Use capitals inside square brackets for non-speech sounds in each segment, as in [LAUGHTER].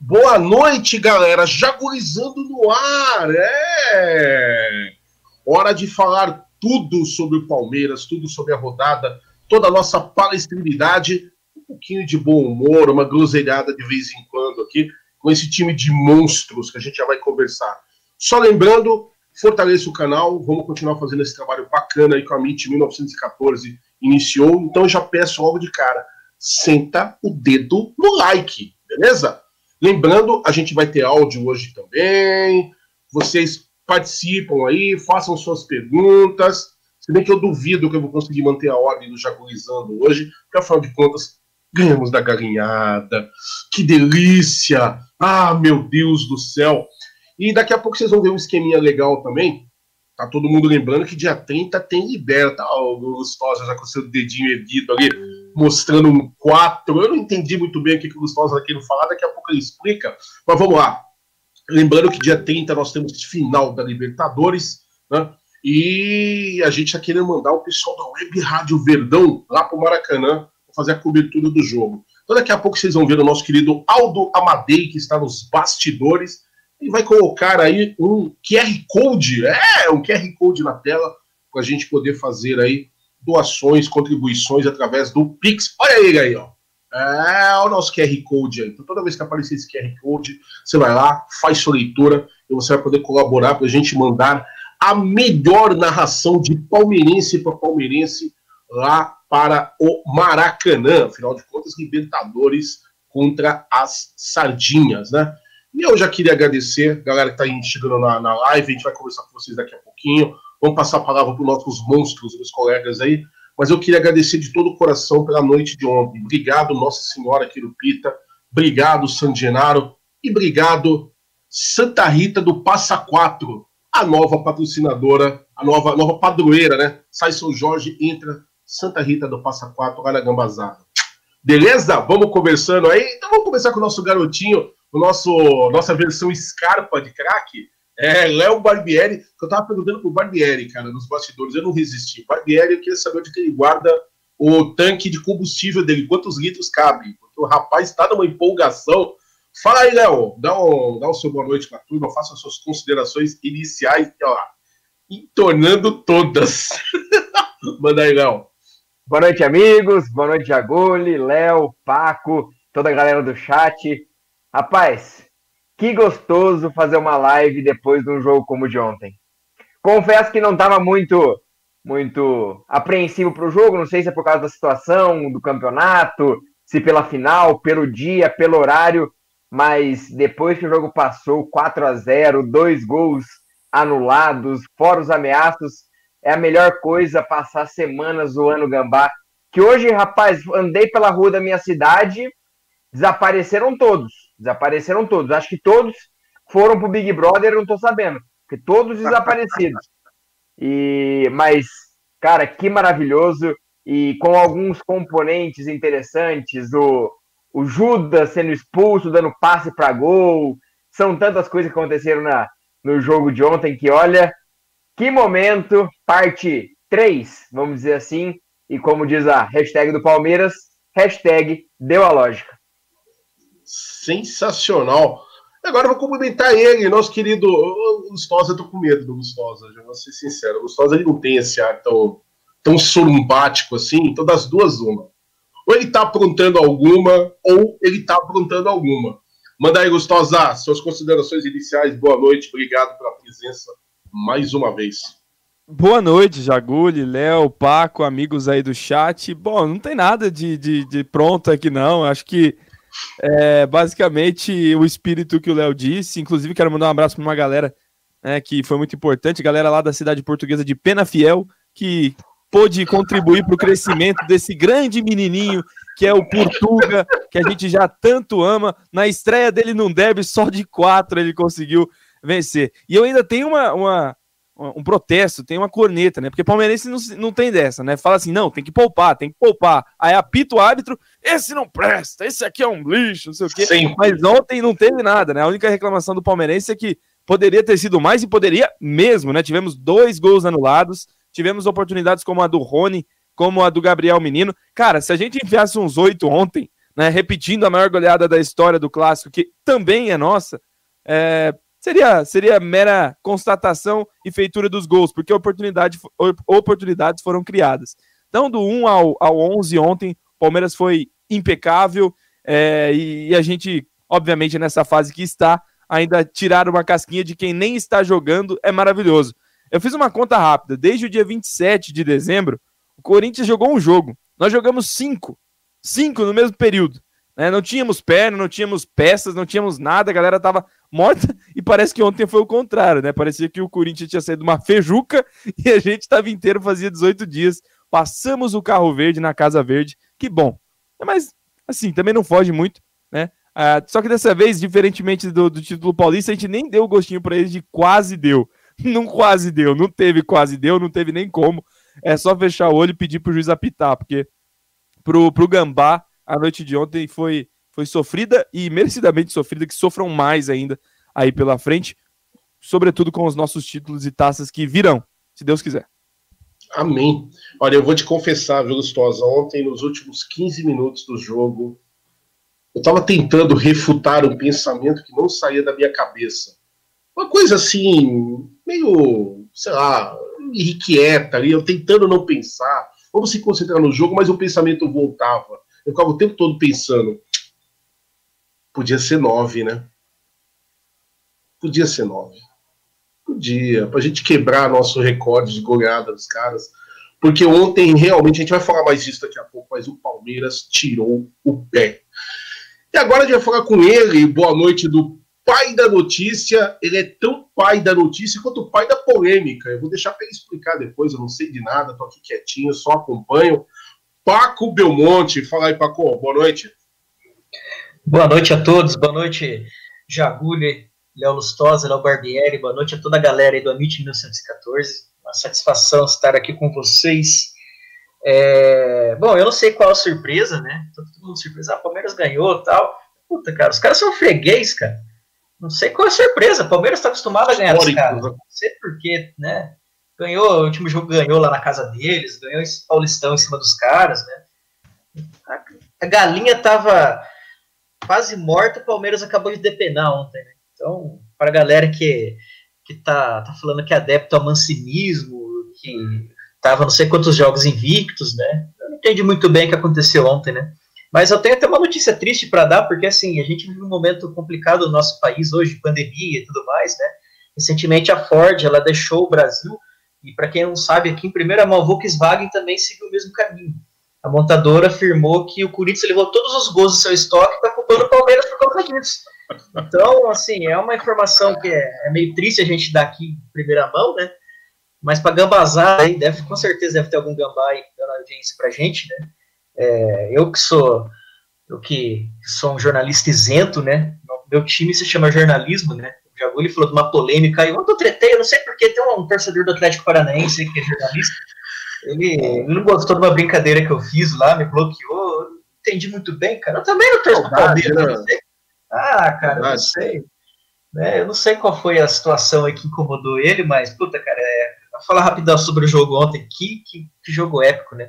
Boa noite, galera. Jagurizando no ar. É. Hora de falar tudo sobre o Palmeiras, tudo sobre a rodada, toda a nossa palestrinidade, um pouquinho de bom humor, uma groselhada de vez em quando aqui, com esse time de monstros que a gente já vai conversar. Só lembrando, fortaleça o canal, vamos continuar fazendo esse trabalho bacana aí com a MIT 1914 iniciou, então já peço logo de cara, senta o dedo no like, beleza? Lembrando, a gente vai ter áudio hoje também. Vocês participam aí, façam suas perguntas. Se bem que eu duvido que eu vou conseguir manter a ordem do Jaguizando hoje, porque afinal de contas, ganhamos da galinhada. Que delícia! Ah, meu Deus do céu! E daqui a pouco vocês vão ver um esqueminha legal também. Tá todo mundo lembrando que dia 30 tem liberta. Ó, o Gustosa já com seu dedinho erguido ali mostrando um 4. Eu não entendi muito bem o que, que o Gustavo está querendo falar, daqui a pouco ele explica. Mas vamos lá. Lembrando que dia 30 nós temos final da Libertadores, né? E a gente está querendo mandar o pessoal da Web Rádio Verdão lá para o Maracanã para fazer a cobertura do jogo. Então daqui a pouco vocês vão ver o nosso querido Aldo Amadei, que está nos bastidores, e vai colocar aí um QR Code, é, um QR Code na tela, para a gente poder fazer aí doações, contribuições através do Pix. Olha ele aí, ó. É o nosso QR Code aí. Então, toda vez que aparecer esse QR Code, você vai lá, faz sua leitura e você vai poder colaborar para a gente mandar a melhor narração de palmeirense para palmeirense lá para o Maracanã. Afinal de contas, Libertadores contra as Sardinhas, né? E eu já queria agradecer, galera que está chegando na, na live, a gente vai conversar com vocês daqui a pouquinho. Vamos passar a palavra para os nossos monstros, meus colegas aí. Mas eu queria agradecer de todo o coração pela noite de ontem. Obrigado, Nossa Senhora Quirupita. Obrigado, San Genaro. E obrigado, Santa Rita do Passa Quatro, a nova patrocinadora, a nova, nova padroeira, né? Sai São Jorge, entra Santa Rita do Passa Quatro, lá na Gambazada. Beleza? Vamos conversando aí? Então vamos começar com o nosso garotinho, o nosso, nossa versão Scarpa de craque. É, Léo Barbieri, que eu tava perguntando pro Barbieri, cara, nos bastidores, eu não resisti. Barbieri, eu queria saber onde que ele guarda o tanque de combustível dele, quantos litros cabe, porque o rapaz está numa empolgação. Fala aí, Léo, dá, um, dá o seu boa noite pra turma, faça as suas considerações iniciais, ó, entornando todas. [LAUGHS] Manda aí, Léo. Boa noite, amigos, boa noite, Jagoli, Léo, Paco, toda a galera do chat. Rapaz, que gostoso fazer uma live depois de um jogo como o de ontem. Confesso que não estava muito muito apreensivo para o jogo, não sei se é por causa da situação do campeonato, se pela final, pelo dia, pelo horário, mas depois que o jogo passou 4 a 0, dois gols anulados, fora os ameaços, é a melhor coisa passar semanas zoando gambá. Que hoje, rapaz, andei pela rua da minha cidade, desapareceram todos Desapareceram todos. Acho que todos foram pro Big Brother, não tô sabendo. Porque todos desaparecidos. E, mas, cara, que maravilhoso. E com alguns componentes interessantes, o, o Judas sendo expulso, dando passe para gol. São tantas coisas que aconteceram na, no jogo de ontem que, olha, que momento, parte 3, vamos dizer assim. E como diz a hashtag do Palmeiras, hashtag deu a lógica sensacional. Agora eu vou cumprimentar ele, nosso querido Gustosa. Eu tô com medo do Gustosa, já vou ser sincero. O Gustosa ele não tem esse ar tão, tão sorumbático assim, então das duas, uma. Ou ele tá aprontando alguma, ou ele tá aprontando alguma. Manda aí, Gustosa, suas considerações iniciais. Boa noite, obrigado pela presença mais uma vez. Boa noite, Jaguli, Léo, Paco, amigos aí do chat. Bom, não tem nada de, de, de pronto aqui, não. Acho que é basicamente o espírito que o Léo disse. Inclusive, quero mandar um abraço para uma galera né, que foi muito importante, galera lá da cidade portuguesa de Pena Fiel, que pôde contribuir para o crescimento desse grande menininho que é o Portuga, que a gente já tanto ama. Na estreia dele num derby, só de quatro ele conseguiu vencer. E eu ainda tenho uma, uma um protesto, tem uma corneta, né? Porque palmeirense não, não tem dessa, né? Fala assim, não, tem que poupar, tem que poupar. Aí apita o árbitro, esse não presta, esse aqui é um lixo, não sei o quê. Sim. Mas ontem não teve nada, né? A única reclamação do palmeirense é que poderia ter sido mais e poderia mesmo, né? Tivemos dois gols anulados, tivemos oportunidades como a do Rony, como a do Gabriel Menino. Cara, se a gente enfiasse uns oito ontem, né, repetindo a maior goleada da história do clássico, que também é nossa, é, seria, seria mera constatação e feitura dos gols, porque oportunidade, oportunidades foram criadas. Então, do 1 ao, ao 11 ontem, o Palmeiras foi impecável é, e, e a gente, obviamente, nessa fase que está, ainda tirar uma casquinha de quem nem está jogando é maravilhoso. Eu fiz uma conta rápida. Desde o dia 27 de dezembro, o Corinthians jogou um jogo. Nós jogamos cinco. Cinco no mesmo período. Né? Não tínhamos perna, não tínhamos peças, não tínhamos nada. A galera tava morta e parece que ontem foi o contrário, né? Parecia que o Corinthians tinha saído uma fejuca [LAUGHS] e a gente estava inteiro, fazia 18 dias. Passamos o carro verde na Casa Verde. Que bom. Mas, assim, também não foge muito, né? Ah, só que dessa vez, diferentemente do, do título paulista, a gente nem deu o gostinho para eles de quase deu. [LAUGHS] Não quase deu, não teve quase deu, não teve nem como. É só fechar o olho e pedir pro juiz apitar, porque pro, pro Gambá, a noite de ontem foi, foi sofrida e merecidamente sofrida, que sofram mais ainda aí pela frente, sobretudo com os nossos títulos e taças que virão, se Deus quiser. Amém. Olha, eu vou te confessar, viu, ontem, nos últimos 15 minutos do jogo, eu estava tentando refutar um pensamento que não saía da minha cabeça. Uma coisa assim, meio, sei lá, irrequieta ali, eu tentando não pensar. Vamos se concentrar no jogo, mas o pensamento voltava. Eu ficava o tempo todo pensando. Podia ser nove, né? Podia ser nove. Podia, pra gente quebrar nosso recorde de goleada dos caras. Porque ontem, realmente, a gente vai falar mais disso daqui a pouco, mas o Palmeiras tirou o pé. E agora a gente vai falar com ele. Boa noite do pai da notícia. Ele é tão pai da notícia quanto pai da polêmica. Eu vou deixar para ele explicar depois. Eu não sei de nada, tô aqui quietinho, só acompanho. Paco Belmonte. Fala aí, Paco. Boa noite. Boa noite a todos. Boa noite, Jagulha, Léo Lustosa, Léo Barbieri. Boa noite a toda a galera aí do Amit 1914. Uma satisfação estar aqui com vocês é, bom, eu não sei qual a surpresa, né? Todo mundo surpresa. Ah, Palmeiras ganhou tal. Puta, cara, os caras são freguês, cara. Não sei qual é a surpresa. O Palmeiras está acostumado a ganhar os caras. Não sei porquê, né? Ganhou, o último jogo ganhou lá na casa deles, ganhou esse Paulistão em cima dos caras, né? A, a galinha tava quase morta, o Palmeiras acabou de depenar ontem, né? Então, para a galera que, que tá, tá falando que é adepto ao mancinismo, que Tava não sei quantos jogos invictos, né? Eu não entendi muito bem o que aconteceu ontem, né? Mas eu tenho até uma notícia triste para dar, porque assim, a gente vive um momento complicado no nosso país hoje, pandemia e tudo mais, né? Recentemente a Ford, ela deixou o Brasil, e para quem não sabe, aqui em primeira mão, a Volkswagen também seguiu o mesmo caminho. A montadora afirmou que o Corinthians levou todos os gols do seu estoque e está culpando o Palmeiras por causa disso. Então, assim, é uma informação que é, é meio triste a gente dar aqui em primeira mão, né? Mas para gambazar, aí deve, com certeza deve ter algum gambá aí dando audiência para gente, né? É, eu que sou eu que sou um jornalista isento, né? Meu time se chama jornalismo, né? O Jaguli falou de uma polêmica eu tretei, eu não sei porque tem um torcedor do Atlético Paranaense que é jornalista. Ele, não gostou de uma brincadeira que eu fiz lá, me bloqueou. Entendi muito bem, cara. Eu também não torço para Palmeiras, né? Ah, cara, eu não sei. Né, eu não sei qual foi a situação aí que incomodou ele, mas, puta, cara, é, Vou falar rapidão sobre o jogo ontem. Que, que, que jogo épico, né?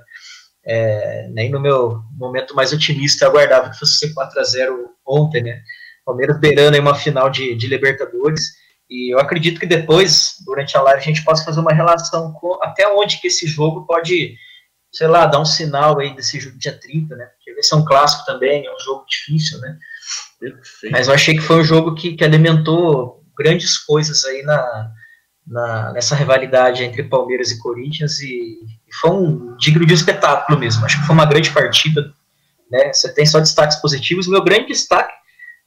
É, nem no meu momento mais otimista eu aguardava que fosse ser 4x0 ontem, né? Palmeiras beirando em uma final de, de Libertadores. E eu acredito que depois, durante a live, a gente possa fazer uma relação com até onde que esse jogo pode, sei lá, dar um sinal aí desse jogo dia 30, né? Porque vai ser um clássico também, é um jogo difícil, né? Perfeito. Mas eu achei que foi um jogo que, que alimentou grandes coisas aí na, na, nessa rivalidade entre Palmeiras e Corinthians e, e, foi um digno de espetáculo mesmo. Acho que foi uma grande partida. Né? Você tem só destaques positivos. Meu grande destaque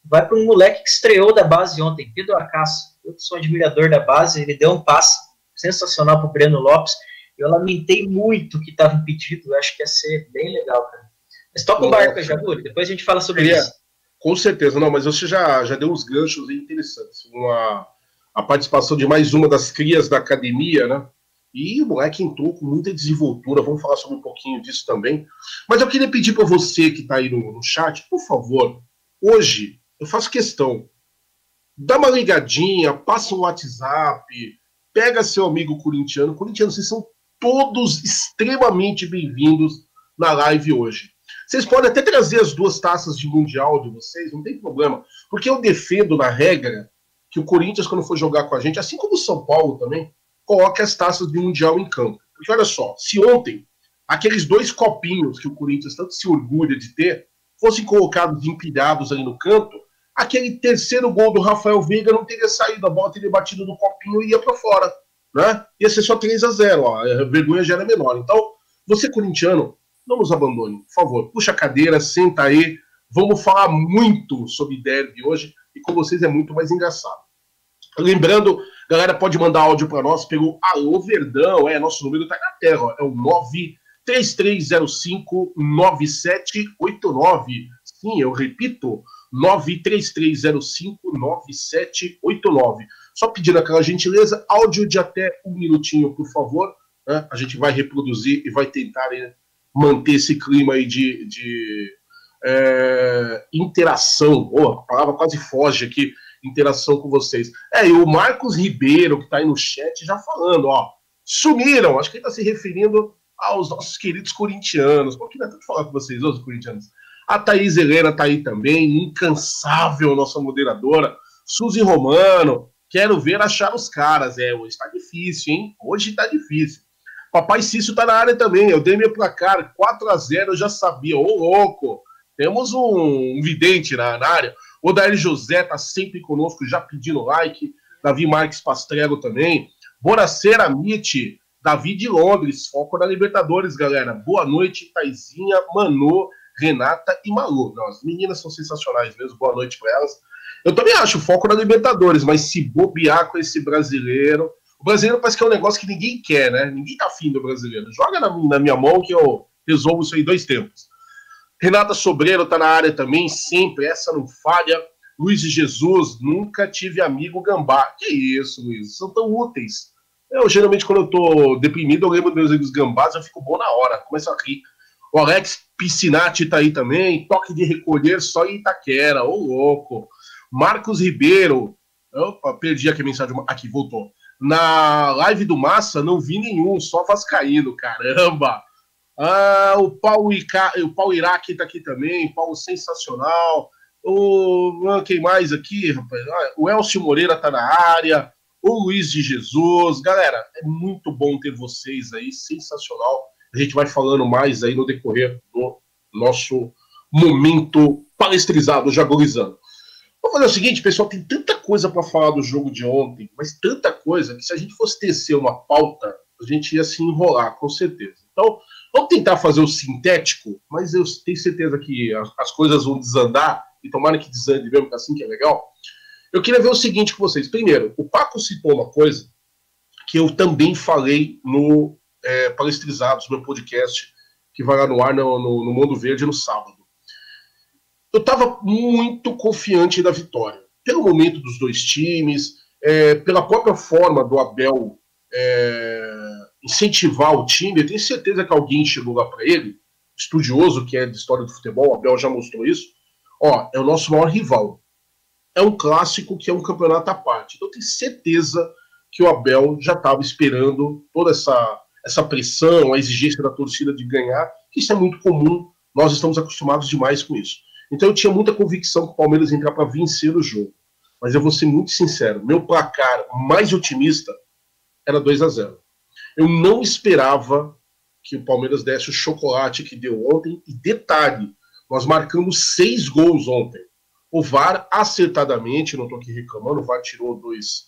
vai para um moleque que estreou da base ontem, Pedro Acaso. Eu sou admirador da base, ele deu um passe sensacional para o Breno Lopes. Eu lamentei muito que estava impedido, eu acho que ia ser bem legal, cara. Mas toca o barco aí, depois a gente fala sobre isso. Com certeza, não, mas você já, já deu uns ganchos interessantes. Uma, a participação de mais uma das crias da academia, né? E o moleque entrou com muita desenvoltura, vamos falar sobre um pouquinho disso também. Mas eu queria pedir para você que está aí no, no chat, por favor, hoje eu faço questão, dá uma ligadinha, passa um WhatsApp, pega seu amigo corintiano. Corintiano, vocês são todos extremamente bem-vindos na live hoje. Vocês podem até trazer as duas taças de Mundial de vocês, não tem problema. Porque eu defendo, na regra, que o Corinthians, quando for jogar com a gente, assim como o São Paulo também, coloque as taças de Mundial em campo. Porque olha só, se ontem aqueles dois copinhos que o Corinthians tanto se orgulha de ter fossem colocados empilhados ali no canto, aquele terceiro gol do Rafael Veiga não teria saído, a bola teria batido no copinho e ia para fora. Né? Ia ser só 3 a 0 ó. a vergonha já era menor. Então, você corintiano, não nos abandone, por favor. Puxa a cadeira, senta aí. Vamos falar muito sobre derby hoje e com vocês é muito mais engraçado. Lembrando, galera pode mandar áudio para nós pelo Alô Verdão, é nosso número tá na tela, ó, é o 933059789. Sim, eu repito, 933059789. Só pedindo aquela gentileza, áudio de até um minutinho, por favor. Né? A gente vai reproduzir e vai tentar né, manter esse clima aí de, de é, interação. Oh, a palavra quase foge aqui, interação com vocês. É, e o Marcos Ribeiro, que está aí no chat, já falando, ó, sumiram. Acho que ele está se referindo aos nossos queridos corintianos. Por que não é tanto falar com vocês, os corintianos? A Thaís Helena está aí também, incansável, nossa moderadora. Suzy Romano, quero ver achar os caras. É, hoje está difícil, hein? Hoje está difícil. Papai Cício tá na área também. Eu dei meu placar 4 a 0 eu já sabia. Ô, louco! Temos um, um vidente na, na, área. O Daír José tá sempre conosco, já pedindo like. Davi Marques Pastrego também. Boraceira Mite, Davi de Londres, foco na Libertadores, galera. Boa noite, Taizinha, Manu, Renata e Malu. As meninas são sensacionais mesmo. Boa noite para elas. Eu também acho foco na Libertadores, mas se bobear com esse brasileiro, o brasileiro parece que é um negócio que ninguém quer, né? Ninguém tá afim do brasileiro. Joga na, na minha mão que eu resolvo isso aí em dois tempos. Renata Sobreiro tá na área também, sempre, essa não falha. Luiz Jesus, nunca tive amigo gambá. Que isso, Luiz? São tão úteis. Eu, geralmente, quando eu tô deprimido, eu lembro dos meus amigos gambás, eu fico bom na hora, começo a rir. O Alex Piscinati tá aí também, toque de recolher só em Itaquera, ô louco. Marcos Ribeiro, opa, perdi aqui a mensagem, aqui, voltou. Na live do Massa não vi nenhum, só Vascaíno, caramba! Ah, o Paulo, Ica, o Paulo Iraque tá aqui também, Paulo sensacional. O, ah, quem mais aqui, rapaz? Ah, o Elcio Moreira tá na área, o Luiz de Jesus. Galera, é muito bom ter vocês aí, sensacional. A gente vai falando mais aí no decorrer do nosso momento palestrizado, jagorizando. Vamos fazer o seguinte, pessoal, tem tanta coisa para falar do jogo de ontem, mas tanta coisa que se a gente fosse tecer uma pauta, a gente ia se enrolar, com certeza. Então, vamos tentar fazer o sintético, mas eu tenho certeza que as, as coisas vão desandar, e tomara que desande mesmo, que é assim que é legal. Eu queria ver o seguinte com vocês. Primeiro, o Paco citou uma coisa que eu também falei no é, Palestrizados, meu podcast, que vai lá no ar no, no, no Mundo Verde no sábado eu estava muito confiante da vitória. Pelo momento dos dois times, é, pela própria forma do Abel é, incentivar o time, eu tenho certeza que alguém chegou lá para ele, estudioso que é de história do futebol, o Abel já mostrou isso. Ó, é o nosso maior rival. É um clássico que é um campeonato à parte. Então eu tenho certeza que o Abel já estava esperando toda essa, essa pressão, a exigência da torcida de ganhar, que isso é muito comum, nós estamos acostumados demais com isso. Então eu tinha muita convicção que o Palmeiras ia entrar para vencer o jogo. Mas eu vou ser muito sincero, meu placar mais otimista era 2 a 0. Eu não esperava que o Palmeiras desse o chocolate que deu ontem. E detalhe, nós marcamos seis gols ontem. O VAR, acertadamente, não estou aqui reclamando, o VAR tirou dois,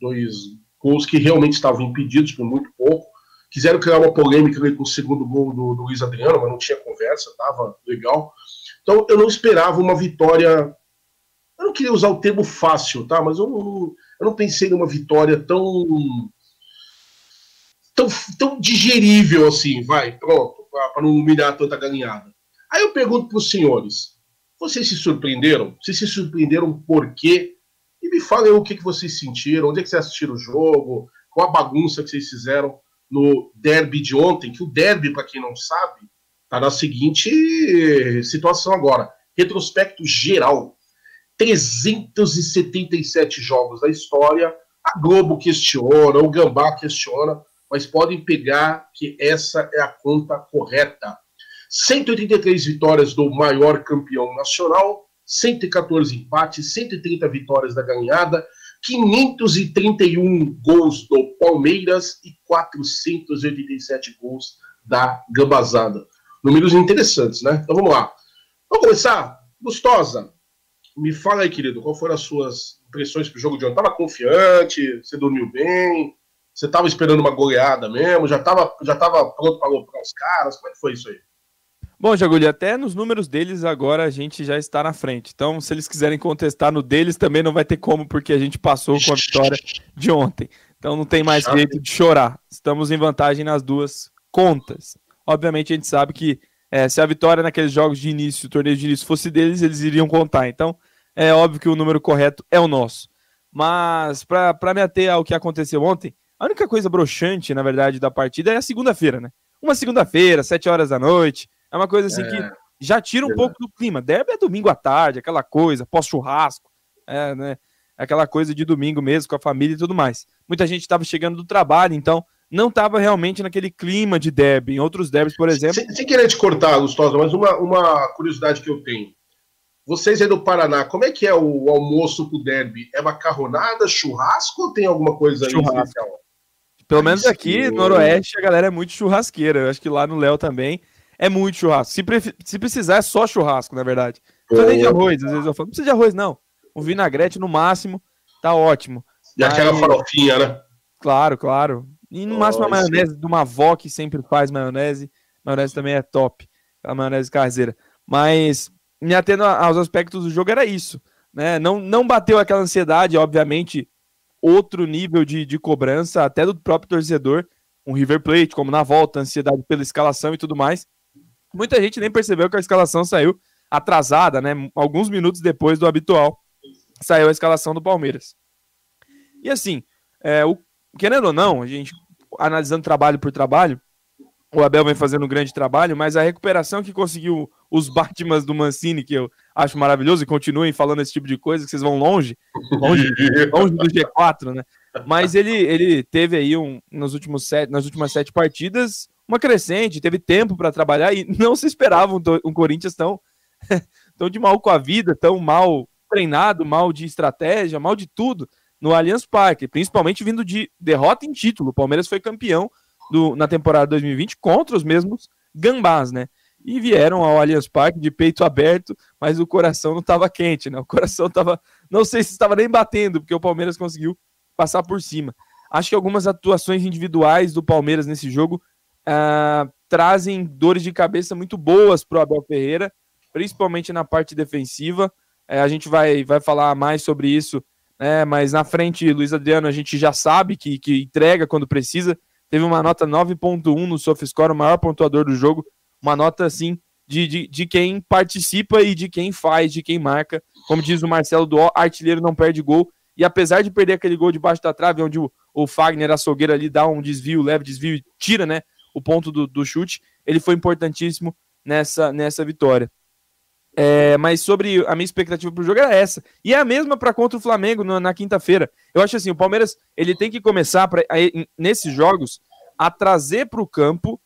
dois gols que realmente estavam impedidos por muito pouco. Quiseram criar uma polêmica com o segundo gol do, do Luiz Adriano, mas não tinha conversa, estava legal. Então eu não esperava uma vitória. Eu não queria usar o termo fácil, tá? Mas eu não, eu não pensei numa vitória tão. tão, tão digerível assim, vai, pronto, para não humilhar tanta galinhada. Aí eu pergunto para os senhores: vocês se surpreenderam? Vocês se surpreenderam por quê? E me falem o que, que vocês sentiram, onde é que vocês assistiram o jogo, qual a bagunça que vocês fizeram no derby de ontem, que o derby, para quem não sabe, está na seguinte situação agora. Retrospecto geral. 377 jogos da história. A Globo questiona, o Gambá questiona, mas podem pegar que essa é a conta correta. 183 vitórias do maior campeão nacional, 114 empates, 130 vitórias da ganhada, 531 gols do Palmeiras e 487 gols da Gambazada. Números interessantes, né? Então vamos lá. Vamos começar? Gustosa, me fala aí, querido, qual foram as suas impressões pro jogo de ontem? Tava confiante? Você dormiu bem? Você tava esperando uma goleada mesmo? Já tava, já tava pronto para os caras? Como é que foi isso aí? Bom, Jagulho, até nos números deles agora a gente já está na frente. Então, se eles quiserem contestar no deles, também não vai ter como, porque a gente passou com a vitória de ontem. Então não tem mais jeito de chorar. Estamos em vantagem nas duas contas. Obviamente a gente sabe que é, se a vitória naqueles jogos de início, torneio de início fosse deles, eles iriam contar. Então é óbvio que o número correto é o nosso. Mas para me ater ao que aconteceu ontem, a única coisa broxante, na verdade, da partida é a segunda-feira, né? Uma segunda-feira, sete horas da noite, é uma coisa assim é, que já tira um é pouco do clima. Derby é domingo à tarde, aquela coisa, pós-churrasco, é, né? Aquela coisa de domingo mesmo, com a família e tudo mais. Muita gente estava chegando do trabalho, então não estava realmente naquele clima de derby. Em outros derbys, por exemplo. Sem, sem querer te cortar, Gustosa, mas uma, uma curiosidade que eu tenho. Vocês aí do Paraná, como é que é o almoço pro derby? É macarronada, churrasco ou tem alguma coisa churrasco. aí especial? Pelo menos aqui no Noroeste a galera é muito churrasqueira. Eu acho que lá no Léo também é muito churrasco. Se, se precisar, é só churrasco, na verdade. Não precisa de arroz, às vezes eu falo, não precisa de arroz, não. Um vinagrete no máximo, tá ótimo. E Mas... aquela farofinha, né? Claro, claro. E no oh, máximo a maionese de uma avó que sempre faz maionese. Maionese também é top. A maionese caseira. Mas me atendo aos aspectos do jogo era isso. Né? Não, não bateu aquela ansiedade, obviamente, outro nível de, de cobrança, até do próprio torcedor. Um River Plate, como na volta, ansiedade pela escalação e tudo mais. Muita gente nem percebeu que a escalação saiu atrasada, né? Alguns minutos depois do habitual, saiu a escalação do Palmeiras. E assim, é, o, querendo ou não, a gente analisando trabalho por trabalho, o Abel vem fazendo um grande trabalho, mas a recuperação que conseguiu os Batmans do Mancini, que eu acho maravilhoso, e continuem falando esse tipo de coisa, que vocês vão longe, longe, [LAUGHS] longe do G4, né? Mas ele, ele teve aí um, nos últimos sete, nas últimas sete partidas uma crescente, teve tempo para trabalhar e não se esperava um, um Corinthians tão, [LAUGHS] tão de mal com a vida, tão mal treinado, mal de estratégia, mal de tudo no Allianz Parque, principalmente vindo de derrota em título. O Palmeiras foi campeão do, na temporada 2020 contra os mesmos gambás, né? E vieram ao Allianz Parque de peito aberto, mas o coração não estava quente, né? O coração estava, não sei se estava nem batendo, porque o Palmeiras conseguiu passar por cima. Acho que algumas atuações individuais do Palmeiras nesse jogo uh, trazem dores de cabeça muito boas para o Abel Ferreira, principalmente na parte defensiva. Uh, a gente vai, vai falar mais sobre isso, né, mas na frente, Luiz Adriano, a gente já sabe que, que entrega quando precisa. Teve uma nota 9.1 no SofaScore, o maior pontuador do jogo. Uma nota, assim, de, de, de, quem participa e de quem faz, de quem marca. Como diz o Marcelo do artilheiro não perde gol. E apesar de perder aquele gol debaixo da trave, onde o, o Fagner açougueiro ali dá um desvio, leve desvio e tira, né? O ponto do, do chute, ele foi importantíssimo nessa, nessa vitória. É, mas sobre a minha expectativa para o jogo era essa. E é a mesma para contra o Flamengo na, na quinta-feira. Eu acho assim, o Palmeiras ele tem que começar pra, nesses jogos a trazer para o campo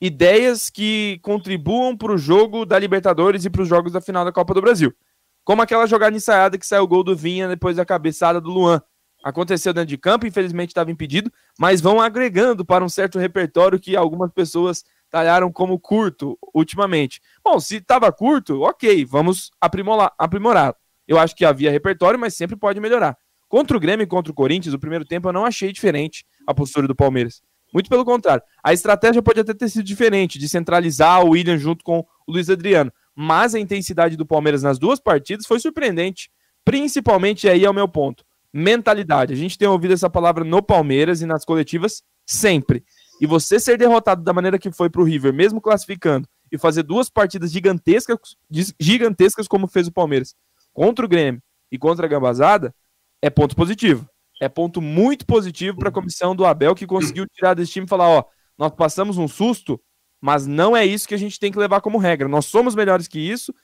ideias que contribuam para o jogo da Libertadores e para os jogos da final da Copa do Brasil. Como aquela jogada ensaiada que saiu o gol do Vinha depois da cabeçada do Luan aconteceu dentro de campo, infelizmente estava impedido, mas vão agregando para um certo repertório que algumas pessoas talharam como curto ultimamente. Bom, se estava curto, ok, vamos aprimorar, aprimorar. Eu acho que havia repertório, mas sempre pode melhorar. Contra o Grêmio e contra o Corinthians, o primeiro tempo eu não achei diferente a postura do Palmeiras. Muito pelo contrário. A estratégia pode até ter sido diferente, de centralizar o William junto com o Luiz Adriano. Mas a intensidade do Palmeiras nas duas partidas foi surpreendente. Principalmente aí é o meu ponto. Mentalidade. A gente tem ouvido essa palavra no Palmeiras e nas coletivas sempre. E você ser derrotado da maneira que foi para o River, mesmo classificando, e fazer duas partidas gigantescas, gigantescas como fez o Palmeiras contra o Grêmio e contra a Gambazada, é ponto positivo. É ponto muito positivo para a comissão do Abel que conseguiu tirar desse time e falar: ó, nós passamos um susto, mas não é isso que a gente tem que levar como regra. Nós somos melhores que isso,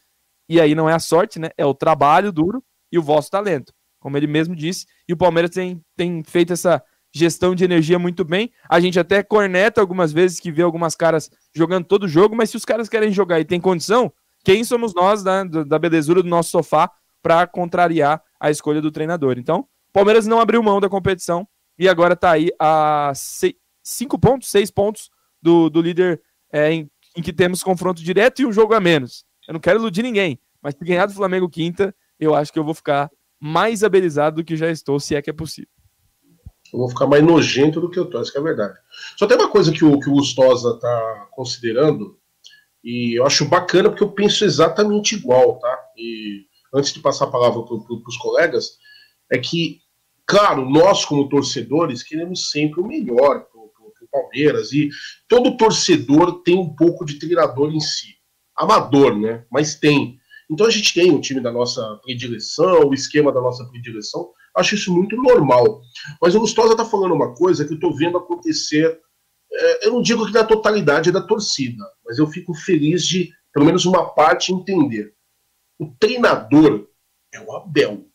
e aí não é a sorte, né? É o trabalho duro e o vosso talento, como ele mesmo disse. E o Palmeiras tem, tem feito essa gestão de energia muito bem. A gente até corneta algumas vezes que vê algumas caras jogando todo o jogo, mas se os caras querem jogar e tem condição, quem somos nós né, da belezura do nosso sofá para contrariar a escolha do treinador? Então, Palmeiras não abriu mão da competição e agora está aí a seis, cinco pontos, seis pontos do, do líder é, em, em que temos confronto direto e um jogo a menos. Eu não quero iludir ninguém, mas se ganhar do Flamengo quinta, eu acho que eu vou ficar mais abelizado do que já estou, se é que é possível. Eu vou ficar mais nojento do que eu tô, isso que é verdade. Só tem uma coisa que o, que o Gustosa tá considerando, e eu acho bacana porque eu penso exatamente igual, tá? E antes de passar a palavra para pro, os colegas, é que, claro, nós como torcedores queremos sempre o melhor para o Palmeiras, e todo torcedor tem um pouco de treinador em si. Amador, né? Mas tem. Então a gente tem o time da nossa predileção, o esquema da nossa predileção, Acho isso muito normal. Mas o Gustosa está falando uma coisa que eu estou vendo acontecer. É, eu não digo que na totalidade da torcida, mas eu fico feliz de, pelo menos uma parte, entender. O treinador é o Abel.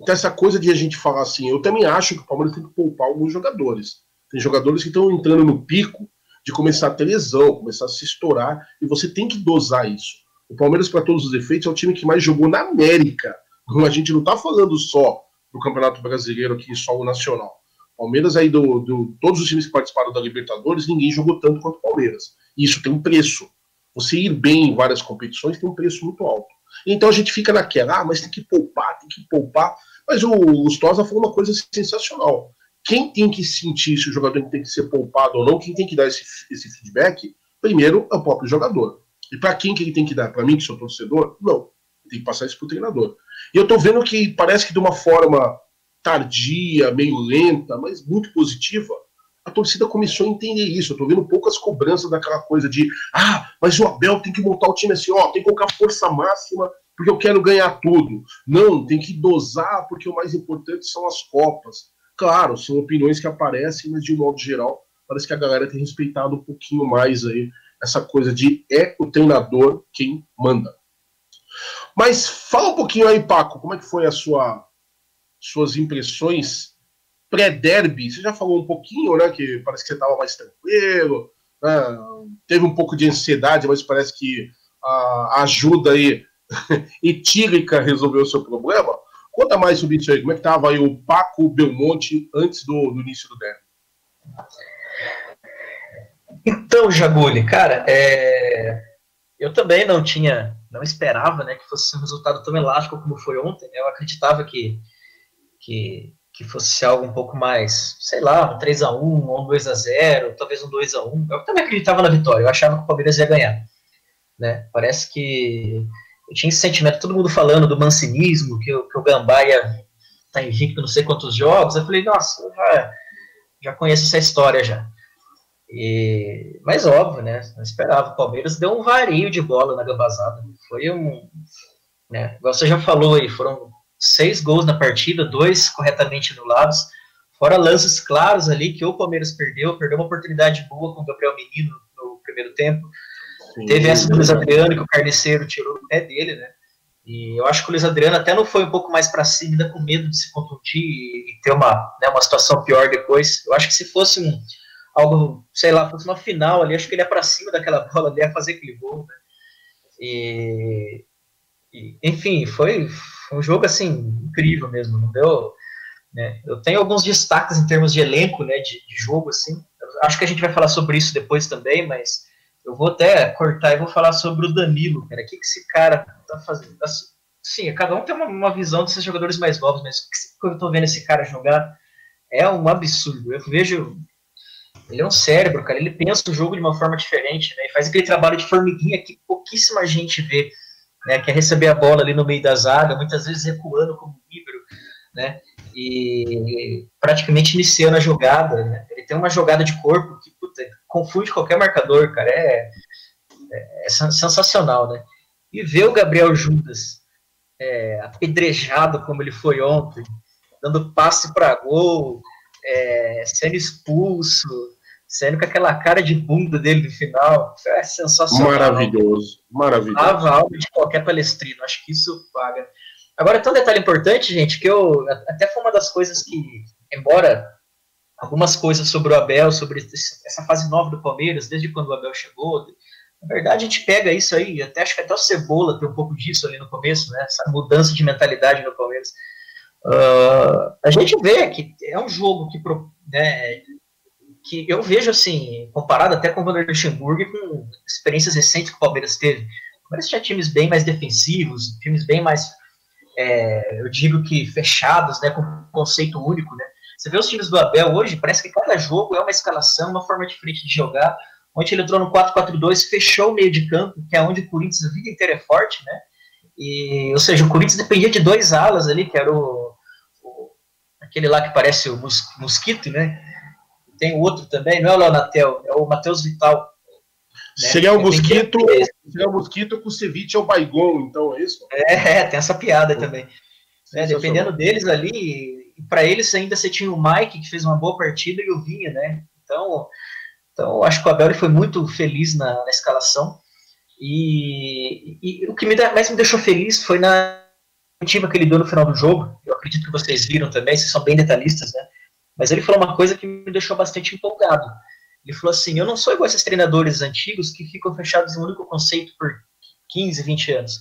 Então, essa coisa de a gente falar assim, eu também acho que o Palmeiras tem que poupar alguns jogadores. Tem jogadores que estão entrando no pico de começar a ter lesão, começar a se estourar, e você tem que dosar isso. O Palmeiras, para todos os efeitos, é o time que mais jogou na América. Então, a gente não está falando só do Campeonato Brasileiro aqui, só o Nacional. Palmeiras aí, do, do, todos os times que participaram da Libertadores, ninguém jogou tanto quanto o Palmeiras. E isso tem um preço. Você ir bem em várias competições tem um preço muito alto. Então a gente fica naquela, ah, mas tem que poupar, tem que poupar. Mas o Lustosa falou uma coisa sensacional. Quem tem que sentir se o jogador tem que ser poupado ou não, quem tem que dar esse, esse feedback, primeiro é o próprio jogador. E para quem que ele tem que dar? Para mim, que sou torcedor? Não. Tem que passar isso para o treinador. E eu estou vendo que parece que de uma forma tardia, meio lenta, mas muito positiva, a torcida começou a entender isso. Eu tô vendo poucas cobranças daquela coisa de ah, mas o Abel tem que montar o time assim, ó, tem que colocar força máxima porque eu quero ganhar tudo. Não, tem que dosar porque o mais importante são as Copas. Claro, são opiniões que aparecem, mas de um modo geral, parece que a galera tem respeitado um pouquinho mais aí essa coisa de é o treinador quem manda. Mas fala um pouquinho aí, Paco, como é que foi a sua suas impressões pré-derby? Você já falou um pouquinho, né? Que parece que você estava mais tranquilo, né, teve um pouco de ansiedade, mas parece que a ajuda aí [LAUGHS] etílica resolveu o seu problema. Conta mais sobre isso aí, como é que estava aí o Paco Belmonte antes do, do início do derby? Então, Jaguli, cara, é... eu também não tinha não esperava né, que fosse um resultado tão elástico como foi ontem. Eu acreditava que, que, que fosse algo um pouco mais, sei lá, um 3x1, ou um 2x0, talvez um 2x1. Eu também acreditava na vitória, eu achava que o Palmeiras ia ganhar. Né? Parece que eu tinha esse sentimento, todo mundo falando do mancinismo, que, que o Gambá ia tá invicto não sei quantos jogos. Eu falei, nossa, eu já, já conheço essa história já. E, mas óbvio, né? Não esperava. O Palmeiras deu um vario de bola na gambazada. Foi um. Né, você já falou aí, foram seis gols na partida, dois corretamente anulados, fora lances claros ali que o Palmeiras perdeu, perdeu uma oportunidade boa com o Gabriel Menino no primeiro tempo. Sim. Teve essa do Luiz Adriano que o Carniceiro tirou do pé dele, né? E eu acho que o Luiz Adriano até não foi um pouco mais para cima, ainda com medo de se contundir e, e ter uma, né, uma situação pior depois. Eu acho que se fosse um, algo, sei lá, fosse uma final ali, acho que ele ia para cima daquela [LAUGHS] bola, ele ia fazer aquele gol, né? E, e, enfim, foi, um jogo assim incrível mesmo, não deu, né? Eu tenho alguns destaques em termos de elenco, né, de, de jogo assim. Eu acho que a gente vai falar sobre isso depois também, mas eu vou até cortar e vou falar sobre o Danilo, cara. O que, que esse cara tá fazendo? Tá sim, cada um tem uma, uma visão desses jogadores mais novos, mas quando eu tô vendo esse cara jogar, é um absurdo. Eu vejo. Ele é um cérebro, cara. Ele pensa o jogo de uma forma diferente, né? E faz aquele trabalho de formiguinha que pouquíssima gente vê, né? Que é receber a bola ali no meio da zaga, muitas vezes recuando como líbero, né? E praticamente iniciando a jogada, né? Ele tem uma jogada de corpo que puta, confunde qualquer marcador, cara. É, é, é sensacional, né? E ver o Gabriel Judas é, apedrejado como ele foi ontem, dando passe para gol, é, sendo expulso, sendo com aquela cara de bunda dele no final. É sensacional. Maravilhoso, maravilhoso. Lava a alma de qualquer palestrino, acho que isso paga. Agora, tem um detalhe importante, gente, que eu até foi uma das coisas que, embora algumas coisas sobre o Abel, sobre essa fase nova do Palmeiras, desde quando o Abel chegou, na verdade, a gente pega isso aí, até acho que até o Cebola tem um pouco disso ali no começo, né? Essa mudança de mentalidade no Palmeiras. Uh, a gente vê que é um jogo que, né, que eu vejo assim, comparado até com o Vander Luxemburgo e com experiências recentes que o Palmeiras teve. O Palmeiras tinha times bem mais defensivos, times bem mais, é, eu digo que fechados, né, com um conceito único, né. Você vê os times do Abel hoje, parece que cada jogo é uma escalação, uma forma diferente de jogar. Ontem ele entrou no 4-4-2, fechou o meio de campo, que é onde o Corinthians a vida inteira é forte, né? E, ou seja, o Corinthians dependia de dois alas ali, que era o, o aquele lá que parece o mos, Mosquito, né? Tem outro também, não é o Leonatel, é o Matheus Vital. Né? Seria o Mosquito, seria o Mosquito com o Ceviche é o Baigon, então é isso? É, tem essa piada também. É, dependendo deles ali, para eles ainda você tinha o Mike, que fez uma boa partida, e o Vinha, né? Então, então, acho que o Abel foi muito feliz na, na escalação. E, e, o que me, mais me deixou feliz foi na coletiva que ele deu no final do jogo. Eu acredito que vocês viram também, vocês são bem detalhistas, né? Mas ele falou uma coisa que me deixou bastante empolgado. Ele falou assim: Eu não sou igual esses treinadores antigos que ficam fechados em um único conceito por 15, 20 anos.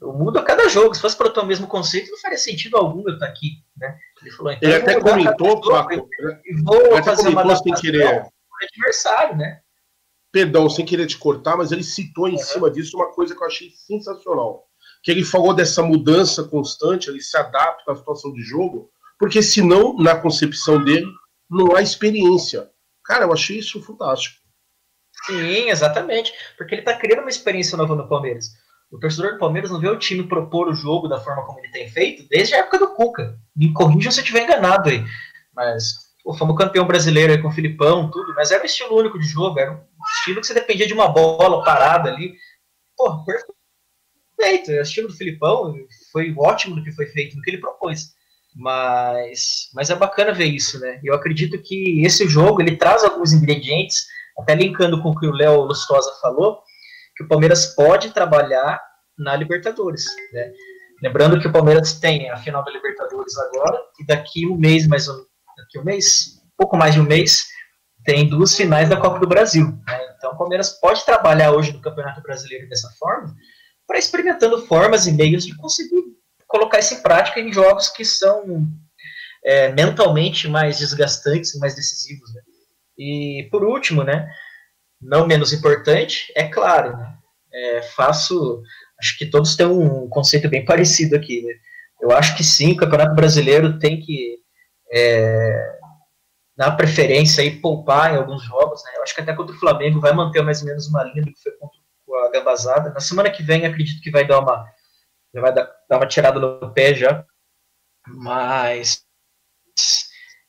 Eu mudo a cada jogo. Se fosse para o mesmo conceito, não faria sentido algum eu estar aqui. Né? Ele falou: então, Ele até comentou, Paco. Vou fazer uma sem querer adversário, né? Perdão, sem querer te cortar, mas ele citou em cima disso uma coisa que eu achei sensacional. Que ele falou dessa mudança constante, ele se adapta à situação de jogo, porque senão, na concepção dele, não há experiência. Cara, eu achei isso fantástico. Sim, exatamente. Porque ele está criando uma experiência nova no Palmeiras. O torcedor do Palmeiras não vê o time propor o jogo da forma como ele tem feito desde a época do Cuca. Me corrija se eu estiver enganado aí. Mas Pô, fomos campeão brasileiro aí com o Filipão, tudo, mas era um estilo único de jogo, era um estilo que você dependia de uma bola parada ali. Pô, perfeito. O estilo do Filipão foi ótimo do que foi feito, do que ele propôs. Mas, mas é bacana ver isso, né? Eu acredito que esse jogo ele traz alguns ingredientes, até linkando com o que o Léo Lustosa falou, que o Palmeiras pode trabalhar na Libertadores, né? Lembrando que o Palmeiras tem a final da Libertadores agora, e daqui um mês mais ou daqui um mês, pouco mais de um mês, tem duas finais da Copa do Brasil. Né? Então o Palmeiras pode trabalhar hoje no Campeonato Brasileiro dessa forma, para experimentando formas e meios de conseguir colocar isso em prática em jogos que são é, mentalmente mais desgastantes, mais decisivos. Né? E por último, né, não menos importante, é claro, né, é, faço, acho que todos têm um conceito bem parecido aqui. Né? Eu acho que sim, o Campeonato Brasileiro tem que é, dar preferência e poupar em alguns jogos. Né? Eu acho que até contra o Flamengo vai manter mais ou menos uma linha do que foi contra a Gambazada. Na semana que vem, acredito que vai dar uma, vai dar, dar uma tirada no pé já. Mas,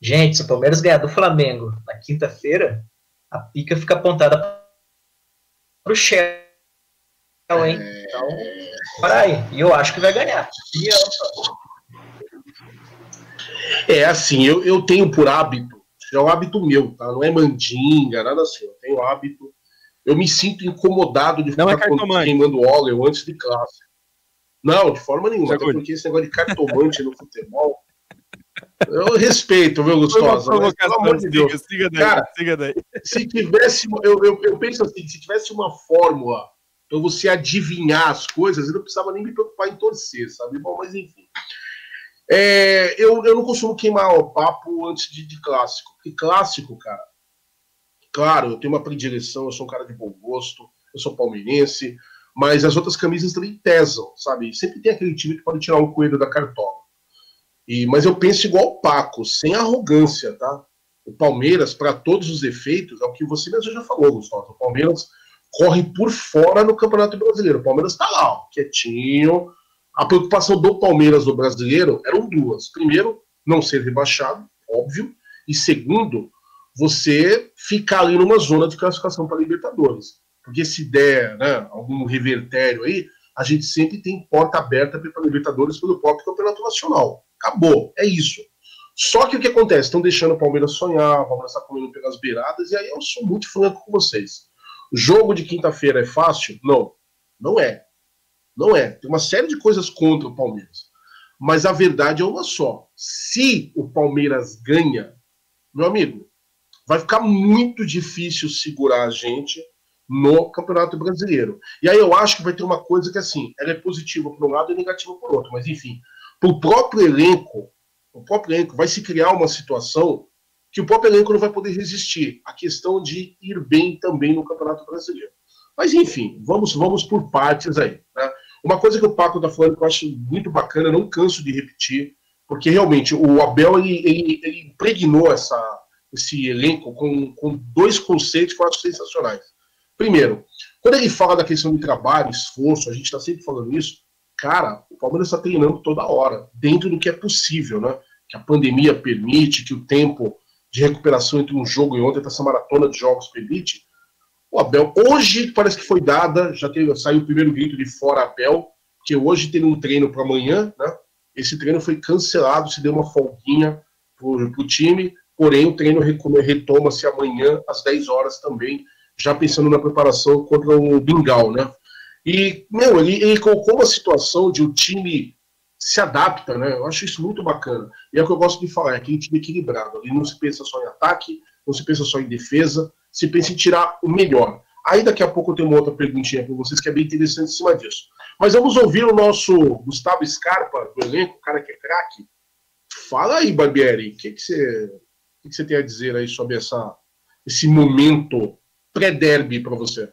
gente, se o Palmeiras ganhar do Flamengo na quinta-feira, a pica fica apontada para o Shell, hein? Então, para aí. E eu acho que vai ganhar. E eu, é assim, eu, eu tenho por hábito, é um hábito meu, tá? Não é mandinga, nada assim. Eu tenho hábito. Eu me sinto incomodado de não é ficar é queimando óleo antes de classe. Não, de forma nenhuma, até porque esse negócio de cartomante no futebol. Eu respeito, meu Gustosa. Mas, pelo amor de Deus. Siga daí, Cara, siga daí. Se tivesse, eu, eu, eu penso assim, se tivesse uma fórmula para você adivinhar as coisas, eu não precisava nem me preocupar em torcer, sabe? Bom, mas enfim. É, eu, eu não costumo queimar o papo antes de, de clássico. Porque clássico, cara, claro, eu tenho uma predileção, eu sou um cara de bom gosto, eu sou palmeirense. Mas as outras camisas também pesam, sabe? Sempre tem aquele time que pode tirar um coelho da cartola. E, mas eu penso igual o Paco, sem arrogância, tá? O Palmeiras, para todos os efeitos, é o que você mesmo já falou, Gustavo. O Palmeiras corre por fora no Campeonato Brasileiro. O Palmeiras está lá, ó, quietinho. A preocupação do Palmeiras no brasileiro eram duas. Primeiro, não ser rebaixado, óbvio. E segundo, você ficar ali numa zona de classificação para Libertadores. Porque se der né, algum revertério aí, a gente sempre tem porta aberta para Libertadores pelo próprio Campeonato Nacional. Acabou, é isso. Só que o que acontece? Estão deixando o Palmeiras sonhar, o Palmeiras está comendo pelas beiradas, e aí eu sou muito franco com vocês. Jogo de quinta-feira é fácil? Não, não é. Não é. Tem uma série de coisas contra o Palmeiras. Mas a verdade é uma só. Se o Palmeiras ganha, meu amigo, vai ficar muito difícil segurar a gente no Campeonato Brasileiro. E aí eu acho que vai ter uma coisa que, assim, ela é positiva por um lado e negativa por outro. Mas, enfim, para o próprio elenco, o próprio elenco vai se criar uma situação que o próprio elenco não vai poder resistir. A questão de ir bem também no Campeonato Brasileiro. Mas, enfim, vamos, vamos por partes aí. Né? Uma coisa que o Paco está falando que eu acho muito bacana, não canso de repetir, porque realmente o Abel ele, ele, ele impregnou essa, esse elenco com, com dois conceitos que eu acho sensacionais. Primeiro, quando ele fala da questão de trabalho, esforço, a gente está sempre falando isso, cara, o Palmeiras está treinando toda hora, dentro do que é possível, né? Que a pandemia permite, que o tempo de recuperação entre um jogo e outro, essa maratona de jogos permite. O Abel, hoje parece que foi dada, já teve, saiu o primeiro grito de fora Abel, que hoje tem um treino para amanhã, né? Esse treino foi cancelado, se deu uma folguinha para o time, porém o treino retoma-se amanhã às 10 horas também, já pensando na preparação contra o Bingal, né? E, meu, ele, ele colocou uma situação de o time se adapta, né? Eu acho isso muito bacana. E é o que eu gosto de falar, é aquele time equilibrado. Ali não se pensa só em ataque, não se pensa só em defesa, se pensa em tirar o melhor. Aí daqui a pouco eu tenho uma outra perguntinha para vocês que é bem interessante em cima disso. Mas vamos ouvir o nosso Gustavo Scarpa, do elenco, o cara que é craque. Fala aí, Barbieri, o que, que, você, que, que você tem a dizer aí sobre essa, esse momento pré-derby para você?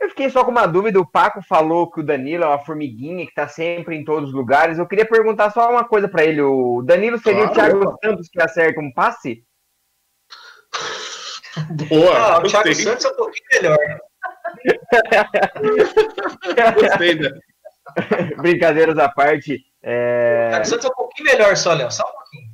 Eu fiquei só com uma dúvida. O Paco falou que o Danilo é uma formiguinha que está sempre em todos os lugares. Eu queria perguntar só uma coisa para ele. O Danilo seria claro, o Thiago Santos que acerta um passe? Boa. Ah, o Thiago Santos é um pouquinho melhor. [LAUGHS] gostei, né? Brincadeiras à parte. É... O Thiago Santos é um pouquinho melhor só, Léo. Só um pouquinho.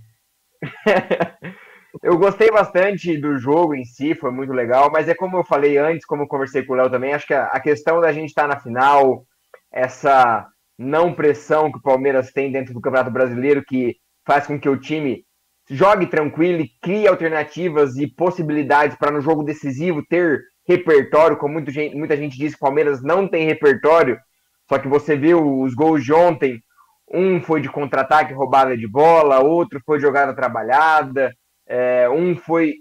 [LAUGHS] eu gostei bastante do jogo em si, foi muito legal, mas é como eu falei antes, como eu conversei com o Léo também, acho que a questão da gente estar na final, essa não pressão que o Palmeiras tem dentro do Campeonato Brasileiro, que faz com que o time jogue tranquilo e crie alternativas e possibilidades para no jogo decisivo ter repertório, como muita gente, muita gente diz que o Palmeiras não tem repertório, só que você viu os gols de ontem, um foi de contra-ataque, roubada de bola, outro foi jogada trabalhada, é, um foi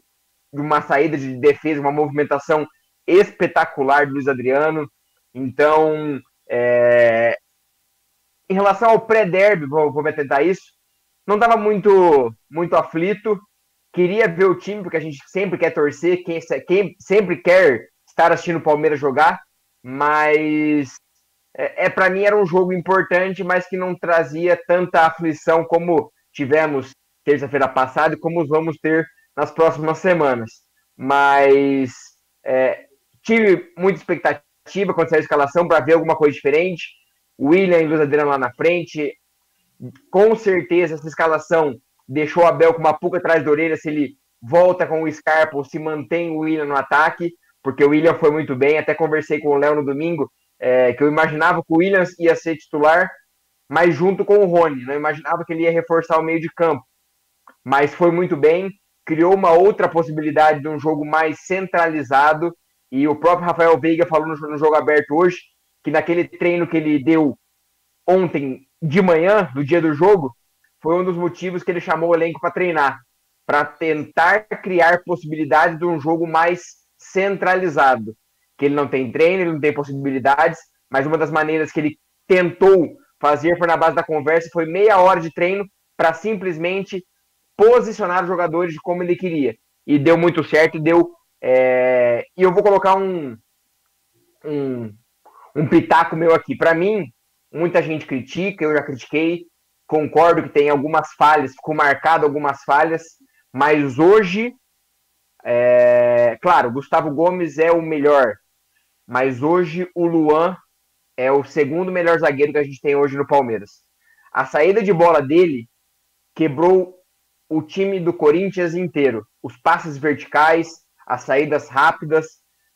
uma saída de defesa, uma movimentação espetacular do Luiz Adriano. Então, é, em relação ao pré-derby, vou, vou me atentar a isso, não estava muito, muito aflito. Queria ver o time, porque a gente sempre quer torcer, quem, quem sempre quer estar assistindo o Palmeiras jogar, mas é, é para mim era um jogo importante, mas que não trazia tanta aflição como tivemos terça-feira passada e como vamos ter nas próximas semanas. Mas é, tive muita expectativa quando saiu a escalação para ver alguma coisa diferente. William e Luiz Adriano lá na frente, com certeza essa escalação deixou o Abel com uma pulga atrás da orelha se ele volta com o Scarpa ou se mantém o William no ataque, porque o William foi muito bem. Até conversei com o Léo no domingo, é, que eu imaginava que o Williams ia ser titular, mas junto com o Rony. Não imaginava que ele ia reforçar o meio de campo. Mas foi muito bem, criou uma outra possibilidade de um jogo mais centralizado. E o próprio Rafael Veiga falou no, no jogo aberto hoje que naquele treino que ele deu ontem de manhã, no dia do jogo, foi um dos motivos que ele chamou o elenco para treinar, para tentar criar possibilidades de um jogo mais centralizado. Que ele não tem treino, ele não tem possibilidades, mas uma das maneiras que ele tentou fazer foi na base da conversa, foi meia hora de treino para simplesmente posicionar os jogadores como ele queria. E deu muito certo, deu. É... E eu vou colocar um, um um pitaco meu aqui. Para mim, muita gente critica, eu já critiquei, concordo que tem algumas falhas, ficou marcado algumas falhas, mas hoje, é, claro, Gustavo Gomes é o melhor, mas hoje o Luan é o segundo melhor zagueiro que a gente tem hoje no Palmeiras. A saída de bola dele quebrou o time do Corinthians inteiro. Os passes verticais, as saídas rápidas.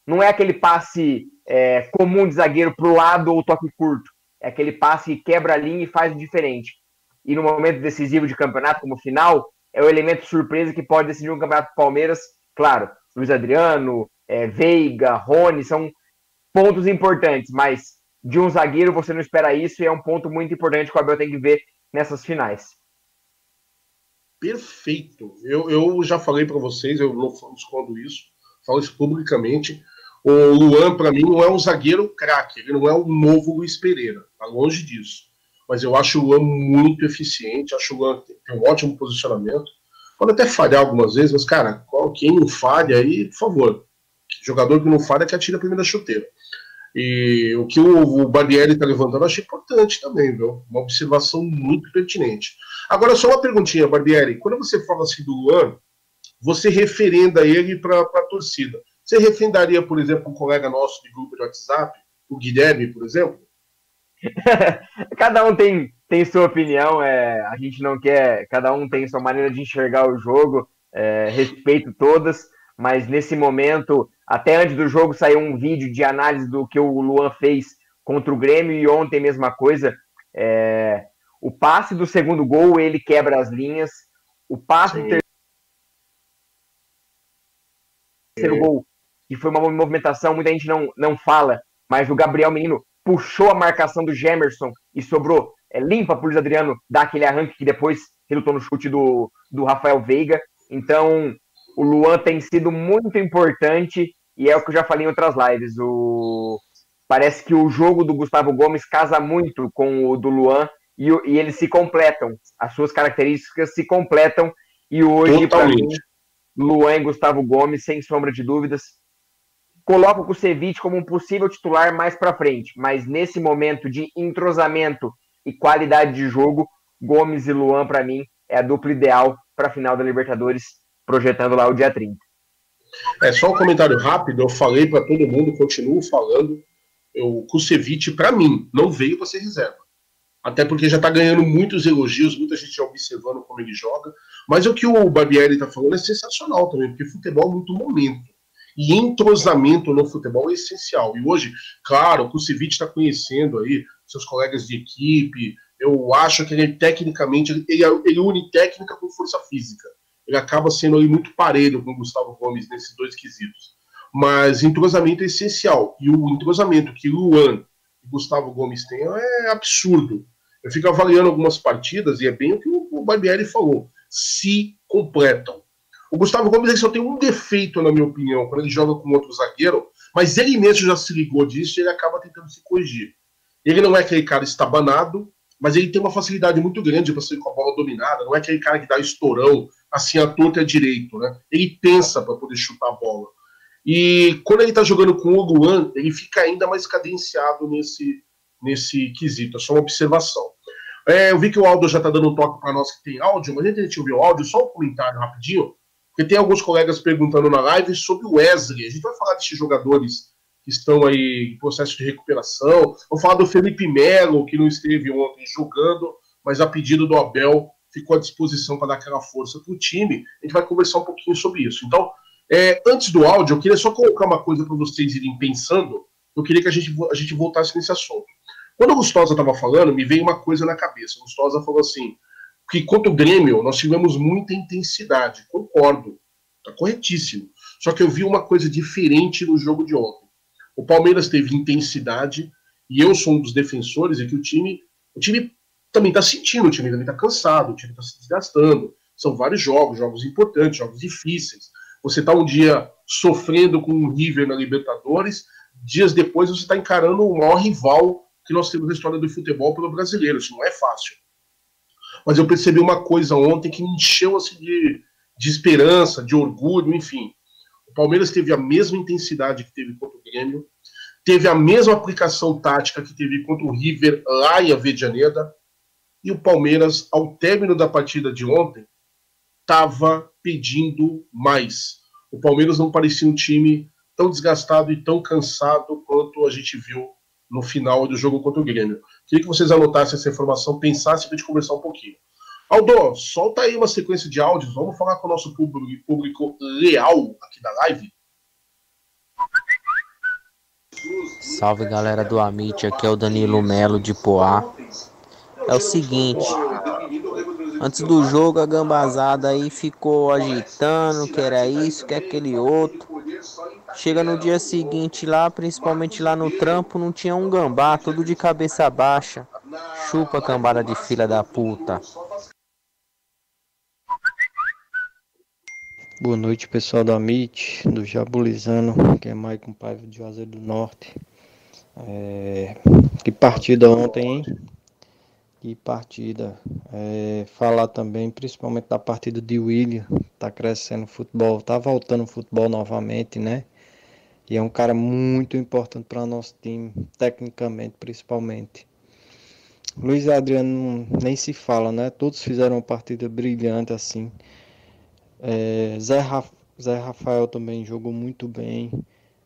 Não é aquele passe é, comum de zagueiro para o lado ou toque curto. É aquele passe que quebra a linha e faz diferente. E no momento decisivo de campeonato, como final, é o elemento surpresa que pode decidir um campeonato do Palmeiras. Claro, Luiz Adriano, é, Veiga, Rony, são pontos importantes, mas de um zagueiro você não espera isso e é um ponto muito importante que o Abel tem que ver nessas finais. Perfeito. Eu, eu já falei para vocês, eu não escondo isso, falo isso publicamente. O Luan, para mim, não é um zagueiro craque, ele não é o novo Luiz Pereira, tá longe disso. Mas eu acho o Luan muito eficiente, acho o Luan tem um ótimo posicionamento. Pode até falhar algumas vezes, mas, cara, quem não falha aí, por favor. Jogador que não falha que atira a primeira chuteira. E o que o, o Barbieri está levantando eu achei importante também, viu? Uma observação muito pertinente. Agora, só uma perguntinha, Barbieri. Quando você fala assim do Luan, você referenda ele para a torcida. Você referendaria, por exemplo, um colega nosso de grupo de WhatsApp, o Guilherme, por exemplo? [LAUGHS] cada um tem, tem sua opinião, é, a gente não quer, cada um tem sua maneira de enxergar o jogo, é, respeito todas, mas nesse momento até antes do jogo saiu um vídeo de análise do que o Luan fez contra o Grêmio e ontem mesma coisa. É, o passe do segundo gol, ele quebra as linhas. O passe Sim. do terceiro gol, que foi uma movimentação, muita gente não, não fala, mas o Gabriel Menino puxou a marcação do Gemerson e sobrou é, limpa para o Luiz Adriano dar aquele arranque que depois relutou no chute do, do Rafael Veiga. Então, o Luan tem sido muito importante e é o que eu já falei em outras lives. O... Parece que o jogo do Gustavo Gomes casa muito com o do Luan e, e eles se completam. As suas características se completam. E hoje, para mim, Luan e Gustavo Gomes, sem sombra de dúvidas, coloco o Kusevich como um possível titular mais para frente. Mas nesse momento de entrosamento e qualidade de jogo, Gomes e Luan, para mim, é a dupla ideal para a final da Libertadores, projetando lá o dia 30. É só um comentário rápido. Eu falei para todo mundo, continuo falando. O Kusevich, para mim, não veio para ser reserva. Até porque já está ganhando muitos elogios, muita gente já observando como ele joga. Mas o que o Barbieri está falando é sensacional também, porque futebol é muito momento. E entrosamento no futebol é essencial. E hoje, claro, o Kusevich está conhecendo aí seus colegas de equipe. Eu acho que ele tecnicamente, ele, ele une técnica com força física ele acaba sendo ali muito parelho com o Gustavo Gomes nesses dois quesitos. Mas entrosamento é essencial. E o entrosamento que Luan e Gustavo Gomes têm é absurdo. Eu fico avaliando algumas partidas e é bem o que o Barbieri falou. Se completam. O Gustavo Gomes só tem um defeito, na minha opinião, quando ele joga com outro zagueiro, mas ele mesmo já se ligou disso e ele acaba tentando se corrigir. Ele não é aquele cara estabanado, mas ele tem uma facilidade muito grande para sair com a bola dominada. Não é aquele cara que dá estourão, assim, a torta é direito, né? Ele pensa para poder chutar a bola. E quando ele está jogando com o Luan, ele fica ainda mais cadenciado nesse, nesse quesito. É só uma observação. É, eu vi que o Aldo já está dando um toque para nós que tem áudio, mas antes de a gente ouvir o áudio, só um comentário rapidinho, porque tem alguns colegas perguntando na live sobre o Wesley. A gente vai falar desses jogadores que estão aí em processo de recuperação. Vou falar do Felipe Melo, que não esteve ontem jogando, mas a pedido do Abel ficou à disposição para dar aquela força para o time. A gente vai conversar um pouquinho sobre isso. Então, é, antes do áudio, eu queria só colocar uma coisa para vocês irem pensando. Eu queria que a gente, a gente voltasse nesse assunto. Quando o Gustosa estava falando, me veio uma coisa na cabeça. O Gustosa falou assim: que contra o Grêmio nós tivemos muita intensidade. Concordo, está corretíssimo. Só que eu vi uma coisa diferente no jogo de ontem. O Palmeiras teve intensidade e eu sou um dos defensores e que o time, o time também está sentindo, o time também está cansado, o time está se desgastando. São vários jogos, jogos importantes, jogos difíceis. Você está um dia sofrendo com o River na Libertadores, dias depois você está encarando o maior rival que nós temos na história do futebol pelo brasileiro. Isso não é fácil. Mas eu percebi uma coisa ontem que me encheu assim, de, de esperança, de orgulho, enfim. O Palmeiras teve a mesma intensidade que teve contra o Grêmio, teve a mesma aplicação tática que teve contra o River lá em Avedianeda, e o Palmeiras, ao término da partida de ontem, estava pedindo mais. O Palmeiras não parecia um time tão desgastado e tão cansado quanto a gente viu no final do jogo contra o Grêmio. Queria que vocês anotassem essa informação, pensassem para a gente conversar um pouquinho. Aldo, solta aí uma sequência de áudios, vamos falar com o nosso público, público leal aqui da live. Salve galera do Amit, aqui é o Danilo Melo de Poá. É o seguinte, antes do jogo a gambazada aí ficou agitando, que era isso, que aquele outro. Chega no dia seguinte lá, principalmente lá no trampo, não tinha um gambá, tudo de cabeça baixa. Chupa cambada de filha da puta. Boa noite, pessoal do Amit, do Jabulizano, que é Maicon Paiva de Juazeiro do Norte. É... Que partida ontem, hein? Que partida. É... Falar também, principalmente da partida de William, tá crescendo o futebol, tá voltando o futebol novamente, né? E é um cara muito importante para nosso time, tecnicamente, principalmente. Luiz Adriano nem se fala, né? Todos fizeram uma partida brilhante assim. É, Zé, Zé Rafael também jogou muito bem.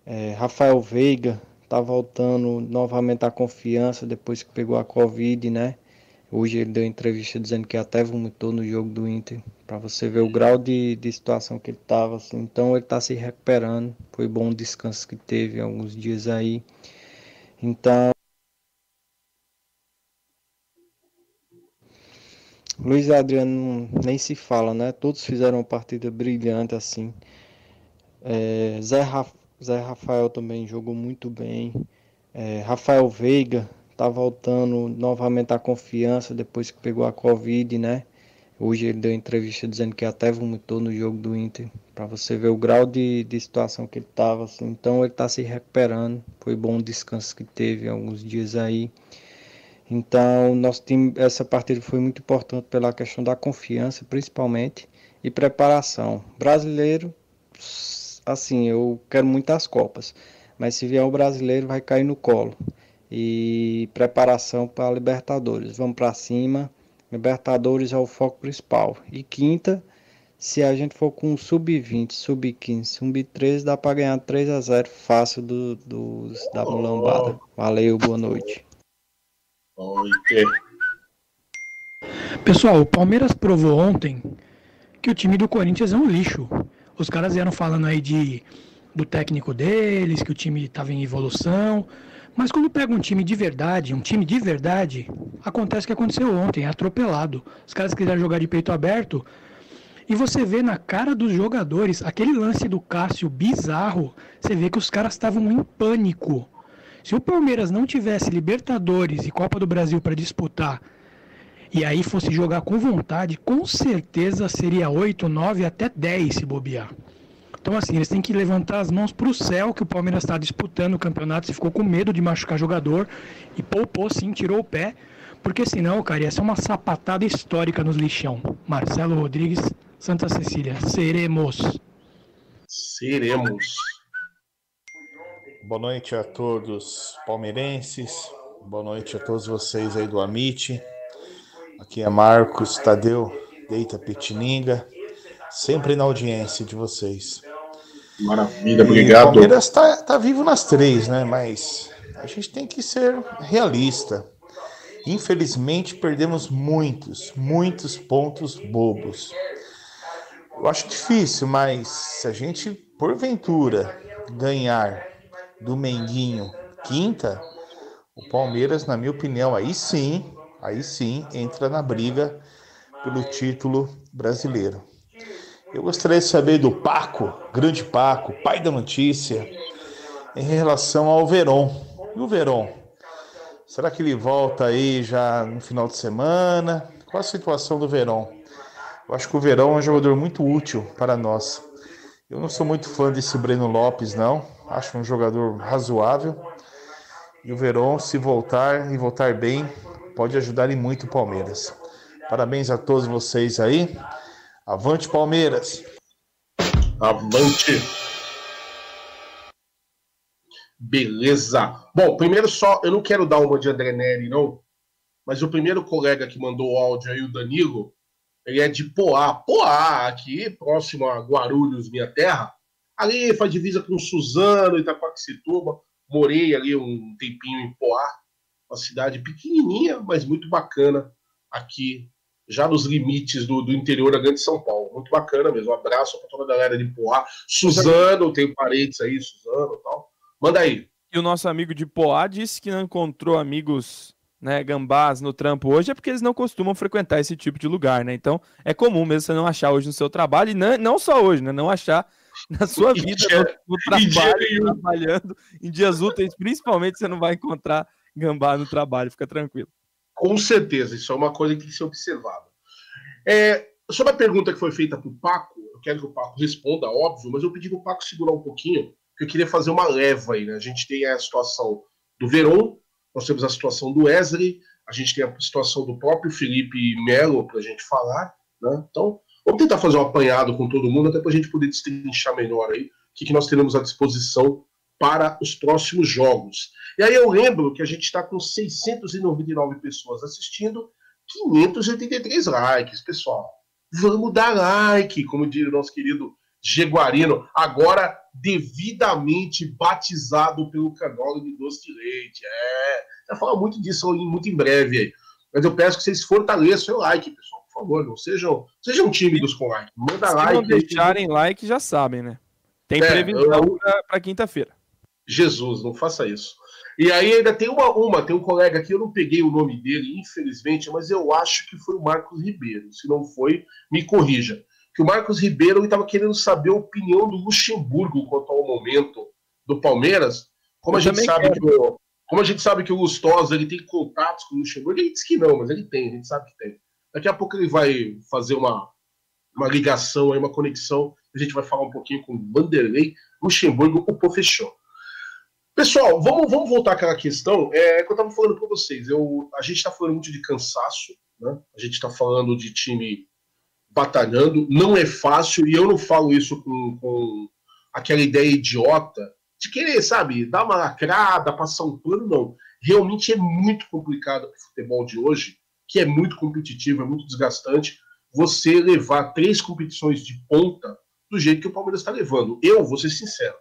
É, Rafael Veiga tá voltando novamente à confiança depois que pegou a Covid, né? Hoje ele deu entrevista dizendo que até vomitou no jogo do Inter, para você ver o grau de, de situação que ele estava. Assim. Então ele está se recuperando. Foi bom o descanso que teve alguns dias aí. Então Luiz Adriano nem se fala, né? Todos fizeram uma partida brilhante assim. É, Zé, Raf, Zé Rafael também jogou muito bem. É, Rafael Veiga tá voltando novamente à confiança depois que pegou a Covid, né? Hoje ele deu entrevista dizendo que até vomitou no jogo do Inter, para você ver o grau de, de situação que ele estava. Assim. Então ele está se recuperando. Foi bom o descanso que teve alguns dias aí. Então, nosso time, essa partida foi muito importante pela questão da confiança, principalmente, e preparação. Brasileiro, assim, eu quero muitas Copas, mas se vier o brasileiro, vai cair no colo. E preparação para a Libertadores. Vamos para cima. Libertadores é o foco principal. E quinta, se a gente for com sub-20, sub-15, sub-13, dá para ganhar 3 a 0 fácil do, dos, da mulambada. Valeu, boa noite. Pessoal, o Palmeiras provou ontem que o time do Corinthians é um lixo. Os caras vieram falando aí de do técnico deles, que o time estava em evolução. Mas quando pega um time de verdade, um time de verdade, acontece o que aconteceu ontem, é atropelado. Os caras quiseram jogar de peito aberto. E você vê na cara dos jogadores, aquele lance do Cássio bizarro, você vê que os caras estavam em pânico. Se o Palmeiras não tivesse Libertadores e Copa do Brasil para disputar e aí fosse jogar com vontade, com certeza seria 8, 9 até 10 se bobear. Então, assim, eles têm que levantar as mãos para o céu que o Palmeiras está disputando o campeonato. Se ficou com medo de machucar jogador e poupou sim, tirou o pé. Porque senão, cara, ia ser uma sapatada histórica nos lixão. Marcelo Rodrigues, Santa Cecília. Seremos. Seremos. Boa noite a todos palmeirenses, boa noite a todos vocês aí do Amit. Aqui é Marcos Tadeu, Deita Petininga, sempre na audiência de vocês. Maravilha, obrigado. o Palmeiras está tá vivo nas três, né? Mas a gente tem que ser realista. Infelizmente, perdemos muitos, muitos pontos bobos. Eu acho difícil, mas se a gente, porventura, ganhar do Menguinho quinta, o Palmeiras, na minha opinião, aí sim, aí sim entra na briga pelo título brasileiro. Eu gostaria de saber do Paco, grande Paco, pai da notícia, em relação ao Verón. E o Verón? Será que ele volta aí já no final de semana? Qual a situação do Verón? Eu acho que o Verón é um jogador muito útil para nós. Eu não sou muito fã desse Breno Lopes, não. Acho um jogador razoável. E o Verón, se voltar e voltar bem, pode ajudar em muito o Palmeiras. Parabéns a todos vocês aí. Avante Palmeiras! Avante! Beleza. Bom, primeiro só, eu não quero dar uma de André Neri, não, mas o primeiro colega que mandou o áudio aí, o Danilo, ele é de Poá. Poá, aqui, próximo a Guarulhos, minha terra. Ali faz divisa com Suzano, Itaquaquecetuba. Morei ali um tempinho em Poá, uma cidade pequenininha, mas muito bacana aqui, já nos limites do, do interior da Grande São Paulo. Muito bacana mesmo. Um abraço para toda a galera de Poá. Suzano, tenho parentes aí, Suzano e tal. Manda aí. E o nosso amigo de Poá disse que não encontrou amigos né, gambás no trampo hoje é porque eles não costumam frequentar esse tipo de lugar, né? Então é comum mesmo você não achar hoje no seu trabalho, e não, não só hoje, né? Não achar [LAUGHS] na sua vida, dia, no, no trabalho, trabalhando, em dias úteis, principalmente você não vai encontrar gambá no trabalho, fica tranquilo. Com certeza, isso é uma coisa que tem que ser observada. É, sobre a pergunta que foi feita para o Paco, eu quero que o Paco responda, óbvio, mas eu pedi para o Paco segurar um pouquinho, porque eu queria fazer uma leva aí, né? A gente tem a situação do Verón, nós temos a situação do Wesley, a gente tem a situação do próprio Felipe Melo para a gente falar, né? Então, vamos tentar fazer um apanhado com todo mundo, até para a gente poder destrinchar melhor aí o que, que nós teremos à disposição para os próximos jogos. E aí eu lembro que a gente está com 699 pessoas assistindo, 583 likes, pessoal. Vamos dar like, como diz o nosso querido Jeguarino, agora devidamente batizado pelo canal de doce de leite. É, vai falar muito disso muito em breve aí. Mas eu peço que vocês fortaleçam o like, pessoal. Por favor, não sejam, sejam tímidos com like. Manda Se like. Se não deixarem aí. like, já sabem, né? Tem é, previsão para quinta-feira. Jesus, não faça isso. E aí ainda tem uma, uma, tem um colega aqui, eu não peguei o nome dele, infelizmente, mas eu acho que foi o Marcos Ribeiro. Se não foi, me corrija que o Marcos Ribeiro estava querendo saber a opinião do Luxemburgo quanto ao momento do Palmeiras. Como a gente sabe que o, como a gente sabe que o Lustosa ele tem contatos com o Luxemburgo, ele disse que não, mas ele tem, a gente sabe que tem. Daqui a pouco ele vai fazer uma, uma ligação, aí, uma conexão. A gente vai falar um pouquinho com o Vanderlei Luxemburgo, o professor. Pessoal, vamos, vamos voltar àquela questão é, que eu estava falando para vocês. Eu, a gente está falando muito de cansaço, né? a gente está falando de time batalhando, não é fácil, e eu não falo isso com, com aquela ideia idiota de querer, sabe, dar uma lacrada, passar um pano, não. Realmente é muito complicado para o futebol de hoje, que é muito competitivo, é muito desgastante, você levar três competições de ponta do jeito que o Palmeiras está levando. Eu vou ser sincero,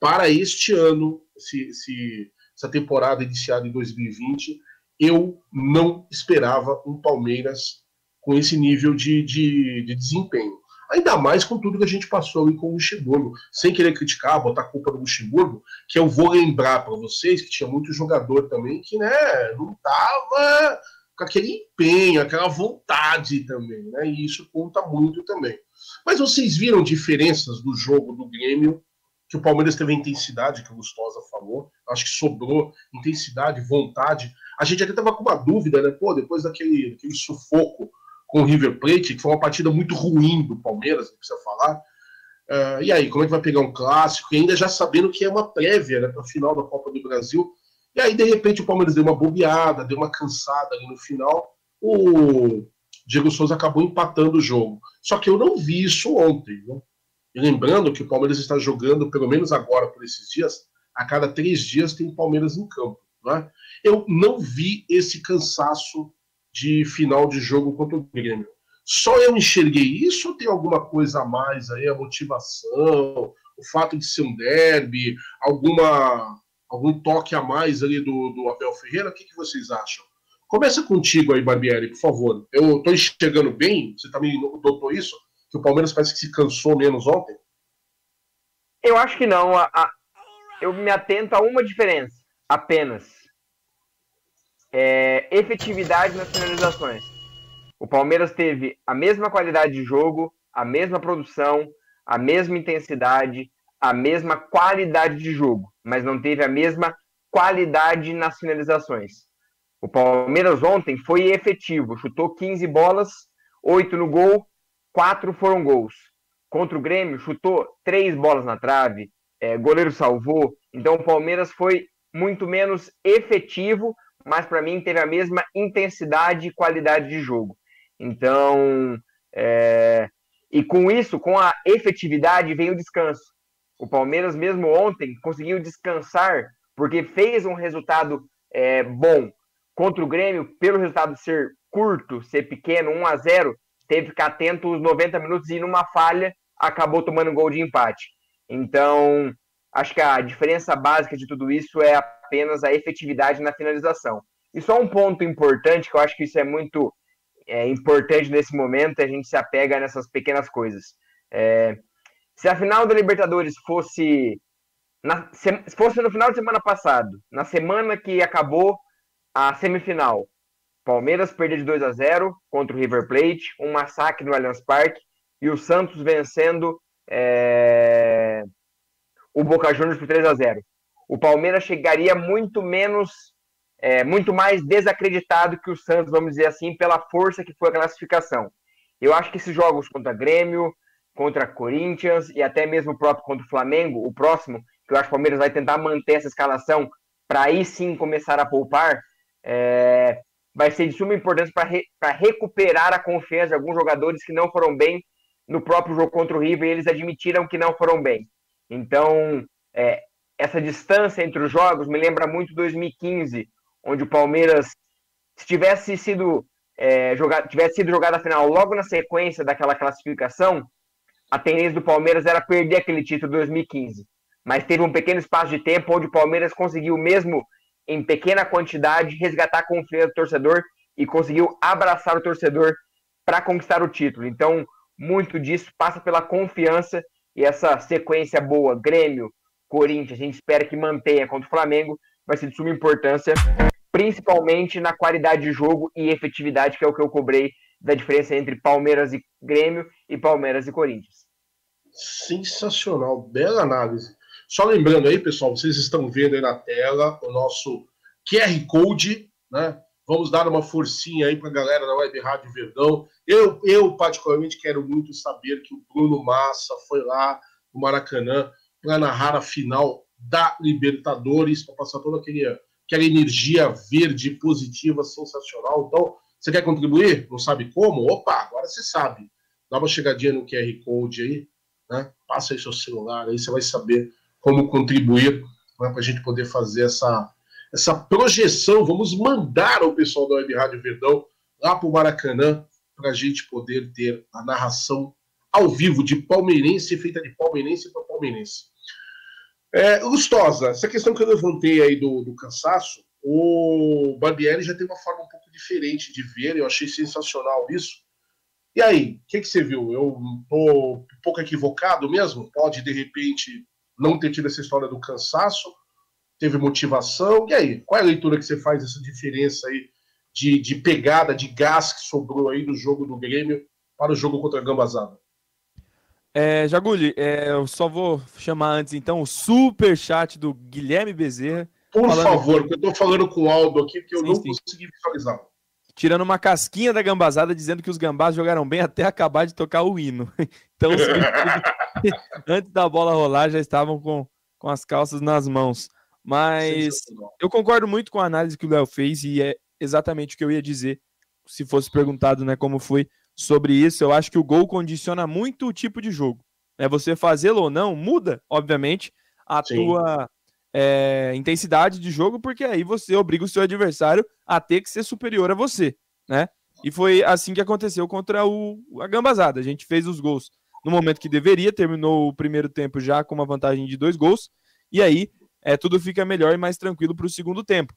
para este ano, se, essa temporada iniciada em 2020, eu não esperava um Palmeiras com esse nível de, de, de desempenho. Ainda mais com tudo que a gente passou ali com o Luxemburgo. Sem querer criticar, botar culpa do Luxemburgo, que eu vou lembrar para vocês que tinha muito jogador também que né, não tava com aquele empenho, aquela vontade também, né? E isso conta muito também. Mas vocês viram diferenças do jogo do Grêmio, que o Palmeiras teve a intensidade que o Gustosa falou, acho que sobrou intensidade, vontade. A gente até tava com uma dúvida, né? Pô, depois daquele, daquele sufoco com o River Plate, que foi uma partida muito ruim do Palmeiras, não precisa falar. Uh, e aí, como é que vai pegar um clássico? E ainda já sabendo que é uma prévia né, para a final da Copa do Brasil. E aí, de repente, o Palmeiras deu uma bobeada, deu uma cansada ali no final. O Diego Souza acabou empatando o jogo. Só que eu não vi isso ontem. Né? Lembrando que o Palmeiras está jogando, pelo menos agora, por esses dias, a cada três dias tem Palmeiras em campo. Né? Eu não vi esse cansaço de final de jogo contra o Grêmio. Só eu enxerguei isso ou tem alguma coisa a mais aí, a motivação, o fato de ser um derby, alguma, algum toque a mais ali do, do Abel Ferreira? O que, que vocês acham? Começa contigo aí, Barbieri, por favor. Eu estou enxergando bem, você também notou isso? Que o Palmeiras parece que se cansou menos ontem? Eu acho que não. A, a, eu me atento a uma diferença, apenas é, efetividade nas finalizações. O Palmeiras teve a mesma qualidade de jogo, a mesma produção, a mesma intensidade, a mesma qualidade de jogo, mas não teve a mesma qualidade nas finalizações. O Palmeiras ontem foi efetivo, chutou 15 bolas, 8 no gol, 4 foram gols. Contra o Grêmio, chutou 3 bolas na trave, é, goleiro salvou. Então o Palmeiras foi muito menos efetivo, mas para mim teve a mesma intensidade e qualidade de jogo. Então, é... e com isso, com a efetividade, vem o descanso. O Palmeiras, mesmo ontem, conseguiu descansar porque fez um resultado é, bom contra o Grêmio, pelo resultado ser curto, ser pequeno, 1 a 0 teve que ficar atento os 90 minutos e numa falha acabou tomando gol de empate. Então, acho que a diferença básica de tudo isso é apenas a efetividade na finalização. E só um ponto importante, que eu acho que isso é muito é, importante nesse momento, a gente se apega nessas pequenas coisas. É, se a final da Libertadores fosse, na, se fosse no final de semana passado, na semana que acabou a semifinal, Palmeiras perdeu de 2 a 0 contra o River Plate, um massacre no Allianz Parque, e o Santos vencendo é, o Boca Juniors por 3 a 0 O Palmeiras chegaria muito menos, é, muito mais desacreditado que o Santos, vamos dizer assim, pela força que foi a classificação. Eu acho que esses jogos contra Grêmio, contra Corinthians e até mesmo o próprio contra o Flamengo, o próximo, que eu acho que o Palmeiras vai tentar manter essa escalação para aí sim começar a poupar, é, vai ser de suma importância para re, recuperar a confiança de alguns jogadores que não foram bem no próprio jogo contra o River, eles admitiram que não foram bem. Então, é, essa distância entre os jogos me lembra muito 2015, onde o Palmeiras, se tivesse sido, é, jogado, tivesse sido jogado a final logo na sequência daquela classificação, a tendência do Palmeiras era perder aquele título 2015. Mas teve um pequeno espaço de tempo onde o Palmeiras conseguiu, mesmo em pequena quantidade, resgatar a confiança do torcedor e conseguiu abraçar o torcedor para conquistar o título. Então, muito disso passa pela confiança e essa sequência boa, Grêmio, Corinthians, a gente espera que mantenha contra o Flamengo, vai ser de suma importância, principalmente na qualidade de jogo e efetividade, que é o que eu cobrei da diferença entre Palmeiras e Grêmio e Palmeiras e Corinthians. Sensacional, bela análise. Só lembrando aí, pessoal, vocês estão vendo aí na tela o nosso QR Code, né? Vamos dar uma forcinha aí para a galera da Web Rádio Verdão. Eu, eu, particularmente, quero muito saber que o Bruno Massa foi lá no Maracanã para narrar a final da Libertadores, para passar toda aquele, aquela energia verde positiva sensacional. Então, você quer contribuir? Não sabe como? Opa, agora você sabe. Dá uma chegadinha no QR Code aí, né? Passa aí seu celular, aí você vai saber como contribuir né, para a gente poder fazer essa, essa projeção. Vamos mandar o pessoal da Web Rádio Verdão lá para o Maracanã para a gente poder ter a narração ao vivo de palmeirense, feita de palmeirense para palmeirense. É, Lustosa, essa questão que eu levantei aí do, do cansaço, o Barbieri já tem uma forma um pouco diferente de ver, eu achei sensacional isso. E aí, o que, que você viu? Eu estou um pouco equivocado mesmo? Pode, de repente, não ter tido essa história do cansaço? Teve motivação? E aí, qual é a leitura que você faz dessa diferença aí de, de pegada, de gás que sobrou aí do jogo do Grêmio para o jogo contra a Gambazada? É, Jaguli, é, eu só vou chamar antes então o super chat do Guilherme Bezerra. Por favor, porque eu tô falando com o Aldo aqui, porque eu sim, não sim. consegui visualizar. Tirando uma casquinha da gambazada, dizendo que os gambás jogaram bem até acabar de tocar o hino. [LAUGHS] Então, [LAUGHS] antes da bola rolar, já estavam com, com as calças nas mãos. Mas eu concordo muito com a análise que o Léo fez e é exatamente o que eu ia dizer se fosse perguntado né, como foi sobre isso. Eu acho que o gol condiciona muito o tipo de jogo. É Você fazê-lo ou não muda, obviamente, a Sim. tua é, intensidade de jogo, porque aí você obriga o seu adversário a ter que ser superior a você, né? E foi assim que aconteceu contra o, a Gambazada. A gente fez os gols no momento que deveria, terminou o primeiro tempo já com uma vantagem de dois gols, e aí é, tudo fica melhor e mais tranquilo para o segundo tempo.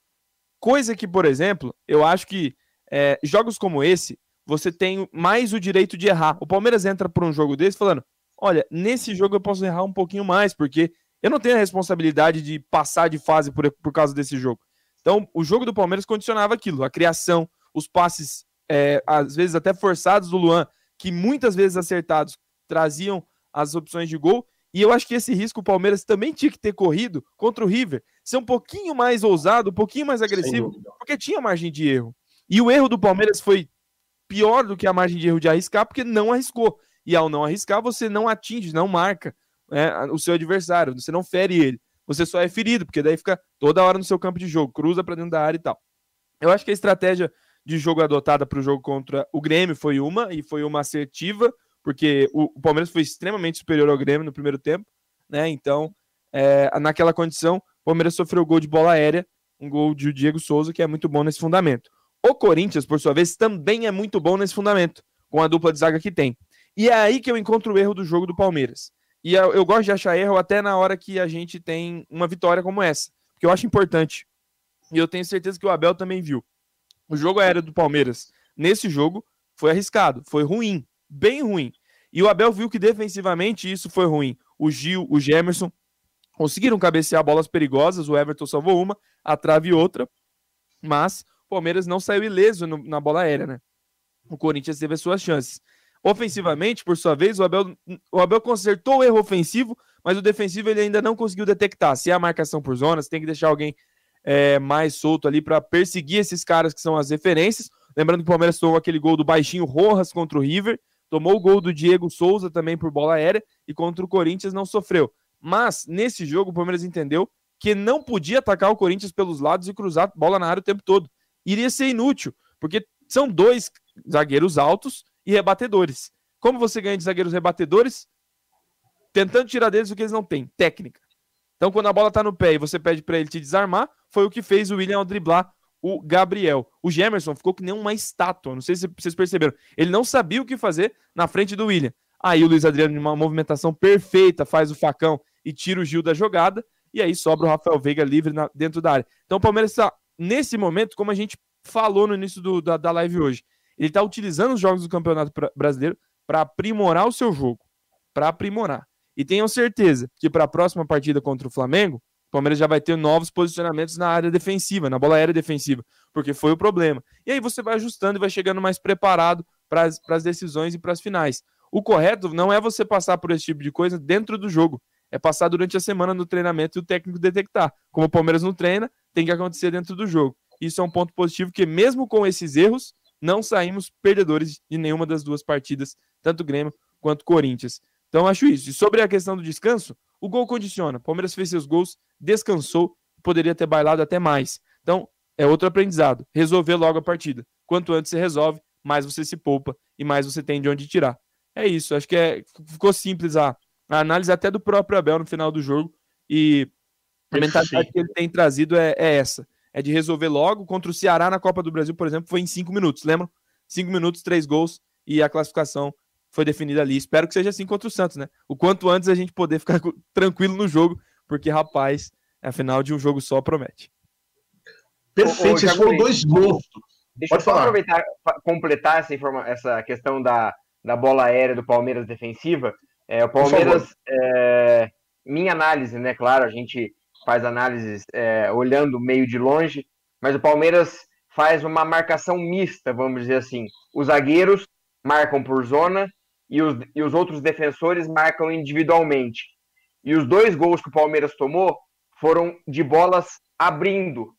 Coisa que, por exemplo, eu acho que é, jogos como esse, você tem mais o direito de errar. O Palmeiras entra por um jogo desse falando: olha, nesse jogo eu posso errar um pouquinho mais, porque eu não tenho a responsabilidade de passar de fase por, por causa desse jogo. Então, o jogo do Palmeiras condicionava aquilo, a criação, os passes, é, às vezes até forçados do Luan, que muitas vezes acertados traziam as opções de gol. E eu acho que esse risco o Palmeiras também tinha que ter corrido contra o River, ser um pouquinho mais ousado, um pouquinho mais agressivo, porque tinha margem de erro. E o erro do Palmeiras foi pior do que a margem de erro de arriscar, porque não arriscou. E ao não arriscar, você não atinge, não marca é, o seu adversário, você não fere ele. Você só é ferido, porque daí fica toda hora no seu campo de jogo, cruza para dentro da área e tal. Eu acho que a estratégia de jogo adotada para o jogo contra o Grêmio foi uma, e foi uma assertiva, porque o, o Palmeiras foi extremamente superior ao Grêmio no primeiro tempo, né? Então, é, naquela condição, o Palmeiras sofreu gol de bola aérea, um gol de Diego Souza, que é muito bom nesse fundamento. O Corinthians, por sua vez, também é muito bom nesse fundamento, com a dupla de zaga que tem. E é aí que eu encontro o erro do jogo do Palmeiras. E eu, gosto de achar erro até na hora que a gente tem uma vitória como essa, porque eu acho importante. E eu tenho certeza que o Abel também viu. O jogo aéreo do Palmeiras, nesse jogo, foi arriscado, foi ruim, bem ruim. E o Abel viu que defensivamente isso foi ruim. O Gil, o Gemerson conseguiram cabecear bolas perigosas, o Everton salvou uma, a trave outra, mas o Palmeiras não saiu ileso no, na bola aérea, né? O Corinthians teve as suas chances. Ofensivamente, por sua vez, o Abel, o Abel consertou o erro ofensivo, mas o defensivo ele ainda não conseguiu detectar. Se é a marcação por zonas, tem que deixar alguém é, mais solto ali para perseguir esses caras que são as referências. Lembrando que o Palmeiras tomou aquele gol do baixinho Rojas contra o River, tomou o gol do Diego Souza também por bola aérea e contra o Corinthians não sofreu. Mas nesse jogo o Palmeiras entendeu que não podia atacar o Corinthians pelos lados e cruzar bola na área o tempo todo. Iria ser inútil, porque são dois zagueiros altos e rebatedores. Como você ganha de zagueiros rebatedores? Tentando tirar deles o que eles não têm, técnica. Então, quando a bola tá no pé e você pede para ele te desarmar, foi o que fez o William ao driblar o Gabriel. O Gemerson ficou que nem uma estátua, não sei se vocês perceberam. Ele não sabia o que fazer na frente do William. Aí o Luiz Adriano, numa movimentação perfeita, faz o facão e tira o Gil da jogada. E aí sobra o Rafael Veiga livre na, dentro da área. Então o Palmeiras está, nesse momento, como a gente falou no início do, da, da live hoje, ele está utilizando os jogos do Campeonato Brasileiro para aprimorar o seu jogo. Para aprimorar. E tenham certeza que para a próxima partida contra o Flamengo, o Palmeiras já vai ter novos posicionamentos na área defensiva, na bola aérea defensiva, porque foi o problema. E aí você vai ajustando e vai chegando mais preparado para as decisões e para as finais. O correto não é você passar por esse tipo de coisa dentro do jogo, é passar durante a semana no treinamento e o técnico detectar. Como o Palmeiras não treina, tem que acontecer dentro do jogo. Isso é um ponto positivo, que mesmo com esses erros, não saímos perdedores de nenhuma das duas partidas, tanto Grêmio quanto Corinthians. Então acho isso. E sobre a questão do descanso, o gol condiciona. Palmeiras fez seus gols, descansou, poderia ter bailado até mais. Então é outro aprendizado. Resolver logo a partida. Quanto antes você resolve, mais você se poupa e mais você tem de onde tirar. É isso. Acho que é, ficou simples a, a análise até do próprio Abel no final do jogo. E a mentalidade que ele tem trazido é, é essa é de resolver logo. Contra o Ceará na Copa do Brasil, por exemplo, foi em cinco minutos, lembra? Cinco minutos, três gols e a classificação foi definida ali. Espero que seja assim contra o Santos, né? O quanto antes a gente poder ficar tranquilo no jogo, porque, rapaz, afinal de um jogo só promete. Perfeito, vocês foram dois monstros. Deixa Pode eu falar. aproveitar, completar essa, informa essa questão da, da bola aérea do Palmeiras defensiva. É, o Palmeiras, é, minha análise, né? Claro, a gente faz análises é, olhando meio de longe, mas o Palmeiras faz uma marcação mista, vamos dizer assim. Os zagueiros marcam por zona e os, e os outros defensores marcam individualmente. E os dois gols que o Palmeiras tomou foram de bolas abrindo.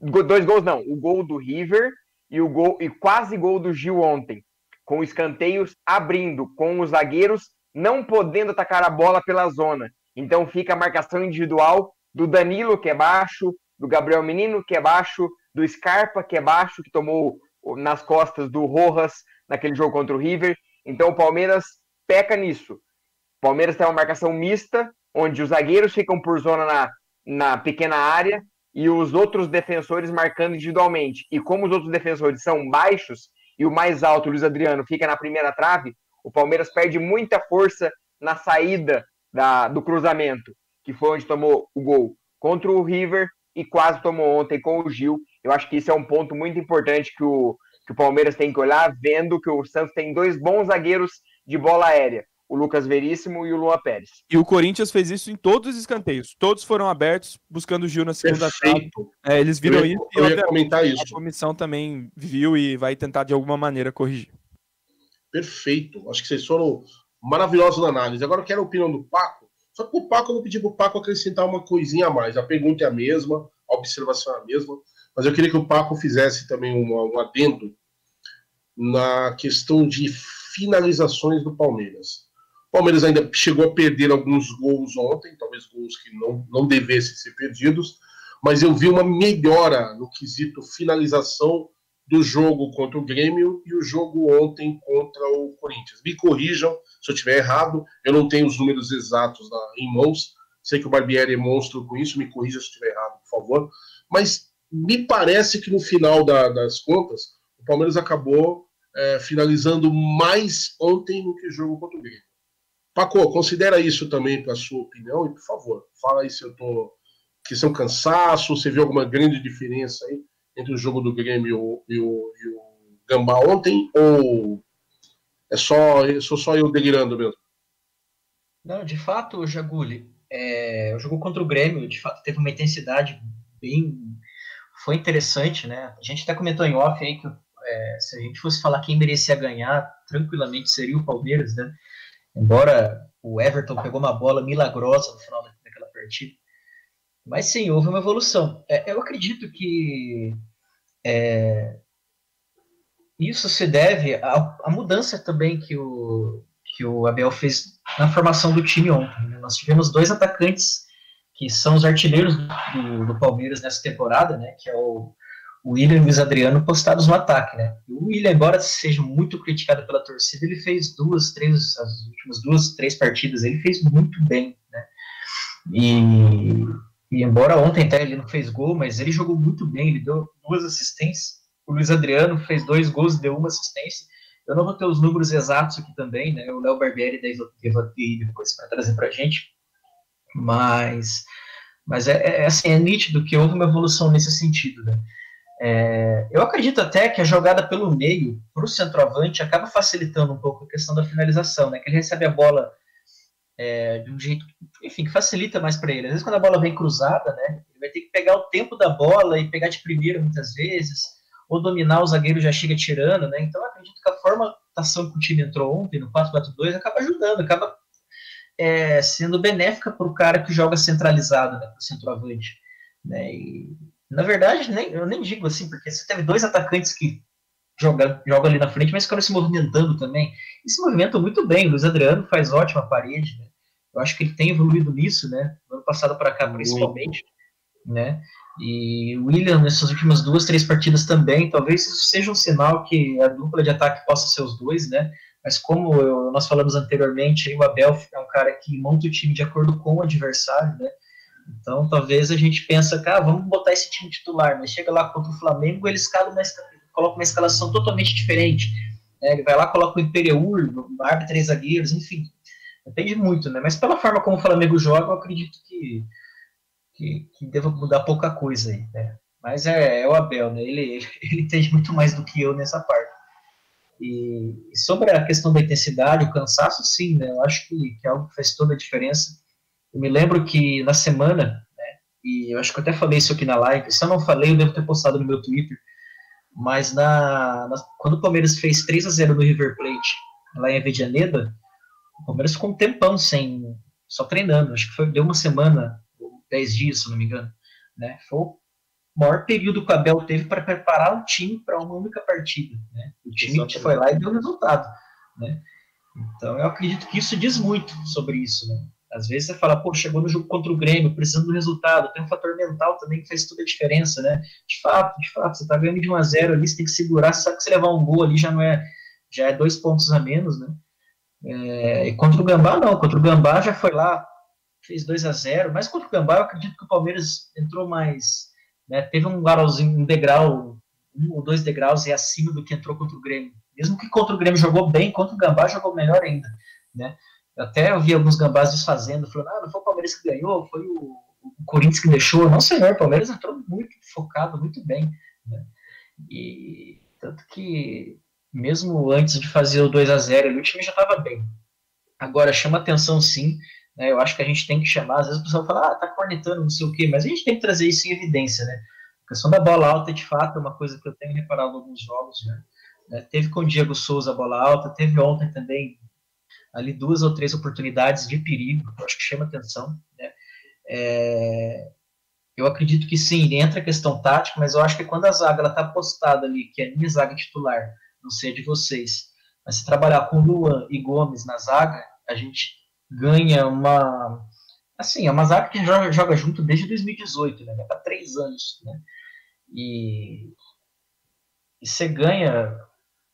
Dois gols não, o gol do River e o gol e quase gol do Gil ontem, com escanteios abrindo, com os zagueiros não podendo atacar a bola pela zona. Então fica a marcação individual do Danilo, que é baixo, do Gabriel Menino, que é baixo, do Scarpa, que é baixo, que tomou nas costas do Rojas naquele jogo contra o River. Então o Palmeiras peca nisso. O Palmeiras tem uma marcação mista, onde os zagueiros ficam por zona na, na pequena área e os outros defensores marcando individualmente. E como os outros defensores são baixos e o mais alto, o Luiz Adriano, fica na primeira trave, o Palmeiras perde muita força na saída da, do cruzamento que foi onde tomou o gol contra o River e quase tomou ontem com o Gil. Eu acho que isso é um ponto muito importante que o, que o Palmeiras tem que olhar, vendo que o Santos tem dois bons zagueiros de bola aérea, o Lucas Veríssimo e o Luan Pérez. E o Corinthians fez isso em todos os escanteios. Todos foram abertos buscando o Gil na segunda etapa. É, eles viram eu, isso eu ia comentar isso. a comissão também viu e vai tentar de alguma maneira corrigir. Perfeito. Acho que vocês foram maravilhosos na análise. Agora eu quero a opinião do Paco só que o Paco, eu vou pedir para o Paco acrescentar uma coisinha a mais. A pergunta é a mesma, a observação é a mesma, mas eu queria que o Paco fizesse também um, um adendo na questão de finalizações do Palmeiras. O Palmeiras ainda chegou a perder alguns gols ontem, talvez gols que não, não devessem ser perdidos, mas eu vi uma melhora no quesito finalização do jogo contra o Grêmio e o jogo ontem contra o Corinthians. Me corrijam se eu estiver errado, eu não tenho os números exatos em mãos, Sei que o Barbieri é monstro com isso, me corrija se estiver errado, por favor. Mas me parece que no final da, das contas, o Palmeiras acabou é, finalizando mais ontem do que jogo contra o Grêmio. Paco, considera isso também para sua opinião e, por favor, fala aí se eu tô questão cansaço, você viu alguma grande diferença aí entre o jogo do Grêmio e o, e o, e o Gambá ontem ou é só, sou só eu delirando mesmo? Não, de fato, Jaguli, é, o jogo contra o Grêmio, de fato, teve uma intensidade bem. Foi interessante, né? A gente até comentou em off aí que é, se a gente fosse falar quem merecia ganhar, tranquilamente seria o Palmeiras, né? Embora o Everton pegou uma bola milagrosa no final daquela partida. Mas sim, houve uma evolução. É, eu acredito que é, isso se deve à, mudança também que o, que o Abel fez na formação do time ontem. Né? Nós tivemos dois atacantes que são os artilheiros do, do Palmeiras nessa temporada, né? que é o, o William e o Luiz Adriano postados no ataque. Né? O William, embora seja muito criticado pela torcida, ele fez duas, três, as últimas duas, três partidas, ele fez muito bem. Né? E e embora ontem até ele não fez gol, mas ele jogou muito bem, ele deu duas assistências. O Luiz Adriano fez dois gols e deu uma assistência. Eu não vou ter os números exatos aqui também, né? O Léo Barbieri daí vou ter depois para trazer para a gente. Mas, mas é, é, assim, é nítido que houve uma evolução nesse sentido, né? É, eu acredito até que a jogada pelo meio para o centroavante acaba facilitando um pouco a questão da finalização, né? Que ele recebe a bola é, de um jeito, enfim, que facilita mais para ele. Às vezes, quando a bola vem cruzada, né, ele vai ter que pegar o tempo da bola e pegar de primeira muitas vezes, ou dominar o zagueiro já chega tirando, né? Então, acredito que a formatação que o time entrou ontem, no 4-4-2, acaba ajudando, acaba é, sendo benéfica para o cara que joga centralizado, né, para o centroavante. Né? E, na verdade, nem, eu nem digo assim, porque você teve dois atacantes que joga, joga ali na frente, mas ficaram se movimentando também. E se movimentam muito bem. O Luiz Adriano faz ótima parede, né? Eu acho que ele tem evoluído nisso, né? No ano passado para cá, principalmente, né? E William, nessas últimas duas, três partidas também, talvez isso seja um sinal que a dupla de ataque possa ser os dois, né? Mas como eu, nós falamos anteriormente, o Abel é um cara que monta o time de acordo com o adversário, né? Então, talvez a gente pensa, cara, ah, vamos botar esse time titular, mas chega lá contra o Flamengo, ele escala uma, coloca uma escalação totalmente diferente. Né? Ele vai lá, coloca o Imperiur, arma três zagueiros, enfim. Depende muito, né? Mas pela forma como o Flamengo joga, eu acredito que, que, que deva mudar pouca coisa aí, né? Mas é, é o Abel, né? Ele, ele, [LAUGHS] ele entende muito mais do que eu nessa parte. E, sobre a questão da intensidade, o cansaço, sim, né? Eu acho que, que é algo que faz toda a diferença. Eu me lembro que na semana, né? E eu acho que eu até falei isso aqui na live. Se eu não falei, eu devo ter postado no meu Twitter. Mas na, na quando o Palmeiras fez 3 a 0 no River Plate, lá em Avedianeda, o Palmeiras ficou um tempão sem, só treinando. Acho que foi, deu uma semana, 10 dias, se não me engano. Né? Foi o maior período que o Abel teve para preparar o time para uma única partida. Né? O time Exatamente. foi lá e deu resultado. Né? Então eu acredito que isso diz muito sobre isso. Né? Às vezes você fala, pô, chegou no jogo contra o Grêmio, precisando do resultado, tem um fator mental também que faz toda a diferença, né? De fato, de fato, você tá ganhando de 1 a 0 ali, você tem que segurar, você sabe que se levar um gol ali já não é, já é dois pontos a menos, né? É, e contra o Gambá, não. Contra o Gambá já foi lá, fez 2 a 0 Mas contra o Gambá, eu acredito que o Palmeiras entrou mais. Né, teve um um degrau, um ou dois degraus e acima do que entrou contra o Grêmio. Mesmo que contra o Grêmio jogou bem, contra o Gambá jogou melhor ainda. Né? Até eu vi alguns gambás desfazendo, falando, ah, não foi o Palmeiras que ganhou, foi o, o Corinthians que deixou. Não, senhor, o Palmeiras entrou muito focado, muito bem. Né? E tanto que mesmo antes de fazer o 2 a 0 o time já estava bem. Agora, chama atenção sim, né, eu acho que a gente tem que chamar, às vezes o pessoal fala, ah, tá cornetando, não sei o quê, mas a gente tem que trazer isso em evidência, né? A questão da bola alta, de fato, é uma coisa que eu tenho reparado em alguns jogos, né? né teve com o Diego Souza a bola alta, teve ontem também ali duas ou três oportunidades de perigo, eu acho que chama atenção, né? É, eu acredito que sim, entra a questão tática, mas eu acho que quando a zaga ela tá postada ali, que é a minha zaga titular, não sei de vocês. Mas se trabalhar com Luan e Gomes na zaga, a gente ganha uma. Assim, é uma zaga que joga, joga junto desde 2018, né? Há três anos, né? E, e você ganha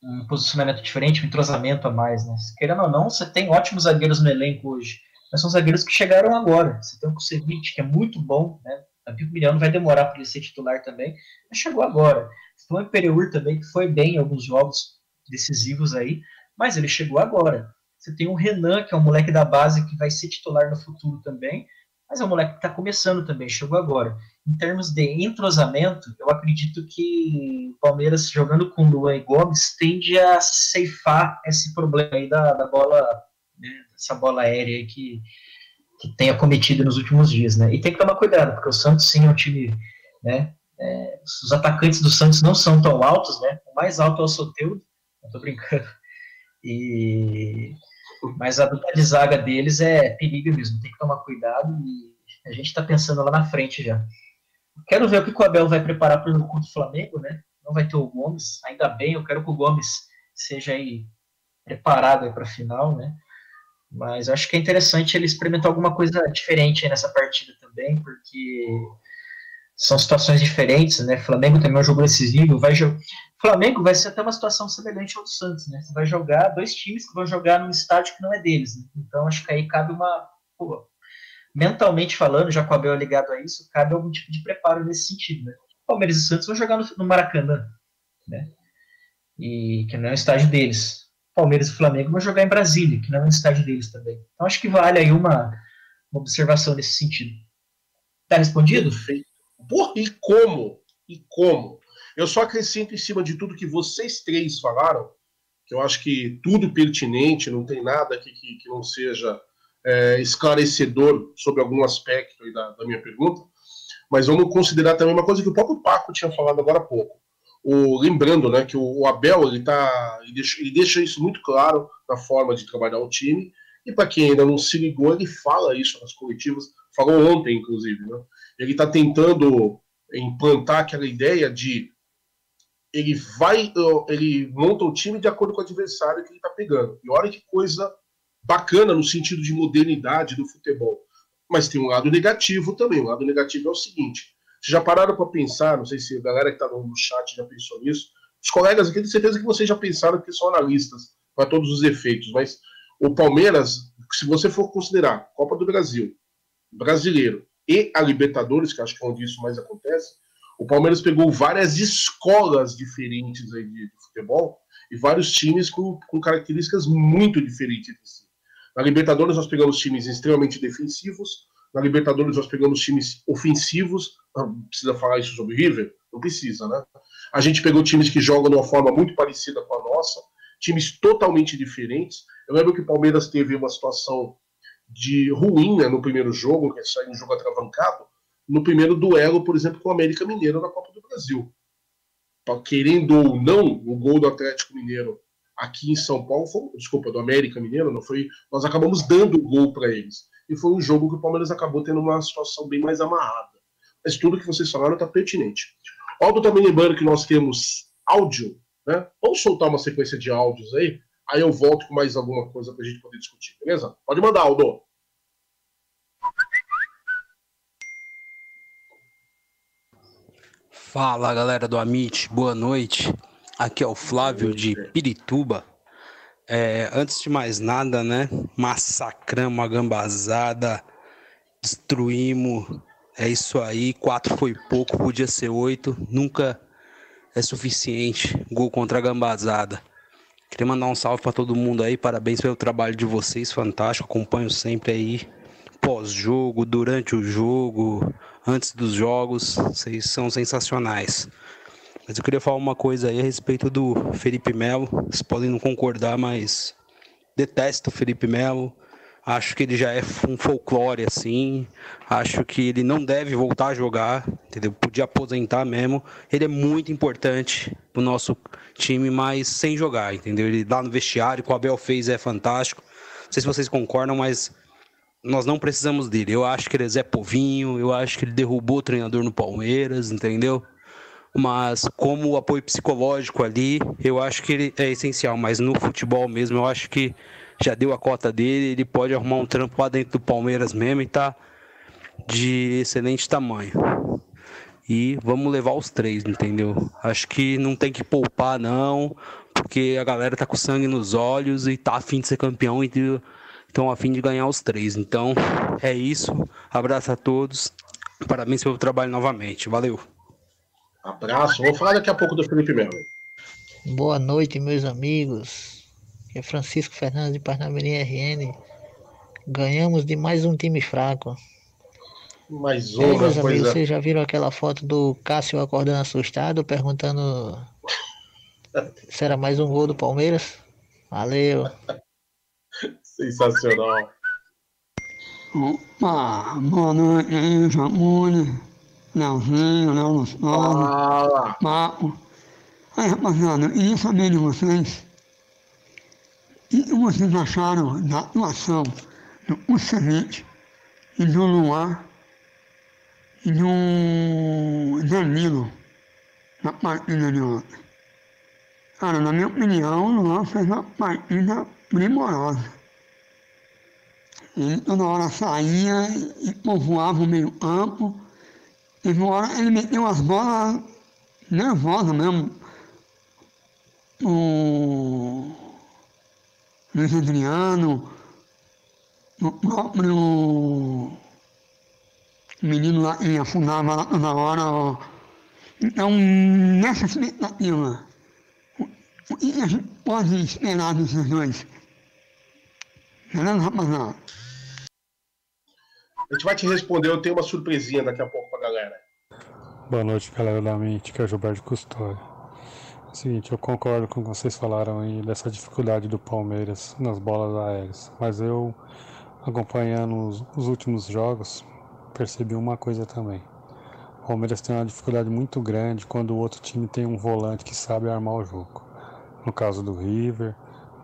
um posicionamento diferente, um entrosamento a mais, né? Querendo ou não, você tem ótimos zagueiros no elenco hoje. mas são zagueiros que chegaram agora. Você tem o Kusevich, que é muito bom, né? A Pico Milhão vai demorar para ele ser titular também, mas chegou agora. Você tem o Imperiur também, que foi bem em alguns jogos decisivos aí, mas ele chegou agora. Você tem o Renan, que é um moleque da base que vai ser titular no futuro também, mas é um moleque que está começando também, chegou agora. Em termos de entrosamento, eu acredito que o Palmeiras jogando com Luan e Gomes tende a ceifar esse problema aí da, da bola, né, essa bola aérea que, que tem acometido nos últimos dias, né? E tem que tomar cuidado, porque o Santos sim é um time, né? É, os atacantes do Santos não são tão altos, né? O mais alto é o Soteudo, não tô brincando. [LAUGHS] E mas a dupla de zaga deles é perigo mesmo, tem que tomar cuidado e a gente está pensando lá na frente já. Quero ver o que o Abel vai preparar para o jogo contra o Flamengo, né? Não vai ter o Gomes, ainda bem, eu quero que o Gomes seja aí preparado para a final, né? Mas acho que é interessante ele experimentar alguma coisa diferente nessa partida também, porque são situações diferentes, né? Flamengo também é um jogo decisivo, vai jogar. Flamengo vai ser até uma situação semelhante ao do Santos, né? Você vai jogar dois times que vão jogar num estádio que não é deles, né? Então acho que aí cabe uma. Pô, mentalmente falando, já com o Abel ligado a isso, cabe algum tipo de preparo nesse sentido, né? Palmeiras e Santos vão jogar no, no Maracanã, né? E que não é o estádio deles. Palmeiras e Flamengo vão jogar em Brasília, que não é o estádio deles também. Então acho que vale aí uma, uma observação nesse sentido. Tá respondido? Porra, e como? E como? Eu só acrescento em cima de tudo que vocês três falaram, que eu acho que tudo pertinente, não tem nada aqui que, que não seja é, esclarecedor sobre algum aspecto da, da, minha pergunta, mas vamos considerar também uma coisa que o próprio Paco tinha falado agora há pouco. O, lembrando né, que o, o Abel ele, tá, ele deixa, ele, deixa, isso muito claro na forma de trabalhar o time, e para quem ainda não se ligou, ele fala isso nas coletivas, falou ontem, inclusive. Né? Ele está tentando implantar aquela ideia de ele vai, ele monta o time de acordo com o adversário que ele está pegando. E olha que coisa bacana no sentido de modernidade do futebol. Mas tem um lado negativo também. O lado negativo é o seguinte: vocês já pararam para pensar? Não sei se a galera que está no chat já pensou nisso. Os colegas aqui, tenho certeza que vocês já pensaram que são analistas para todos os efeitos. Mas o Palmeiras, se você for considerar Copa do Brasil, Brasileiro e a Libertadores, que acho que é onde isso mais acontece, o Palmeiras pegou várias escolas diferentes aí de, futebol e vários times com, com características muito diferentes de si. Na Libertadores nós pegamos times extremamente defensivos, na Libertadores nós pegamos times ofensivos, não precisa falar isso sobre River? Não precisa, né? A gente pegou times que jogam de uma forma muito parecida com a nossa, times totalmente diferentes. Eu lembro que o Palmeiras teve uma situação de ruim né, no primeiro jogo, que saiu um jogo atravancado, no primeiro duelo, por exemplo, com o América Mineiro na Copa do Brasil. Querendo ou não, o gol do Atlético Mineiro aqui em São Paulo, foi, desculpa, do América Mineiro, não foi. Nós acabamos dando o gol para eles. E foi um jogo que o Palmeiras acabou tendo uma situação bem mais amarrada. Mas tudo que vocês falaram está pertinente. Aldo também lembrando que nós temos áudio, né? Vamos soltar uma sequência de áudios aí, aí eu volto com mais alguma coisa para a gente poder discutir, beleza? Pode mandar, Aldo. Fala galera do Amit, boa noite. Aqui é o Flávio de Pirituba. É, antes de mais nada, né? Massacramos a gambazada, destruímos. É isso aí. Quatro foi pouco, podia ser oito. Nunca é suficiente. Gol contra a gambazada. Queria mandar um salve para todo mundo aí. Parabéns pelo trabalho de vocês, fantástico. Acompanho sempre aí. Pós-jogo, durante o jogo, antes dos jogos, vocês são sensacionais. Mas eu queria falar uma coisa aí a respeito do Felipe Melo. Vocês podem não concordar, mas detesto o Felipe Melo. Acho que ele já é um folclore assim. Acho que ele não deve voltar a jogar, entendeu? Podia aposentar mesmo. Ele é muito importante pro nosso time, mas sem jogar, entendeu? Ele lá no vestiário, que o Abel fez é fantástico. Não sei se vocês concordam, mas nós não precisamos dele. Eu acho que ele é Zé Povinho, eu acho que ele derrubou o treinador no Palmeiras, entendeu? Mas como apoio psicológico ali, eu acho que ele é essencial. Mas no futebol mesmo, eu acho que já deu a cota dele, ele pode arrumar um trampo lá dentro do Palmeiras mesmo e tá de excelente tamanho. E vamos levar os três, entendeu? Acho que não tem que poupar, não, porque a galera tá com sangue nos olhos e tá afim de ser campeão e estão a fim de ganhar os três. Então é isso. Abraço a todos. Parabéns pelo trabalho novamente. Valeu. Abraço. Vou falar daqui a pouco do Felipe Melo. Boa noite, meus amigos. Aqui é Francisco Fernandes de Parnamirim RN. Ganhamos de mais um time fraco. Mais E aí, uma meus amigos, coisa. vocês já viram aquela foto do Cássio acordando assustado, perguntando [LAUGHS] se era mais um gol do Palmeiras? Valeu. Sensacional. Opa, boa noite aí, Jamune, Leozinho, Léo Lustosa, Papo. Aí, rapaziada, eu queria saber de vocês o que vocês acharam da atuação do Kusevich e do Luan e do Danilo na partida de ontem. Cara, na minha opinião, o Luan fez uma partida primorosa. Ele toda hora saía e povoava o meio campo. Teve uma hora ele meteu as bolas nervosas mesmo. O Luiz Adriano, o próprio menino lá que afundava lá toda hora. ó. Então, nessa expectativa, o que a gente pode esperar desses dois? Beleza, rapaziada? A gente vai te responder. Eu tenho uma surpresinha daqui a pouco pra galera. Boa noite, galera da Mente, que é o Gilberto Custódio. É seguinte, eu concordo com o que vocês falaram aí dessa dificuldade do Palmeiras nas bolas aéreas, mas eu, acompanhando os, os últimos jogos, percebi uma coisa também. O Palmeiras tem uma dificuldade muito grande quando o outro time tem um volante que sabe armar o jogo. No caso do River,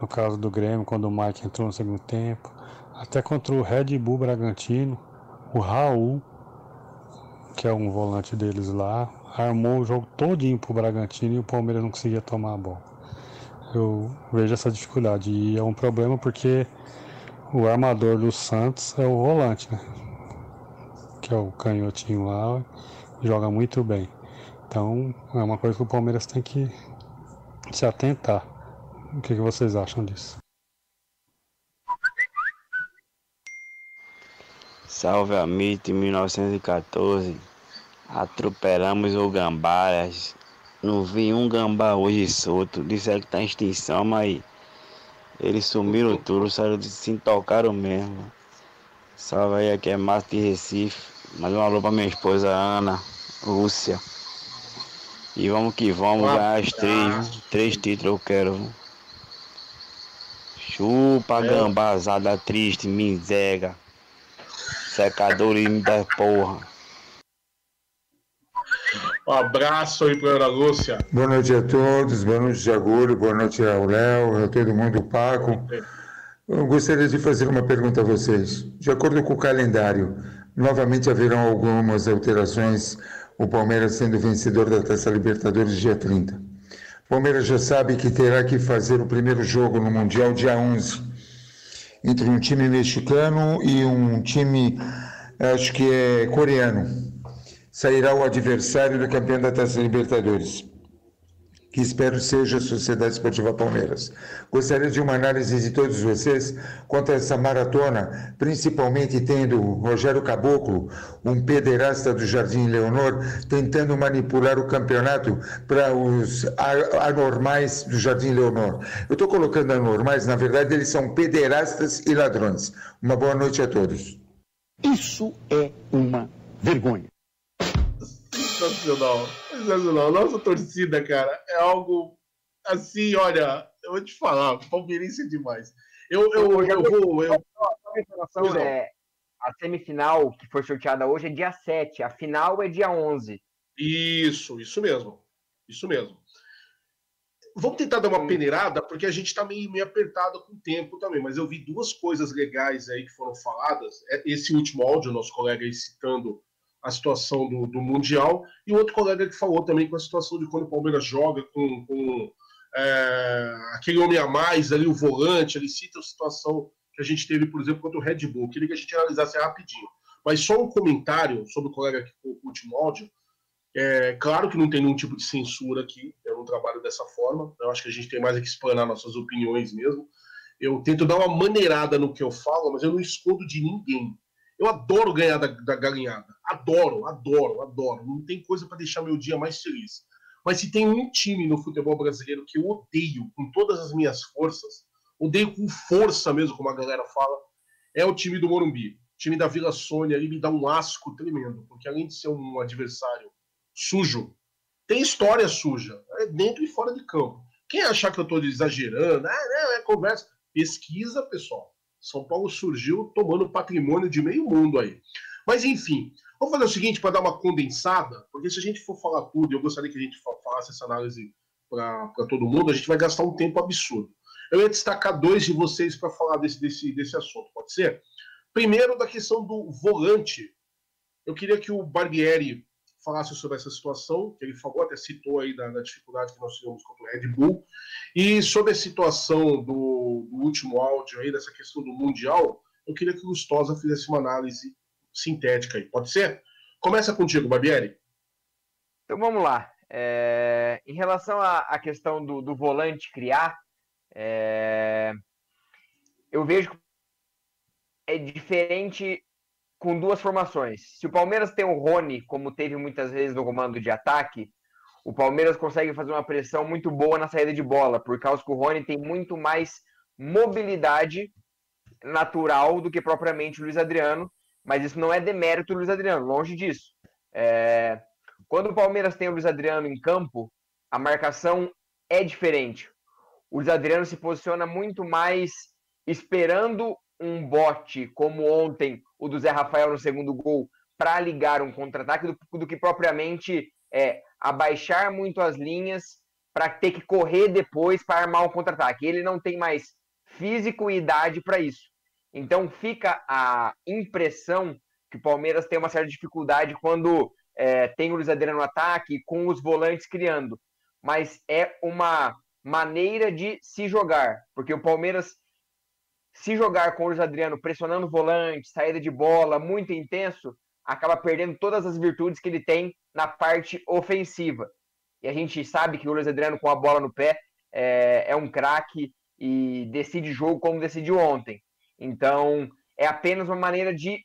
no caso do Grêmio, quando o Mike entrou no segundo tempo, até contra o Red Bull Bragantino, o Raul que é um volante deles lá, armou o jogo todinho pro Bragantino e o Palmeiras não conseguia tomar a bola. Eu vejo essa dificuldade e é um problema porque o armador do Santos é o volante, né? Que é o canhotinho lá, joga muito bem. Então é uma coisa que o Palmeiras tem que se atentar. O que, que vocês acham disso? Salve a MIT 1914. Atropelamos o Gambaras. Não vi um gambá hoje solto. Disseram que tá em extinção, mas eles sumiram tudo, saíram de se tocaram mesmo. Salve aí, aqui é Márcio de Recife. Mais um alô pra minha esposa Ana, Lúcia. E vamos que vamos ganhar as três, três títulos eu quero. Chupa gambazada triste, miséria. Secador da porra. Um abraço aí pra Ana Lúcia. Boa noite a todos, boa noite, Jagulho, boa noite ao Léo, a todo mundo, o Paco. Eu gostaria de fazer uma pergunta a vocês. De acordo com o calendário, novamente haverão algumas alterações, o Palmeiras sendo vencedor da Taça Libertadores dia 30. O Palmeiras já sabe que terá que fazer o primeiro jogo no Mundial dia 11, entre um time mexicano e um time, acho que é coreano. Sairá o adversário do campeão da Taça Libertadores, que espero seja a Sociedade Esportiva Palmeiras. Gostaria de uma análise de todos vocês quanto a essa maratona, principalmente tendo o Rogério Caboclo, um pederasta do Jardim Leonor, tentando manipular o campeonato para os anormais do Jardim Leonor. Eu estou colocando anormais, na verdade eles são pederastas e ladrões. Uma boa noite a todos. Isso é uma vergonha. Sensacional. Sensacional. Nossa torcida, cara, é algo assim, olha, eu vou te falar, palmeirense é demais. Eu, eu, eu, vou. Eu... Só Pois não. é, a semifinal que foi sorteada hoje é dia 7, a final é dia 11. Isso, isso mesmo. Isso mesmo. Vamos tentar dar uma peneirada, porque a gente está meio, meio apertado com o tempo também, mas eu vi duas coisas legais aí que foram faladas. É Esse último áudio, nosso colega aí citando a situação do, do Mundial, e outro colega que falou também com a situação de quando o Palmeiras joga com, com é, aquele homem a mais ali, o volante, ele cita a situação que a gente teve, por exemplo, contra o Red Bull. Queria que a gente analisasse rapidinho. Mas só um comentário sobre o colega que o último áudio. É claro que não tem nenhum tipo de censura aqui, eu não trabalho dessa forma, eu acho que a gente tem mais é que explanar nossas opiniões mesmo. eu tento dar uma maneirada no que eu falo, mas eu não escondo de ninguém. Eu adoro ganhar da, da galinhada. Adoro, adoro, adoro. Não tem coisa para deixar meu dia mais feliz. Mas se tem um time no futebol brasileiro que eu odeio com todas as minhas forças, odeio com força mesmo, como a galera fala, é o time do Morumbi. O time da Vila Sônia ali me dá um asco tremendo, porque além de ser um adversário sujo, tem história suja, é dentro e fora de campo. Quem achar que eu estou exagerando, ah, é conversa, pesquisa, pessoal. São Paulo surgiu tomando patrimônio de meio mundo aí. Mas enfim, vamos fazer o seguinte para dar uma condensada, porque se a gente for falar tudo, eu gostaria que a gente falasse essa análise para todo mundo, a gente vai gastar um tempo absurdo. Eu ia destacar dois de vocês para falar desse, desse, desse assunto, pode ser? Primeiro, da questão do volante. Eu queria que o Barbieri falasse sobre essa situação, que ele falou, até citou aí da, da dificuldade que nós tivemos contra o Red Bull, e sobre a situação do, do, último áudio aí, dessa questão do Mundial, eu queria que o Lustosa fizesse uma análise sintética aí, pode ser? Começa contigo, Barbieri. Então vamos lá. É, em relação à, à questão do, do, volante criar, é, eu vejo que é diferente com duas formações. Se o Palmeiras tem o Rony, como teve muitas vezes no comando de ataque, o Palmeiras consegue fazer uma pressão muito boa na saída de bola, por causa que o Rony tem muito mais mobilidade natural do que propriamente o Luiz Adriano, mas isso não é demérito do Luiz Adriano, longe disso. É... Quando o Palmeiras tem o Luiz Adriano em campo, a marcação é diferente. O Luiz Adriano se posiciona muito mais esperando um bote, como ontem o do Zé Rafael no segundo gol, para ligar um contra-ataque, do, do, que propriamente é, abaixar muito as linhas para ter que correr depois para armar um contra-ataque. Ele não tem mais físico e idade para isso. Então fica a impressão que o Palmeiras tem uma certa dificuldade quando é, tem o Luiz Adriano no ataque, com os volantes criando. Mas é uma maneira de se jogar, porque o Palmeiras se jogar com o Luiz Adriano pressionando o volante, saída de bola, muito intenso, acaba perdendo todas as virtudes que ele tem na parte ofensiva. E a gente sabe que o Luiz Adriano com a bola no pé é, é um craque e decide jogo como decidiu ontem. Então, é apenas uma maneira de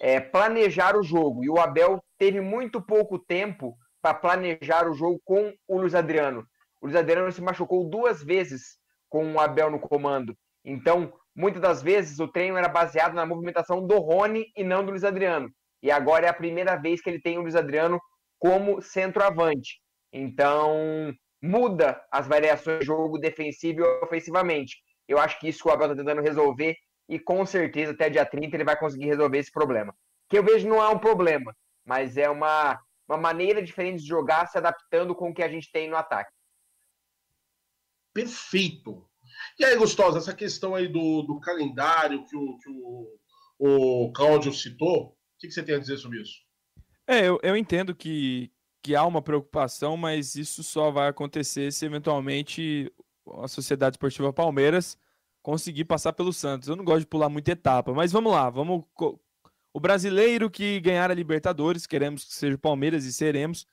é, planejar o jogo. E o Abel teve muito pouco tempo para planejar o jogo com o Luiz Adriano. O Luiz Adriano se machucou duas vezes com o Abel no comando. Então, muitas das vezes o treino era baseado na movimentação do Rony e não do Luiz Adriano. E agora é a primeira vez que ele tem o Luiz Adriano como centroavante. Então, muda as variações de jogo defensivo e ofensivamente. Eu acho que isso o Abel está tentando resolver e com certeza até dia 30 ele vai conseguir resolver esse problema. Que eu vejo não é um problema, mas é uma, uma maneira diferente de jogar se adaptando com o que a gente tem no ataque. Perfeito. E aí, Gustosa, essa questão aí do, do calendário que o, que o, o Cláudio citou, o que, que você tem a dizer sobre isso? É, eu, eu entendo que, que há uma preocupação, mas isso só vai acontecer se eventualmente a Sociedade Esportiva Palmeiras conseguir passar pelo Santos. Eu não gosto de pular muita etapa, mas vamos lá, vamos. O brasileiro que ganhar a Libertadores, queremos que seja o Palmeiras e seremos,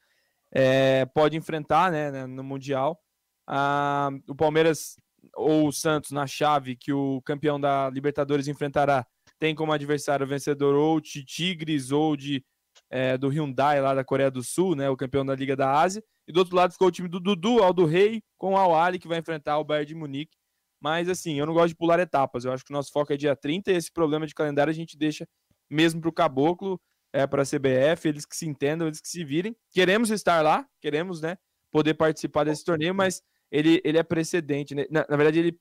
é, pode enfrentar né, no Mundial. Ah, o Palmeiras ou o Santos na chave que o campeão da Libertadores enfrentará tem como adversário vencedor ou de Tigres ou de, é, do Hyundai lá da Coreia do Sul, né, o campeão da Liga da Ásia. E do outro lado ficou o time do Dudu, Aldo Rei, com o Al-Ali, que vai enfrentar o Bayern de Munique. Mas assim, eu não gosto de pular etapas. Eu acho que o nosso foco é dia 30 e esse problema de calendário a gente deixa mesmo para o Caboclo, é, para a CBF, eles que se entendam, eles que se virem. Queremos estar lá, queremos né, poder participar desse torneio, mas ele, ele é precedente, né? na, na verdade, ele,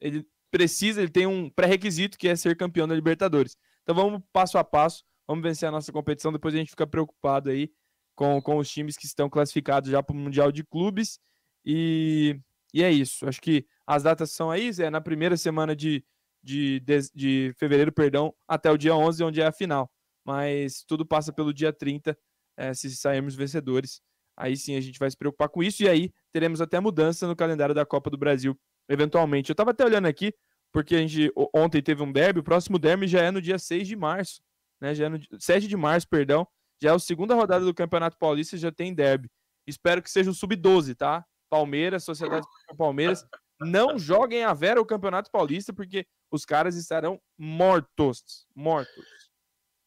ele precisa, ele tem um pré-requisito que é ser campeão da Libertadores. Então vamos passo a passo, vamos vencer a nossa competição, depois a gente fica preocupado aí com, com os times que estão classificados já para o Mundial de Clubes. E, e é isso. Acho que as datas são aí, é na primeira semana de, de, de, de fevereiro, perdão, até o dia 11, onde é a final. Mas tudo passa pelo dia 30, é, se sairmos vencedores. Aí sim a gente vai se preocupar com isso, e aí teremos até mudança no calendário da Copa do Brasil, eventualmente. Eu estava até olhando aqui, porque a gente ontem teve um derby, o próximo derby já é no dia 6 de março, né? Já é no 7 de março, perdão. Já é a segunda rodada do Campeonato Paulista, já tem derby. Espero que seja o sub-12, tá? Palmeiras, Sociedade Palmeiras, não joguem a Vera o Campeonato Paulista, porque os caras estarão mortos. Mortos.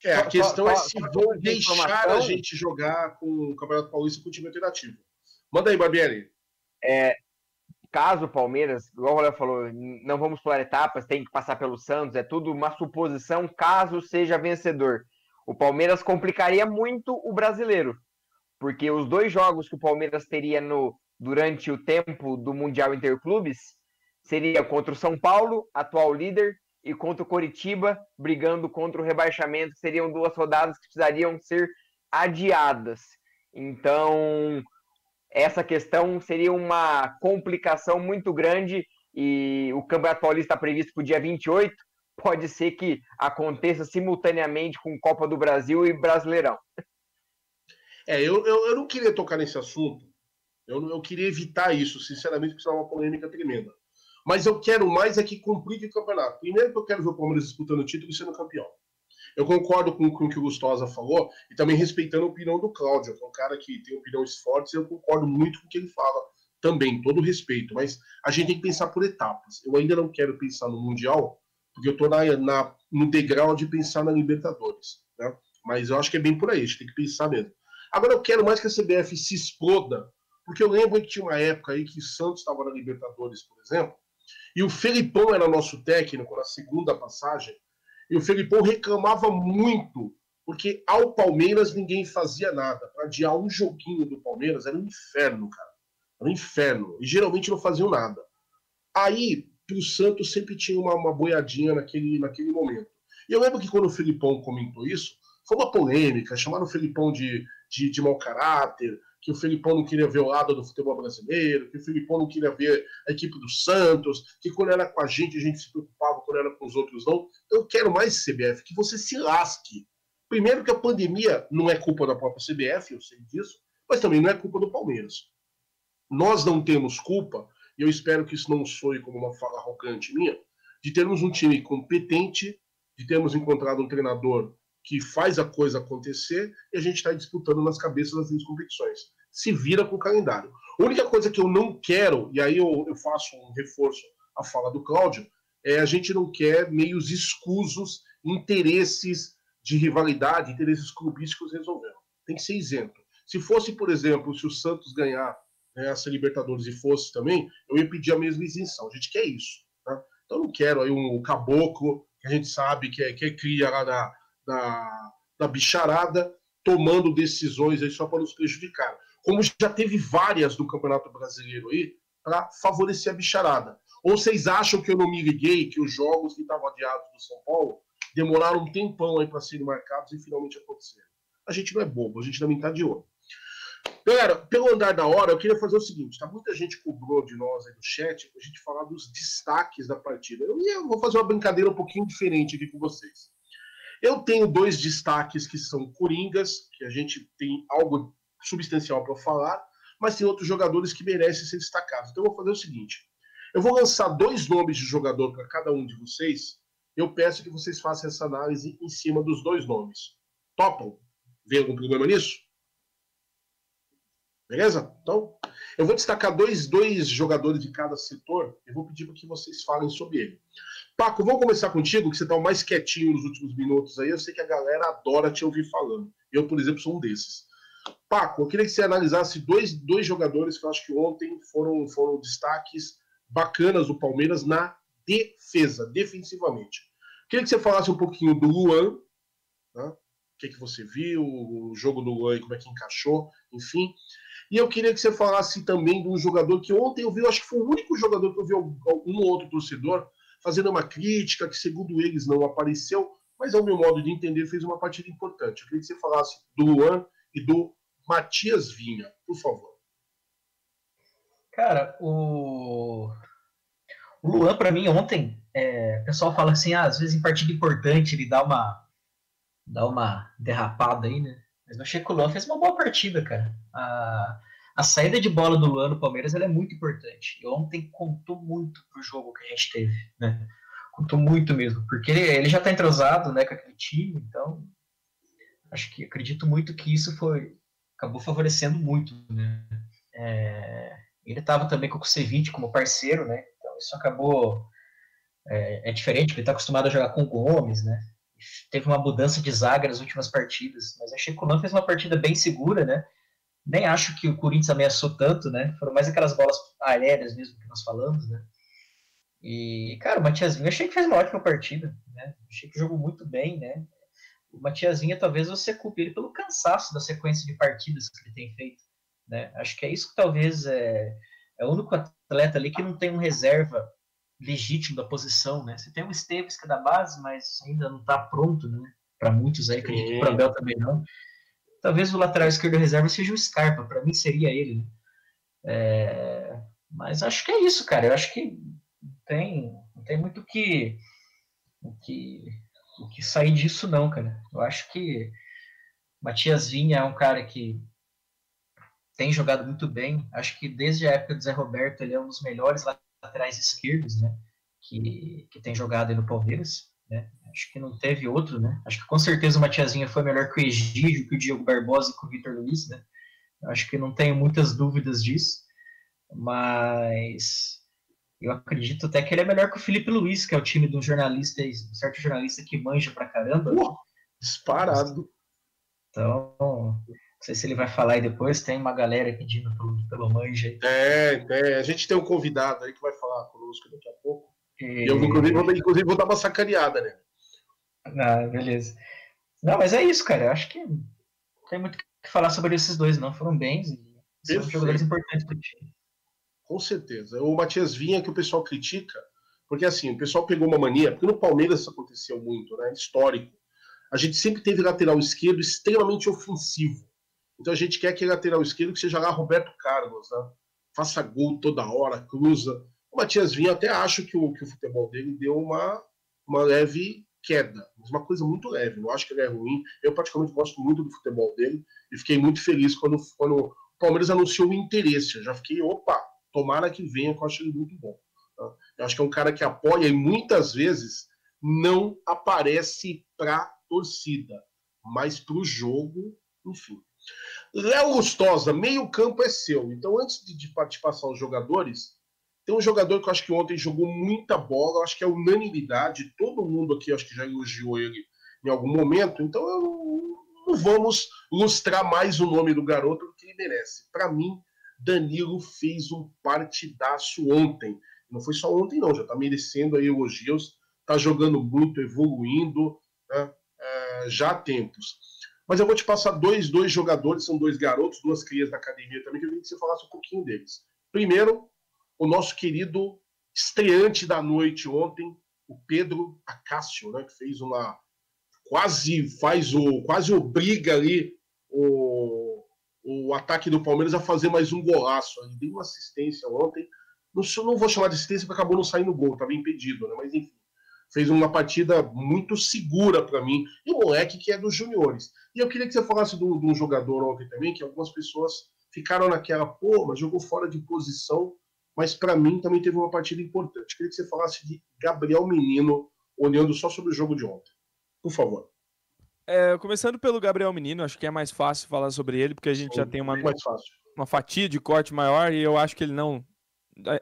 É, a questão só- é se só vão de deixar informação. a gente jogar com o Campeonato Paulista com o time alternativo. Manda aí, Barbieri. É, caso o Palmeiras, igual o Léo falou, não vamos pular etapas, tem que passar pelo Santos, é tudo uma suposição caso seja vencedor. O Palmeiras complicaria muito o brasileiro, porque os dois jogos que o Palmeiras teria no, durante o tempo do Mundial Interclubes seria contra o São Paulo, atual líder, e contra o Coritiba, brigando contra o rebaixamento, seriam duas rodadas que precisariam ser adiadas. Então, essa questão seria uma complicação muito grande e o Campeonato Paulista está previsto para o dia 28. Pode ser que aconteça simultaneamente com Copa do Brasil e Brasileirão. É, eu, eu, eu não queria tocar nesse assunto. Eu, eu queria evitar isso, sinceramente, porque senão é uma polêmica tremenda. Mas eu quero mais é que complique o campeonato. Primeiro que eu quero ver o Palmeiras disputando o título e sendo campeão. Eu concordo com, com o que o Gustosa falou e também respeitando a opinião do Cláudio, que é um cara que tem opiniões fortes e eu concordo muito com o que ele fala também, todo respeito. Mas a gente tem que pensar por etapas. Eu ainda não quero pensar no Mundial, porque eu estou na, na, no degrau de pensar na Libertadores. Né? Mas eu acho que é bem por aí, a gente tem que pensar mesmo. Agora eu quero mais que a CBF se exploda, porque eu lembro que tinha uma época aí que Santos estava na Libertadores, por exemplo, e o Felipão era nosso técnico na segunda passagem, e o Felipão reclamava muito, porque ao Palmeiras ninguém fazia nada. Para adiar um joguinho do Palmeiras era um inferno, cara. Era um inferno. E geralmente não faziam nada. Aí, pro Santos sempre tinha uma, uma boiadinha naquele, naquele momento. E eu lembro que quando o Felipão comentou isso, foi uma polêmica, chamaram o Felipão de, de, de mau caráter, que o Felipão não queria ver o lado do futebol brasileiro, que o Felipão não queria ver a equipe do Santos, que quando era com a gente a gente se preocupava, quando era com os outros não. Eu quero mais CBF, que você se lasque. Primeiro que a pandemia não é culpa da própria CBF, eu sei disso, mas também não é culpa do Palmeiras. Nós não temos culpa, e eu espero que isso não soe como uma fala arrogante minha, de termos um time competente, de termos encontrado um treinador que faz a coisa acontecer e a gente está disputando nas cabeças das competições. Se vira com o calendário. A única coisa que eu não quero, e aí eu, eu faço um reforço à fala do Cláudio, é a gente não quer meios escusos, interesses de rivalidade, interesses clubísticos resolvendo. Tem que ser isento. Se fosse, por exemplo, se o Santos ganhar né, essa Libertadores e fosse também, eu ia pedir a mesma isenção. A gente quer isso. Tá? Então eu não quero aí um caboclo, que a gente sabe que é, que é cria lá na, da, da bicharada tomando decisões aí só para nos prejudicar. Como já teve várias do Campeonato Brasileiro aí para favorecer a bicharada. Ou vocês acham que eu não me liguei que os jogos que estavam adiados do São Paulo demoraram um tempão aí para serem marcados e finalmente aconteceram? A gente não é bobo, a gente também está de olho. Galera, pelo andar da hora, eu queria fazer o seguinte: tá? Muita gente cobrou de nós aí no chat pra gente falar dos destaques da partida. Eu, ia, vou fazer uma brincadeira um pouquinho diferente aqui com vocês. Eu tenho dois destaques que são coringas, que a gente tem algo substancial para falar, mas tem outros jogadores que merecem ser destacados. Então eu vou fazer o seguinte: eu vou lançar dois nomes de jogador para cada um de vocês. Eu peço que vocês façam essa análise em cima dos dois nomes. Topam? Vê algum problema nisso? Beleza? Então, eu vou destacar dois, dois jogadores de cada setor e vou pedir para que vocês falem sobre ele. Paco, vamos começar contigo, que você está mais quietinho nos últimos minutos aí. Eu sei que a galera adora te ouvir falando. Eu, por exemplo, sou um desses. Paco, eu queria que você analisasse dois, dois jogadores que eu acho que ontem foram, foram destaques bacanas do Palmeiras na defesa, defensivamente. Queria que você falasse um pouquinho do Luan, né? o que, que você viu, o jogo do Luan e como é que encaixou, enfim. E eu queria que você falasse também de um jogador que ontem eu vi, eu acho que foi o único jogador que eu vi um ou outro torcedor fazendo uma crítica, que segundo eles não apareceu, mas ao meu modo de entender fez uma partida importante. Eu queria que você falasse do Luan e do Matias Vinha, por favor. Cara, o, o Luan, para mim, ontem, é... o pessoal fala assim, ah, às vezes em partida importante ele dá uma, dá uma derrapada aí, né? Mas eu achei que o Luan fez uma boa partida, cara. A, a saída de bola do Luan no Palmeiras é muito importante. E ontem contou muito pro jogo que a gente teve, né? Contou muito mesmo. Porque ele, ele já tá entrosado, né, com aquele time, então acho que acredito muito que isso foi acabou favorecendo muito, né? É, ele estava também com o C20 como parceiro, né? isso acabou. É, é diferente, ele está acostumado a jogar com o Gomes, né? Teve uma mudança de zaga nas últimas partidas, mas achei que o Luan fez uma partida bem segura, né? Nem acho que o Corinthians ameaçou tanto, né? Foram mais aquelas bolas aéreas mesmo que nós falamos, né? E, cara, o Matiazinho achei que fez uma ótima partida, né? Achei que jogou muito bem, né? O Matiazinha, talvez você culpe ele pelo cansaço da sequência de partidas que ele tem feito, né? Acho que é isso que talvez é, é o único atleta ali que não tem um reserva legítimo da posição, né? Você tem o Esteves que é da base, mas ainda não está pronto, né? Para muitos aí, acredito que o Abel também não. Talvez o lateral esquerdo reserva seja o Scarpa, para mim seria ele, né? É, mas acho que é isso, cara. Eu acho que tem, não tem muito que, o que, o que sair disso, não, cara. Eu acho que Matias Vinha é um cara que tem jogado muito bem. Acho que desde a época do Zé Roberto ele é um dos melhores laterais esquerdos, né? Que, que tem jogado aí no Palmeiras. Né? Acho que não teve outro, né? Acho que com certeza o Matiazinha foi melhor que o Egídio, que o Diego Barbosa e que o Vitor Luiz, né? Acho que não tenho muitas dúvidas disso, mas eu acredito até que ele é melhor que o Felipe Luiz, que é o time de um jornalista, um certo jornalista que manja pra caramba. Uh, disparado. Então, não sei se ele vai falar aí depois, tem uma galera pedindo pelo, pelo manja aí. É, é, a gente tem um convidado aí que vai falar conosco daqui a pouco. E... Eu, inclusive, vou, inclusive, vou dar uma sacaneada, né? Ah, beleza. Não, mas é isso, cara. Eu acho que não tem muito o que falar sobre esses dois, não. Foram bens e são jogadores importantes pro time. Com certeza. O Matias Vinha que o pessoal critica, porque assim, o pessoal pegou uma mania, porque no Palmeiras isso aconteceu muito, né? Histórico. A gente sempre teve lateral esquerdo extremamente ofensivo. Então a gente quer que lateral esquerdo que seja lá Roberto Carlos, né? Faça gol toda hora, cruza. O Matias Vinha até acho que o, que o futebol dele deu uma, uma leve queda, mas uma coisa muito leve. Não acho que ele é ruim. Eu praticamente gosto muito do futebol dele e fiquei muito feliz quando, quando o Palmeiras anunciou o interesse. Eu já fiquei, opa, tomara que venha, que eu acho ele muito bom. Tá? Eu acho que é um cara que apoia e muitas vezes não aparece para torcida, mas para o jogo, enfim. Léo Lustosa, meio campo é seu. Então, antes de, de passar os jogadores, tem um jogador que eu acho que ontem jogou muita bola, acho que é unanimidade, todo mundo aqui acho que já elogiou ele em algum momento, então eu não vamos lustrar mais o nome do garoto do que ele merece. Para mim, Danilo fez um partidaço ontem. Não foi só ontem, não, já está merecendo aí elogios, está jogando muito, evoluindo, né, é, já há tempos. Mas eu vou te passar dois, dois jogadores, são dois garotos, duas crias da academia também, que eu queria que você falasse um pouquinho deles. Primeiro, o nosso querido estreante da noite ontem, o Pedro Acácio, né, que fez uma. quase faz o. quase obriga ali o o ataque do Palmeiras a fazer mais um golaço. Ele deu uma assistência ontem. Não, não vou chamar de assistência porque acabou não saindo gol, estava impedido, né? Mas enfim, fez uma partida muito segura para mim. E o moleque que é dos juniores. E eu queria que você falasse de um jogador ontem também, que algumas pessoas ficaram naquela, pô, mas jogou fora de posição, mas para mim também teve uma partida importante. Queria que você falasse de Gabriel Menino, olhando só sobre o jogo de ontem. Por favor. É, começando pelo Gabriel Menino, acho que é mais fácil falar sobre ele, porque a gente Sim, já tem uma, uma fatia de corte maior e eu acho que ele não.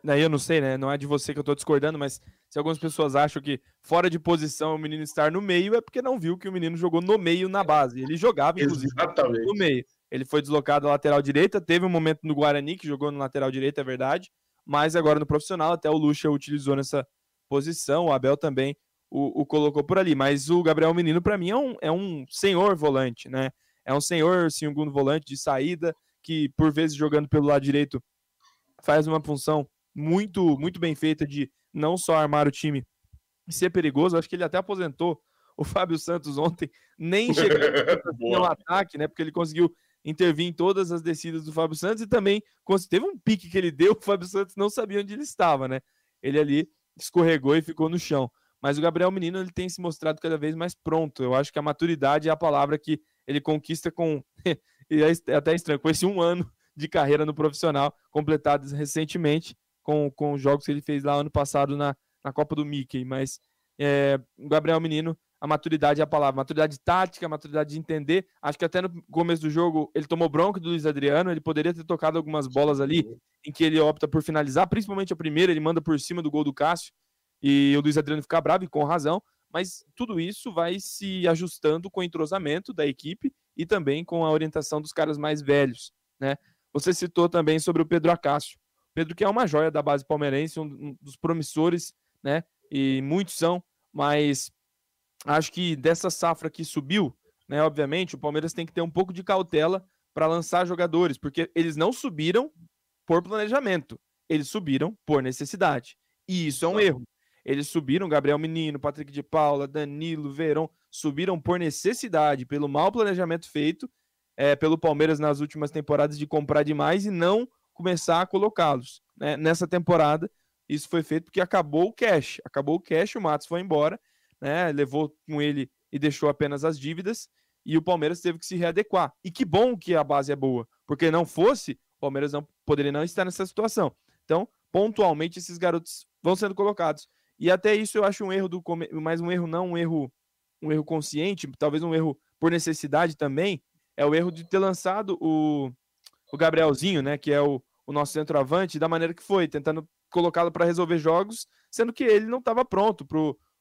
Daí eu não sei, né? Não é de você que eu tô discordando, mas se algumas pessoas acham que fora de posição o menino estar no meio, é porque não viu que o menino jogou no meio na base. Ele jogava, inclusive, Exatamente. no meio. Ele foi deslocado à lateral direita, teve um momento no Guarani que jogou no lateral direita, é verdade, mas agora no profissional, até o Lucha utilizou nessa posição, o Abel também o, o colocou por ali. Mas o Gabriel Menino, para mim, é um, é um senhor volante, né? É um senhor segundo volante de saída, que por vezes jogando pelo lado direito faz uma função muito, muito bem feita de não só armar o time e ser perigoso. Acho que ele até aposentou o [LAUGHS] Fábio Santos ontem, nem chegou [LAUGHS] no ataque, né? Porque ele conseguiu intervir em todas as descidas do Fábio Santos e também teve um pique que ele deu, [LAUGHS] o Fábio Santos não sabia onde ele estava, né? Ele ali escorregou e ficou no chão. Mas o Gabriel Menino ele tem se mostrado cada vez mais pronto. Eu acho que a maturidade é a palavra que ele conquista com. [LAUGHS] e é até estranho, com esse um ano de carreira no profissional, completados recentemente, com, com os jogos que ele fez lá ano passado na, na Copa do Mickey. Mas é, o Gabriel Menino a maturidade é a palavra, maturidade tática, maturidade de entender. Acho que até no começo do jogo ele tomou bronca do Luiz Adriano, ele poderia ter tocado algumas bolas ali em que ele opta por finalizar, principalmente a primeira, ele manda por cima do gol do Cássio e o Luiz Adriano fica bravo e com razão, mas tudo isso vai se ajustando com o entrosamento da equipe e também com a orientação dos caras mais velhos, né? Você citou também sobre o Pedro Acácio. Pedro que é uma joia da base palmeirense, um dos promissores, né? E muitos são, mas acho que dessa safra que subiu, né? Obviamente, o Palmeiras tem que ter um pouco de cautela para lançar jogadores, porque eles não subiram por planejamento, eles subiram por necessidade. E isso é um erro. Eles subiram, Gabriel Menino, Patrick de Paula, Danilo, Verão, subiram por necessidade, pelo mau planejamento feito é, pelo Palmeiras nas últimas temporadas de comprar demais e não começar a colocá-los. Né? Nessa temporada, isso foi feito porque acabou o cash. Acabou o cash, o Matos foi embora, né? levou com ele e deixou apenas as dívidas, e o Palmeiras teve que se readequar. E que bom que a base é boa, porque não fosse, o Palmeiras não poderia não estar nessa situação. Então, pontualmente, esses garotos vão sendo colocados. E até isso eu acho um erro do mais um erro não um erro um erro consciente, talvez um erro por necessidade também, é o erro de ter lançado o, o Gabrielzinho, né, que é o, o nosso centroavante, da maneira que foi, tentando colocá-lo para resolver jogos, sendo que ele não estava pronto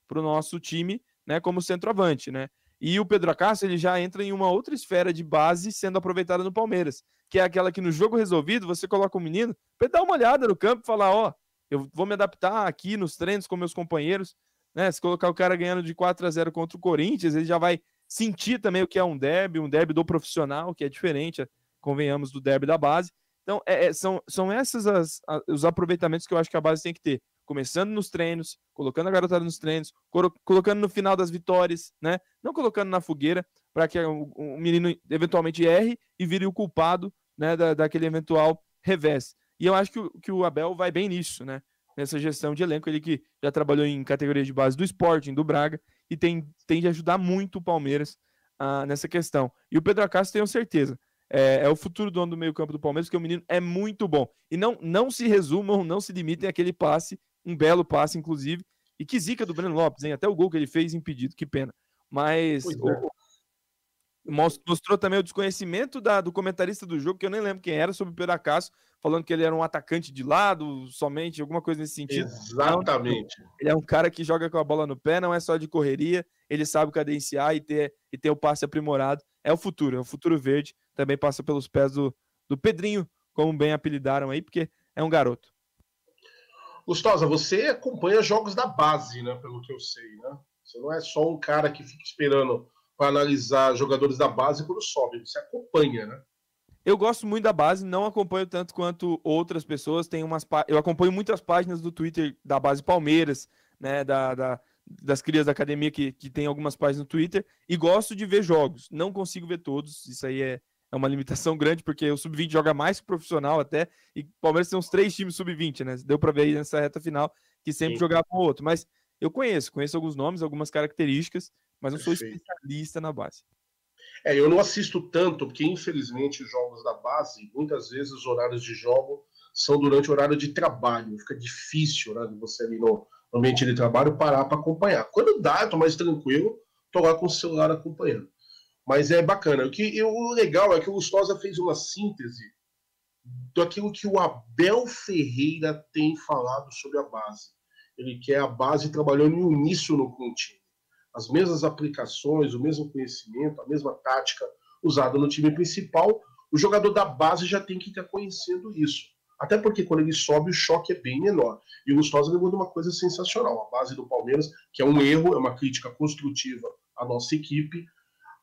para o nosso time, né, como centroavante, né. E o Pedro Acácio, ele já entra em uma outra esfera de base sendo aproveitada no Palmeiras, que é aquela que no jogo resolvido você coloca o menino para dar uma olhada no campo e falar, ó, oh, eu vou me adaptar aqui nos treinos com meus companheiros, né? Se colocar o cara ganhando de 4 a 0 contra o Corinthians, ele já vai sentir também o que é um derby, um derby do profissional, que é diferente, convenhamos, do derby da base. Então, é, é, são, são esses as, os aproveitamentos que eu acho que a base tem que ter. Começando nos treinos, colocando a garotada nos treinos, colocando no final das vitórias, né? Não colocando na fogueira, para que o, o, menino eventualmente erre e vire o culpado né, da, daquele eventual revés. E eu acho que o, que o Abel vai bem nisso, né? Nessa gestão de elenco, ele que já trabalhou em categoria de base do Sporting, do Braga, e tem, tem de ajudar muito o Palmeiras uh, nessa questão. E o Pedro Acácio, tenho certeza, é, é, o futuro dono do meio-campo do Palmeiras, porque o menino é muito bom. E não, não se resumam, não se limitem àquele passe, um belo passe, inclusive, e que zica do Breno Lopes, hein? Até o gol que ele fez impedido, que pena. Mas é. Mostrou também o desconhecimento da, do comentarista do jogo, que eu nem lembro quem era, sobre o Pedro falando que ele era um atacante de lado, somente, alguma coisa nesse sentido. Exatamente. Não, ele é um cara que joga com a bola no pé, não é só de correria, ele sabe cadenciar e ter, e ter o passe aprimorado. É o futuro, é o futuro verde, também passa pelos pés do, do Pedrinho, como bem apelidaram aí, porque é um garoto. Gustosa, você acompanha jogos da base, né? Pelo que eu sei, né? Você não é só um cara que fica esperando para analisar jogadores da base quando sobe. Você acompanha, né? Eu gosto muito da base, não acompanho tanto quanto outras pessoas. Tem umas eu acompanho muitas páginas do Twitter da base Palmeiras, né? Da, da, das crias da academia que, que tem algumas páginas no Twitter e gosto de ver jogos. Não consigo ver todos, isso aí é, é uma limitação grande, porque o Sub-20 joga mais que o profissional até, e Palmeiras tem uns três times Sub-20, né? Deu para ver aí nessa reta final que sempre Sim. jogava o outro. Mas eu conheço, conheço alguns nomes, algumas características, mas não sou especialista na base. É, eu não assisto tanto, porque infelizmente os jogos da base, muitas vezes os horários de jogo são durante o horário de trabalho. Fica difícil, né, você ali no ambiente de trabalho parar para acompanhar. Quando dá, eu tô mais tranquilo, tô lá com o celular acompanhando. Mas é bacana. O, que, o legal é que o Gustosa fez uma síntese daquilo que o Abel Ferreira tem falado sobre a base. Ele quer a base trabalhando em uníssono com o time as mesmas aplicações, o mesmo conhecimento, a mesma tática usada no time principal, o jogador da base já tem que estar conhecendo isso. Até porque quando ele sobe, o choque é bem menor. E o Gustosa lembrou de uma coisa sensacional. A base do Palmeiras, que é um erro, é uma crítica construtiva à nossa equipe.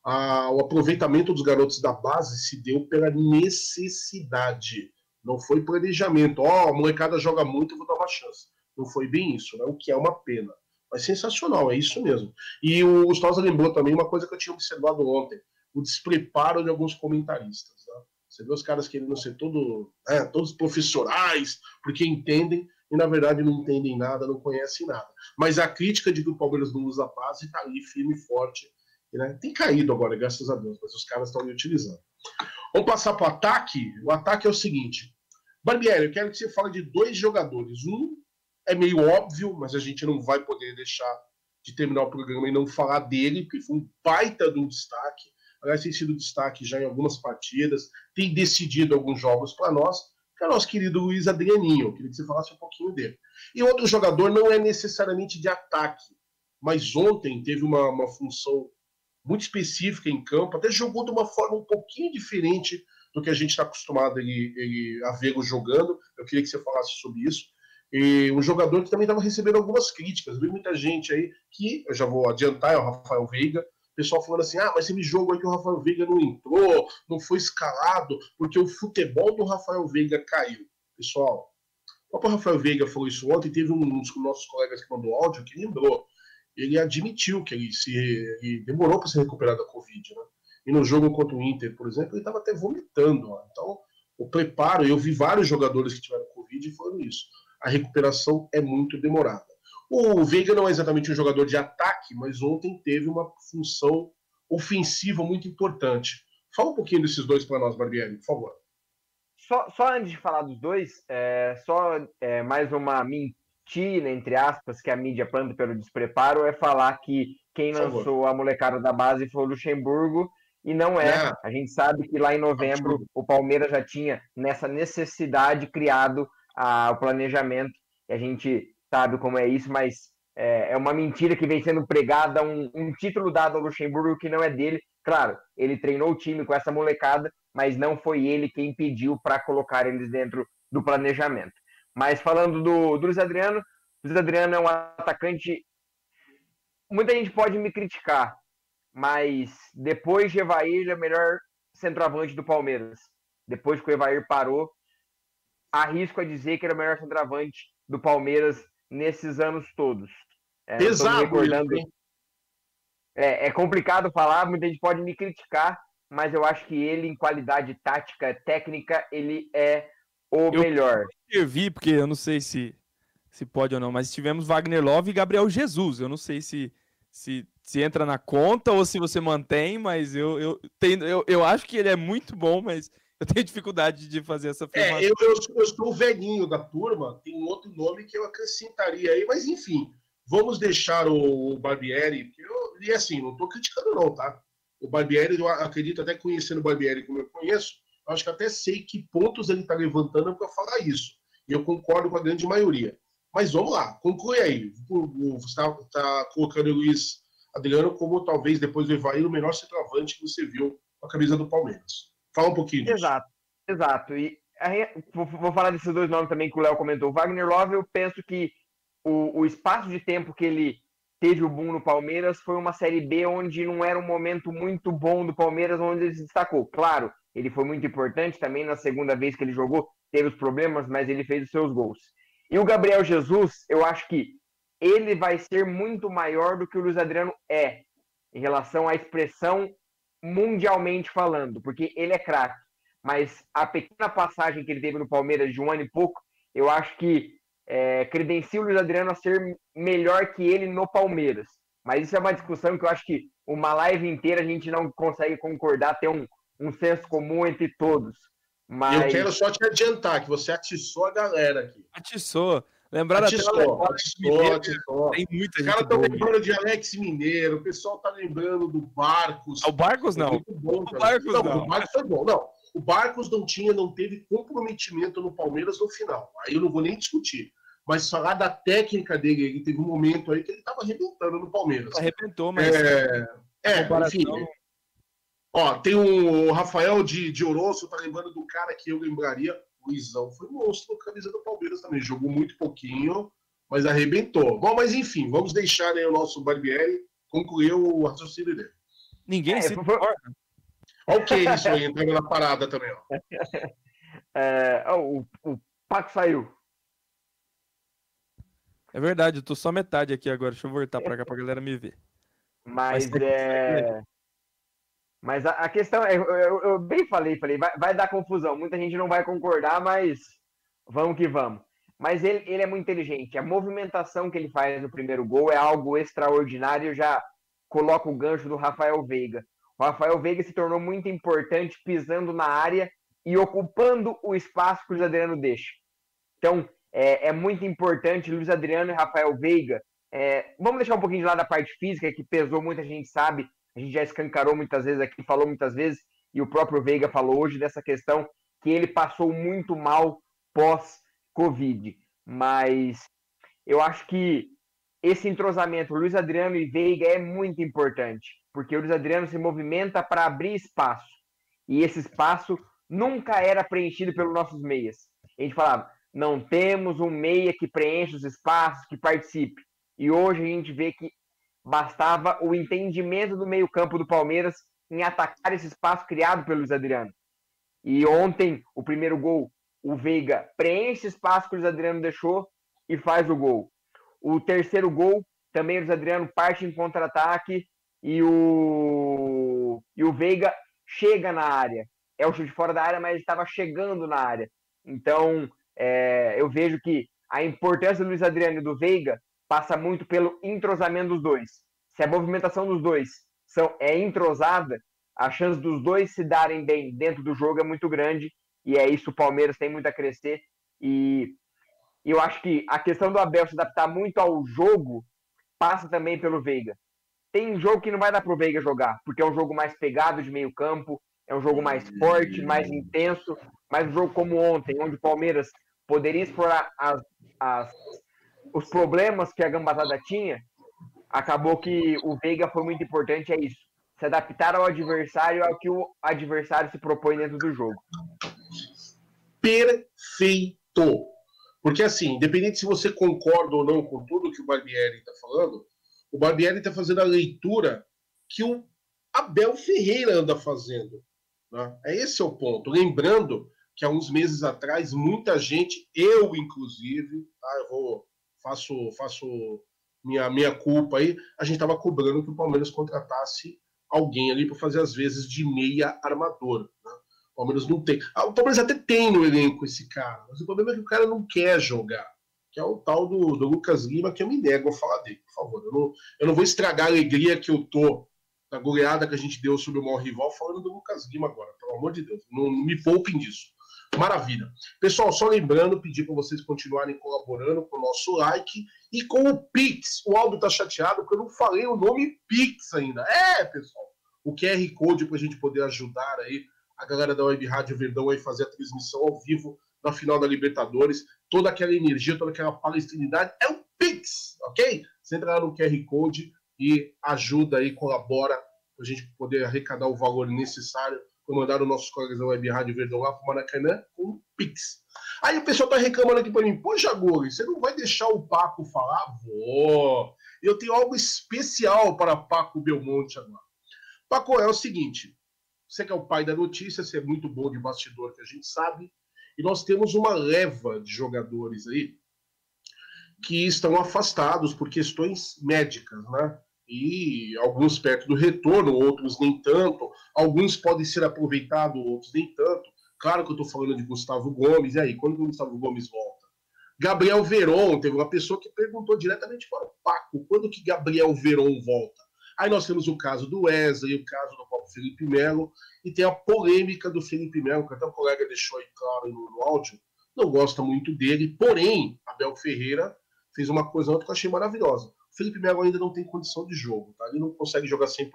A, o aproveitamento dos garotos da base se deu pela necessidade. Não foi planejamento. Ó, oh, a molecada joga muito, vou dar uma chance. Não foi bem isso, né? o que é uma pena. Mas sensacional, é isso mesmo. E o Gustavo lembrou também uma coisa que eu tinha observado ontem: o despreparo de alguns comentaristas. Né? Você vê os caras querendo ser todo, né, todos profissionais, porque entendem, e na verdade não entendem nada, não conhecem nada. Mas a crítica de que o Palmeiras não usa base está ali firme e forte. Né? Tem caído agora, graças a Deus, mas os caras estão me utilizando. Vamos passar para o ataque. O ataque é o seguinte: Barbieri, eu quero que você fale de dois jogadores. Um é meio óbvio, mas a gente não vai poder deixar de terminar o programa e não falar dele, porque foi um baita de um destaque. Aliás, tem sido destaque já em algumas partidas, tem decidido alguns jogos para nós, que é o nosso querido Luiz Adrianinho. Eu queria que você falasse um pouquinho dele. E outro jogador não é necessariamente de ataque, mas ontem teve uma, uma função muito específica em campo, até jogou de uma forma um pouquinho diferente do que a gente está acostumado ele, ele, a vê-lo jogando. Eu queria que você falasse sobre isso. E um jogador que também estava recebendo algumas críticas. Vi muita gente aí que, eu já vou adiantar, é o Rafael Veiga. Pessoal falando assim: ah, mas esse jogo aí que o Rafael Veiga não entrou, não foi escalado, porque o futebol do Rafael Veiga caiu. Pessoal, o próprio Rafael Veiga falou isso ontem. Teve um dos nossos colegas que mandou áudio que lembrou. Ele admitiu que ele, se, ele demorou para se recuperar da Covid, né? E no jogo contra o Inter, por exemplo, ele estava até vomitando. Ó. Então, o preparo, eu vi vários jogadores que tiveram Covid falando isso a recuperação é muito demorada. O Veiga não é exatamente um jogador de ataque, mas ontem teve uma função ofensiva muito importante. Fala um pouquinho desses dois para nós, Barbieri, por favor. Só, só, antes de falar dos dois, é, só é, mais uma mentira, entre aspas, que a mídia planta pelo despreparo, é falar que quem lançou a molecada da base foi o Luxemburgo, e não é. é. A gente sabe que lá em novembro o Palmeiras já tinha, nessa necessidade, criado a, o planejamento, e a gente sabe como é isso, mas é, é uma mentira que vem sendo pregada, um, um, título dado ao Luxemburgo que não é dele. Claro, ele treinou o time com essa molecada, mas não foi ele quem pediu para colocar eles dentro do planejamento. Mas falando do, do Luiz Adriano, o Luiz Adriano é um atacante. Muita gente pode me criticar, mas depois de Evair, ele é o melhor centroavante do Palmeiras. Depois que o Evair parou, arrisco a dizer que era o melhor centroavante do Palmeiras nesses anos todos. É, Pesado, recordando... é, é complicado falar, muita gente pode me criticar, mas eu acho que ele, em qualidade tática, técnica, ele é o eu melhor. Eu vi, porque eu não sei se, se pode ou não, mas tivemos Wagner Love e Gabriel Jesus. Eu não sei se, se, se entra na conta ou se você mantém, mas eu, eu, tenho, eu, eu acho que ele é muito bom, mas eu tenho dificuldade de fazer essa afirmação. É, eu, eu, eu sou o velhinho da turma, tem um outro nome que eu acrescentaria aí, mas enfim, vamos deixar o Barbieri, porque eu, e assim, não estou criticando não, tá? O Barbieri, eu acredito até conhecendo o Barbieri como eu conheço, acho que até sei que pontos ele está levantando para falar isso. E eu concordo com a grande maioria. Mas vamos lá, conclui aí. Você está tá colocando o Luiz Adriano como talvez depois do Evair o melhor centroavante que você viu com a camisa do Palmeiras. Fala um pouquinho disso. Exato, exato. E vou, falar desses dois nomes também que o Léo comentou. Wagner Love, eu penso que o, o espaço de tempo que ele teve o boom no Palmeiras foi uma Série B onde não era um momento muito bom do Palmeiras, onde ele se destacou. Claro, ele foi muito importante também na segunda vez que ele jogou, teve os problemas, mas ele fez os seus gols. E o Gabriel Jesus, eu acho que ele vai ser muito maior do que o Luiz Adriano é, em relação à expressão mundialmente falando, porque ele é craque. Mas a pequena passagem que ele teve no Palmeiras de um ano e pouco, eu acho que é, credencia o Luiz Adriano a ser melhor que ele no Palmeiras. Mas isso é uma discussão que eu acho que uma live inteira a gente não consegue concordar, ter um, um senso comum entre todos. Mas... Eu quero só te adiantar que você atiçou a galera aqui. Atiçou. Lembraram até atiçou, atiçou, atiçou. Tem muita Os caras estão lembrando de Alex Mineiro, o pessoal tá lembrando do Barcos. O Barcos não. Bom, o Barcos não, não. O Barcos foi bom. Não, o Barcos não tinha, não teve comprometimento no Palmeiras no final. Aí eu não vou nem discutir. Mas falar da técnica dele, ele teve um momento aí que ele tava arrebentando no Palmeiras. Arrebentou, mas. É, é enfim. Ó, tem o Rafael de, de Oroço, tá lembrando do cara que eu lembraria, Luizão foi monstro com a camisa do Palmeiras também. Jogou muito pouquinho, mas arrebentou. Bom, mas enfim, vamos deixar aí o nosso Barbieri concluir o raciocínio dele. Ninguém é, se importa. Olha o que é isso aí, entrando na parada também, ó. [LAUGHS] É, o, o Paco saiu. É verdade, eu tô só metade aqui agora. Deixa eu voltar pra cá pra galera me ver. Mas, Mas é. Mas a, a questão é, eu, eu, bem falei, falei, vai, vai, dar confusão. Muita gente não vai concordar, mas vamos que vamos. Mas ele, ele é muito inteligente. A movimentação que ele faz no primeiro gol é algo extraordinário. Eu já coloco o gancho do Rafael Veiga. O Rafael Veiga se tornou muito importante pisando na área e ocupando o espaço que o Luiz Adriano deixa. Então, é, é muito importante Luiz Adriano e Rafael Veiga É, vamos deixar um pouquinho de lado a parte física, que pesou muito, a gente sabe, a gente já escancarou muitas vezes aqui, falou muitas vezes, e o próprio Veiga falou hoje dessa questão que ele passou muito mal pós-Covid. Mas eu acho que esse entrosamento, Luiz Adriano e Veiga, é muito importante, porque o Luiz Adriano se movimenta para abrir espaço, e esse espaço nunca era preenchido pelos nossos meias. A gente falava, não temos um meia que preencha os espaços, que participe. E hoje a gente vê que bastava o entendimento do meio-campo do Palmeiras em atacar esse espaço criado pelo Luiz Adriano. E ontem, o primeiro gol, o Veiga preenche o espaço que o Luiz Adriano deixou e faz o gol. O terceiro gol, também o Luiz Adriano parte em contra-ataque e o, e o Veiga chega na área. É o chute fora da área, mas ele estava chegando na área. Então, é, eu vejo que a importância do Luiz Adriano e do Veiga passa muito pelo entrosamento dos dois. Se a movimentação dos dois são, é entrosada, a chance dos dois se darem bem dentro do jogo é muito grande, e é isso o Palmeiras tem muito a crescer. E eu acho que a questão do Abel se adaptar muito ao jogo passa também pelo Veiga. Tem jogo que não vai dar pro Veiga jogar, porque é um jogo mais pegado de meio campo, é um jogo mais forte, mais intenso, mas um jogo como ontem, onde o Palmeiras poderia explorar as, as, os problemas que a Gambazada tinha, acabou que o Veiga foi muito importante, é isso. Se adaptar ao adversário ao que o adversário se propõe dentro do jogo. Perfeito! Porque assim, independente se você concorda ou não com tudo que o Barbieri está falando, o Barbieri está fazendo a leitura que o Abel Ferreira anda fazendo. Né? É esse é o ponto. Lembrando que há uns meses atrás, muita gente, eu inclusive, tá, eu vou, faço, faço minha, minha culpa aí, a gente estava cobrando que o Palmeiras contratasse alguém ali para fazer as vezes de meia armador. Né? O Palmeiras não tem. Ah, o Palmeiras até tem no elenco esse cara, mas o problema é que o cara não quer jogar. Que é o tal do, do Lucas Lima, que eu me nego a falar dele, por favor. Eu não, eu não vou estragar a alegria que eu tô da goleada que a gente deu sobre o maior rival, falando do Lucas Lima agora, pelo amor de Deus. Não, não me poupem disso. Maravilha. Pessoal, só lembrando, pedir para vocês continuarem colaborando com o nosso like e com o Pix. O Aldo tá chateado porque eu não falei o nome Pix ainda. É, pessoal. O QR Code para a gente poder ajudar aí a galera da Web Rádio Verdão aí fazer a transmissão ao vivo na final da Libertadores. Toda aquela energia, toda aquela palestinidade é o Pix, ok? Você entra lá no QR Code e ajuda aí, colabora para a gente poder arrecadar o valor necessário para mandar os nossos colegas da Web Rádio Verdão lá para o Maracanã com Pix. Aí o pessoal tá reclamando aqui para mim, pô, Jagori, você não vai deixar o Paco falar? Vou. Eu tenho algo especial para Paco Belmonte agora. Paco, é o seguinte, você que é o pai da notícia, você é muito bom de bastidor, que a gente sabe, e nós temos uma leva de jogadores aí que estão afastados por questões médicas, né? E alguns perto do retorno, outros nem tanto. Alguns podem ser aproveitados, outros nem tanto. Claro que eu estou falando de Gustavo Gomes, e aí, quando o Gustavo Gomes volta? Gabriel Veron, teve uma pessoa que perguntou diretamente para o Paco, quando que Gabriel Veron volta? Aí nós temos o caso do Wesley, o caso do próprio Felipe Melo, e tem a polêmica do Felipe Melo, que até o colega deixou aí claro no, no áudio, não gosta muito dele, porém, Abel Ferreira fez uma coisa que eu achei maravilhosa Felipe Melo ainda não tem condição de jogo, tá? Ele não consegue jogar 100%.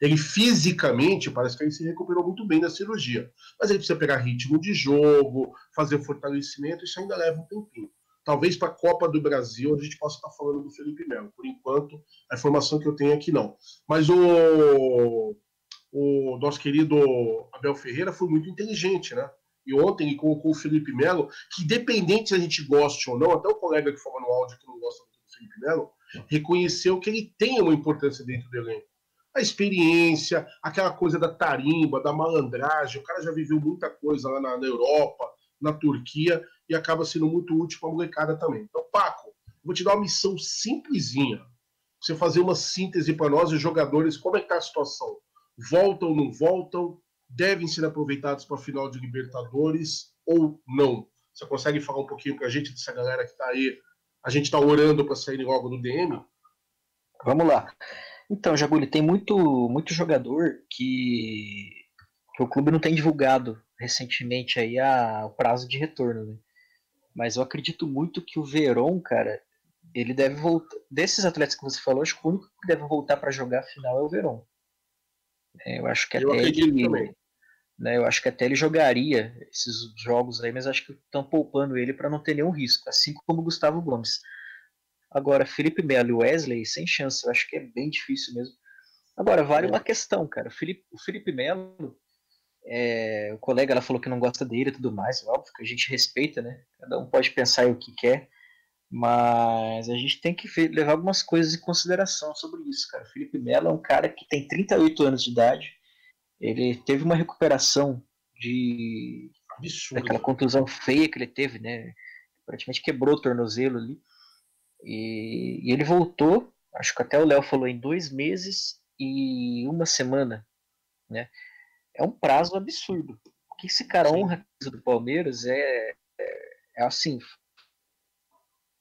Ele fisicamente parece que ele se recuperou muito bem da cirurgia, mas ele precisa pegar ritmo de jogo, fazer fortalecimento, isso ainda leva um tempinho. Talvez para a Copa do Brasil a gente possa estar falando do Felipe Melo. Por enquanto, a informação que eu tenho aqui não. Mas o, o nosso querido Abel Ferreira foi muito inteligente, né? E ontem ele colocou o Felipe Melo, que independente se a gente goste ou não, até o colega que falou no áudio que não gosta do Felipe Melo, reconheceu que ele tem uma importância dentro do elenco. A experiência, aquela coisa da tarimba, da malandragem, o cara já viveu muita coisa lá na, na Europa, na Turquia, e acaba sendo muito útil para a molecada também. Então, Paco, vou te dar uma missão simplesinha. Você fazer uma síntese para nós, os jogadores, como é que tá a situação? Voltam ou não voltam? Devem ser aproveitados para a final de Libertadores ou não? Você consegue falar um pouquinho para a gente dessa galera que está aí a gente está orando para sair logo do DM? Vamos lá. Então, Jaguli, tem muito, muito jogador que, que o clube não tem divulgado recentemente aí a, o prazo de retorno, né? Mas eu acredito muito que o Veron, cara, ele deve voltar. Desses atletas que você falou, acho que o único que deve voltar para jogar a final é o Verón. É, eu acho que Eu até acredito ele, também. Né, eu acho que até ele jogaria esses jogos aí, mas acho que estão poupando ele para não ter nenhum risco, assim como o Gustavo Gomes. Agora, Felipe Melo e Wesley, sem chance, eu acho que é bem difícil mesmo. Agora, vale uma questão, cara. O Felipe, o Felipe Melo, é, o colega ela falou que não gosta dele e tudo mais, óbvio que a gente respeita, né? Cada um pode pensar o que quer, mas a gente tem que levar algumas coisas em consideração sobre isso, cara. O Felipe Melo é um cara que tem 38 anos de idade, ele teve uma recuperação de Absurdo. daquela contusão feia que ele teve, né? Praticamente quebrou o tornozelo ali. E, e ele voltou, acho que até o Léo falou, em dois meses e uma semana, né? É um prazo absurdo. O que esse cara honra a camisa do Palmeiras é, é, é assim,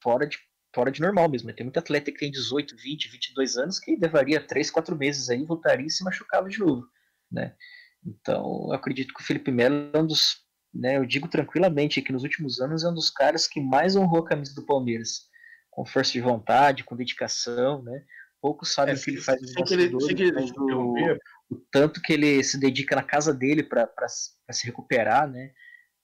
fora de, fora de normal mesmo. Tem muito atleta que tem 18, 20, 22 anos que levaria 3, 4 meses aí, voltaria e se machucava de novo, né? Então, eu acredito que o Felipe Melo é um dos, né, eu digo tranquilamente que nos últimos anos é um dos caras que mais honrou a camisa do Palmeiras, com força de vontade, com dedicação, né? Poucos sabem o que ele faz interromper. o, tanto que ele se dedica na casa dele para se recuperar, né?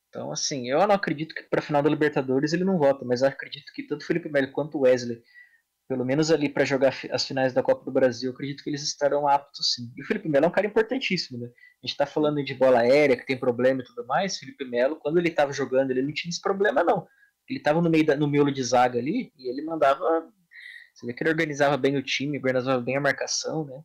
Então, assim, eu não acredito que para a final da Libertadores ele não volta, mas acredito que tanto o Felipe Melo quanto o Wesley, pelo menos ali para jogar as finais da Copa do Brasil, acredito que eles estarão aptos sim. E o Felipe Melo é um cara importantíssimo, né? A gente tá falando de bola aérea, que tem problema e tudo mais. Felipe Melo, quando ele tava jogando, ele não tinha esse problema, não. Ele tava no meio da, no miolo de zaga ali e ele mandava. Você vê que ele organizava bem o time, organizava bem a marcação, né?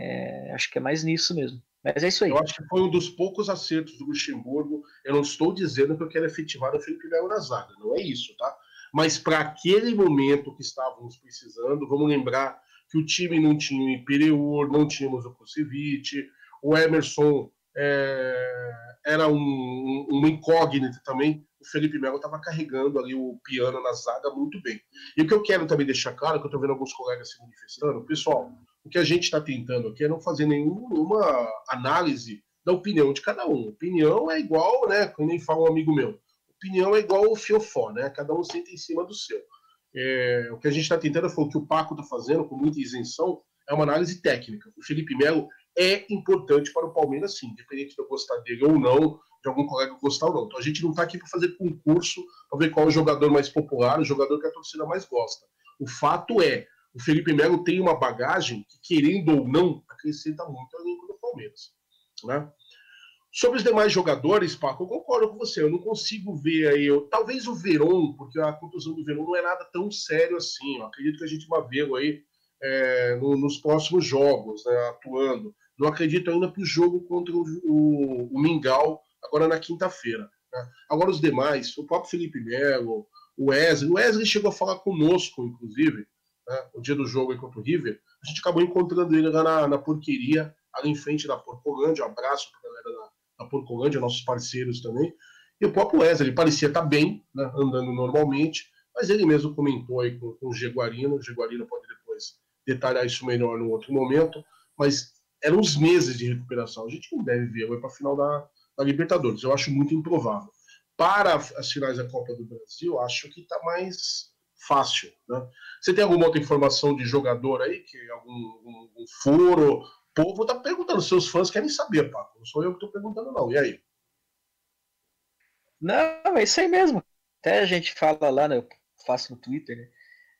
É, acho que é mais nisso mesmo. Mas é isso aí. Eu acho que foi um dos poucos acertos do Luxemburgo. Eu não estou dizendo que eu quero efetivar o Felipe Melo na zaga, não é isso, tá? Mas para aquele momento que estávamos precisando, vamos lembrar que o time não tinha o Imperior, não tínhamos o Kusevich, o Emerson é, era um, um, uma incógnita também. O Felipe Melo estava carregando ali o piano na zaga muito bem. E o que eu quero também deixar claro, que eu estou vendo alguns colegas se manifestando, pessoal, o que a gente está tentando aqui é não fazer nenhuma análise da opinião de cada um. Opinião é igual, né? Como nem fala um amigo meu. Opinião é igual o fiofó, né? Cada um senta em cima do seu. É, o que a gente está tentando foi o que o Paco está fazendo, com muita isenção, é uma análise técnica. O Felipe Melo é importante para o Palmeiras, sim, independente de eu gostar dele ou não, de algum colega gostar ou não. Então a gente não está aqui para fazer concurso para ver qual é o jogador mais popular, o jogador que a torcida mais gosta. O fato é, o Felipe Melo tem uma bagagem que, querendo ou não, acrescenta muito ao elenco do Palmeiras. Né? Sobre os demais jogadores, Paco, eu concordo com você. Eu não consigo ver aí. Eu, talvez o Verón, porque a contusão do Verón não é nada tão sério assim. Eu acredito que a gente vai vê-lo aí é, no, nos próximos jogos, né, atuando. Não acredito ainda para o jogo contra o, o, o Mingau, agora na quinta-feira. Né? Agora os demais, o próprio Felipe Melo, o Wesley. O Wesley chegou a falar conosco, inclusive, né, o dia do jogo contra o River. A gente acabou encontrando ele lá na, na porqueria, ali em frente da Porcolândia. Um abraço para a Porcolândia, nossos parceiros também. E o próprio Wesley, ele parecia estar bem, né, andando normalmente, mas ele mesmo comentou aí com, com o Jaguarino, o Jaguarino pode depois detalhar isso melhor num outro momento, mas eram uns meses de recuperação. A gente não deve ver para a final da, da, Libertadores, eu acho muito improvável. Para as finais da Copa do Brasil, acho que está mais fácil. Né? Você tem alguma outra informação de jogador aí, que algum, algum, algum foro, o povo tá perguntando, seus fãs querem saber, Paco. Não sou eu que tô perguntando, não. E aí? Não, é isso aí mesmo. Até a gente fala lá, né? Eu faço no Twitter, né?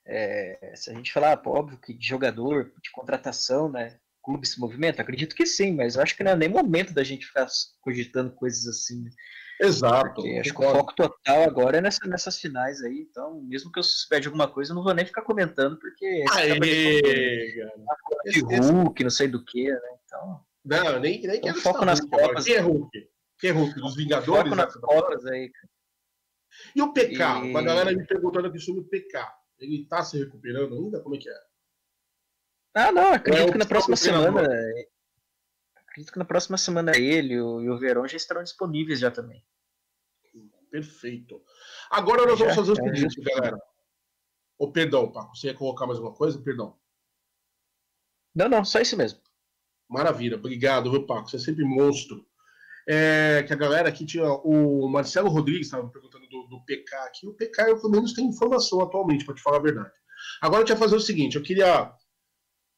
É, se a gente falar, óbvio que de jogador, de contratação, né? Clube se movimenta, acredito que sim, mas acho que não é nem momento da gente ficar cogitando coisas assim. Né? Exato. Porque acho que o foco total agora é nessa, nessas finais aí, então, mesmo que eu souber de alguma coisa, eu não vou nem ficar comentando, porque. Aê, de Hulk, não sei do que, né? Então. Não, nem, nem então, foco nas Copas. Quem é Hulk? Quem é Hulk? Dos Vingadores? Foco nas Copas aí. E o PK? E... Uma galera me perguntando aqui sobre o PK. Ele tá se recuperando ainda? Como é que é? Ah, não, acredito é que na próxima semana. Acredito que na próxima semana ele e o Verão já estarão disponíveis já também. Perfeito. Agora nós vamos fazer o seguinte, galera. Ô, perdão, Paco, você ia colocar mais uma coisa? Perdão. Não, não, só isso mesmo. Maravilha, obrigado, viu, Paco? Você é sempre monstro. É, que a galera aqui tinha. O Marcelo Rodrigues estava me perguntando do, do, PK aqui. O PK, eu pelo menos tenho informação atualmente, para te falar a verdade. Agora eu quero fazer o seguinte: eu queria.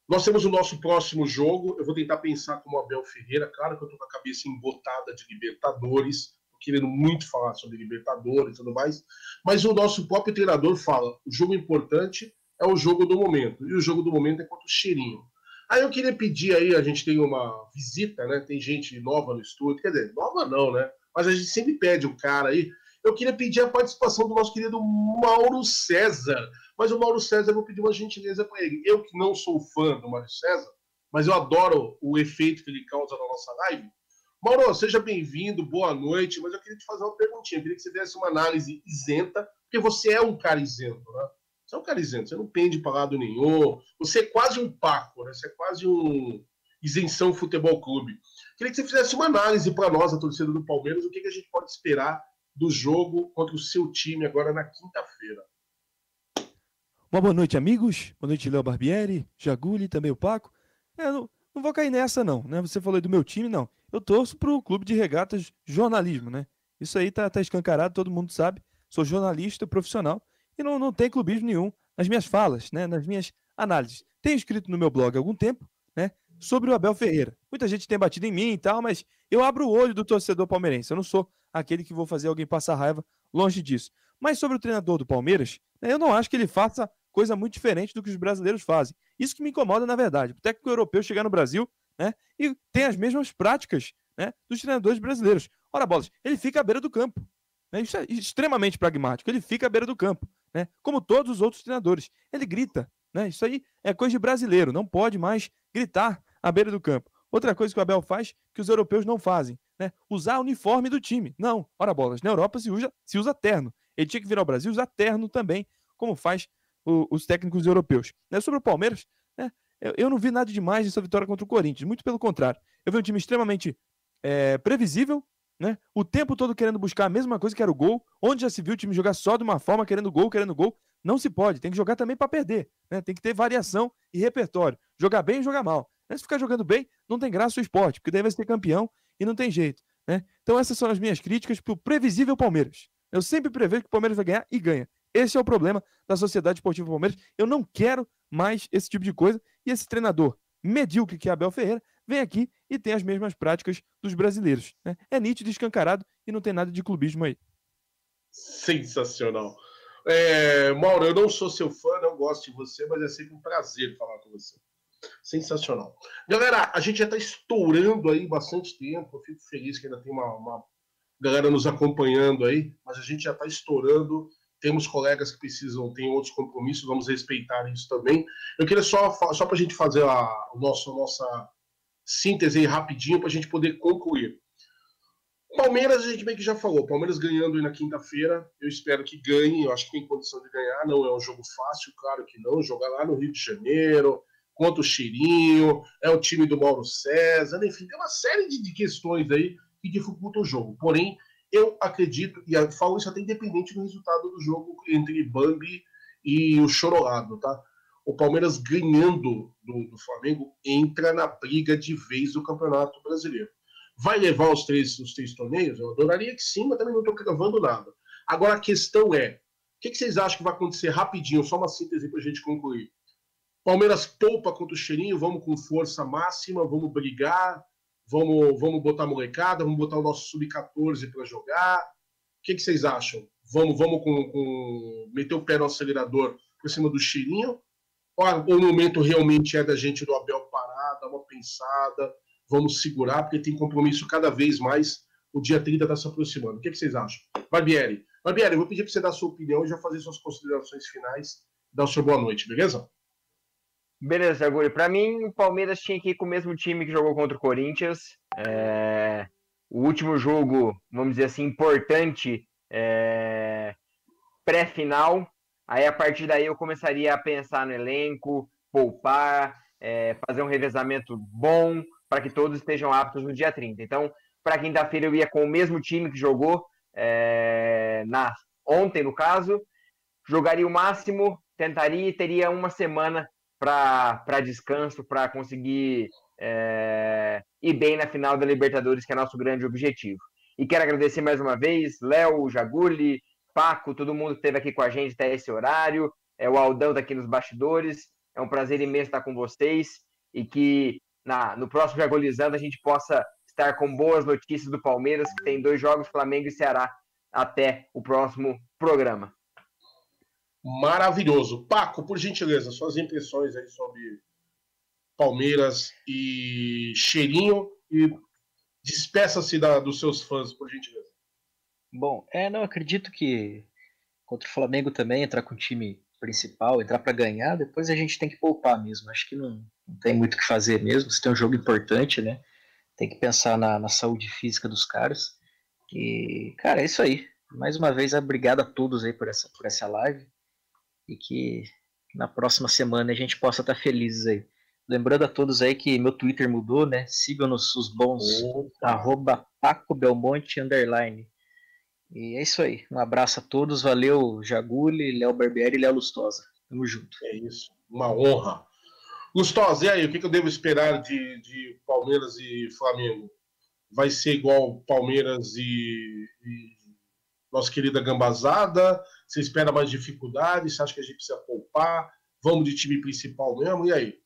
Nós temos o nosso próximo jogo. Eu vou tentar pensar como Abel Ferreira. Claro que eu tô com a cabeça embotada de Libertadores, querendo muito falar sobre Libertadores e tudo mais. Mas o nosso próprio treinador fala: o jogo importante é o jogo do momento. E o jogo do momento é contra o Cheirinho. Aí eu queria pedir aí, a gente tem uma visita, né? Tem gente nova no estúdio, quer dizer, nova não, né? Mas a gente sempre pede um cara aí. Eu queria pedir a participação do nosso querido Mauro César. Mas o Mauro César, eu vou pedir uma gentileza para ele. Eu que não sou fã do Mauro César, mas eu adoro o efeito que ele causa na nossa live. Mauro, seja bem-vindo, boa noite. Mas eu queria te fazer uma perguntinha. Eu queria que você desse uma análise isenta, porque você é um cara isento, né? Você é um cara isento, você não pende para lado nenhum. Você é quase um Paco, né? Você é quase um isenção futebol clube. Queria que você fizesse uma análise para nós, a torcida do Palmeiras, o que, que a gente pode esperar do jogo contra o seu time agora na quinta-feira. Uma boa noite, amigos. Boa noite, Léo Barbieri, Jaguli, também o Paco. É, não, não vou cair nessa, não. Né? Você falou do meu time, não. Eu torço para o Clube de Regatas Jornalismo, né? Isso aí tá, tá escancarado, todo mundo sabe. Sou jornalista profissional e não, não tem clubismo nenhum nas minhas falas, né? nas minhas análises. Tenho escrito no meu blog há algum tempo né? sobre o Abel Ferreira. Muita gente tem batido em mim e tal, mas eu abro o olho do torcedor palmeirense. Eu não sou aquele que vou fazer alguém passar raiva, longe disso. Mas sobre o treinador do Palmeiras, né, eu não acho que ele faça coisa muito diferente do que os brasileiros fazem. Isso que me incomoda, na verdade. O técnico europeu chegar no Brasil né, e tem as mesmas práticas né, dos treinadores brasileiros. Ora, bolas, ele fica à beira do campo. Né, isso é extremamente pragmático. Ele fica à beira do campo, né, como todos os outros treinadores. Ele grita. Né, isso aí é coisa de brasileiro. Não pode mais gritar à beira do campo. Outra coisa que o Abel faz que os europeus não fazem, né? Usar o uniforme do time. Não, ora bolas, na Europa se usa, se usa terno. Ele tinha que vir ao Brasil usar terno também, como faz o, os técnicos europeus. Né? Sobre o Palmeiras, né? eu, eu, não vi nada demais nessa vitória contra o Corinthians, muito pelo contrário. Eu vi um time extremamente é, previsível, né? O tempo todo querendo buscar a mesma coisa que era o gol, onde já se viu o time jogar só de uma forma, querendo gol, querendo gol. Não se pode, tem que jogar também para perder, né? Tem que ter variação e repertório. Jogar bem e jogar mal. Né? Se ficar jogando bem, não tem graça o esporte, porque daí vai ser campeão e não tem jeito. Né? Então essas são as minhas críticas para o previsível Palmeiras. Eu sempre prevejo que o Palmeiras vai ganhar e ganha. Esse é o problema da Sociedade Esportiva Palmeiras. Eu não quero mais esse tipo de coisa. E esse treinador medíocre que é Abel Ferreira vem aqui e tem as mesmas práticas dos brasileiros. Né? É nítido, escancarado e não tem nada de clubismo aí. Sensacional. É, Mauro, eu não sou seu fã, não gosto de você, mas é sempre um prazer falar com você. Sensacional. Galera, a gente já está estourando aí bastante tempo. Eu fico feliz que ainda tem uma, uma galera nos acompanhando aí, mas a gente já está estourando. Temos colegas que precisam, tem outros compromissos, vamos respeitar isso também. Eu queria só, só para a gente fazer a, o nosso, a nossa síntese aí rapidinho, para a gente poder concluir. Palmeiras, a gente bem que já falou. Palmeiras ganhando aí na quinta-feira. Eu espero que ganhe. Eu acho que tem condição de ganhar. Não é um jogo fácil, claro que não. Jogar lá no Rio de Janeiro, contra o Cheirinho, é o time do Mauro César, enfim, tem uma série de, questões aí que dificultam o jogo. Porém, eu acredito, e eu falo isso até independente do resultado do jogo entre Bambi e o Chorolado, tá? O Palmeiras ganhando do, do, Flamengo entra na briga de vez do Campeonato Brasileiro. Vai levar os três, os três torneios? Eu adoraria que sim, mas também não estou gravando nada. Agora a questão é: o que, que, vocês acham que vai acontecer rapidinho? Só uma síntese para a gente concluir. Palmeiras poupa contra o Cheirinho, vamos com força máxima, vamos brigar, vamos, vamos botar molecada, vamos botar o nosso sub-14 para jogar. O que, que, vocês acham? Vamos, vamos com, com, meter o pé no acelerador por cima do Cheirinho? Ou, o momento realmente é da gente do Abel parar, dar uma pensada, vamos segurar, porque tem compromisso cada vez mais. O dia 30 está se aproximando. O que, que, vocês acham? Barbieri. Barbieri, eu vou pedir para você dar a sua opinião e já fazer suas considerações finais, dar o seu boa noite, beleza? Beleza, Agulho. Para mim, o Palmeiras tinha que ir com o mesmo time que jogou contra o Corinthians. É... O último jogo, vamos dizer assim, importante, é... pré-final. Aí, a partir daí, eu começaria a pensar no elenco, poupar, é... fazer um revezamento bom, para que todos estejam aptos no dia 30. Então, para quinta-feira, eu ia com o mesmo time que jogou é... na ontem, no caso. Jogaria o máximo, tentaria e teria uma semana para descanso, para conseguir é, ir bem na final da Libertadores, que é nosso grande objetivo. E quero agradecer mais uma vez, Léo, Jaguli, Paco, todo mundo que esteve aqui com a gente até esse horário. É, o Aldão tá aqui nos bastidores. É um prazer imenso estar com vocês e que na, no próximo Jagolizando a gente possa estar com boas notícias do Palmeiras, que tem dois jogos, Flamengo e Ceará, até o próximo programa. Maravilhoso. Paco, por gentileza, suas impressões aí sobre Palmeiras e Cheirinho e despeça-se dos seus fãs, por gentileza. Bom, é, não acredito que contra o Flamengo também entrar com o time principal, entrar para ganhar, depois a gente tem que poupar mesmo. Acho que não, não tem muito o que fazer mesmo. Se tem um jogo importante, né? Tem que pensar na, na saúde física dos caras. E, cara, é isso aí. Mais uma vez, obrigado a todos aí por essa, por essa live. E que na próxima semana a gente possa estar felizes aí. Lembrando a todos aí que meu Twitter mudou, né? Sigam-nos os bons, Opa. arroba Paco Belmonte, underline. E é isso aí. Um abraço a todos. Valeu, Jaguli, Léo Barbieri e Léo Lustosa. Tamo junto. É isso. Uma honra. Lustosa, e aí? O que, eu devo esperar de, de Palmeiras e Flamengo? Vai ser igual Palmeiras e, e nossa querida Gambazada? Você espera mais dificuldade? Você acha que a gente precisa poupar? Vamos de time principal mesmo? E aí?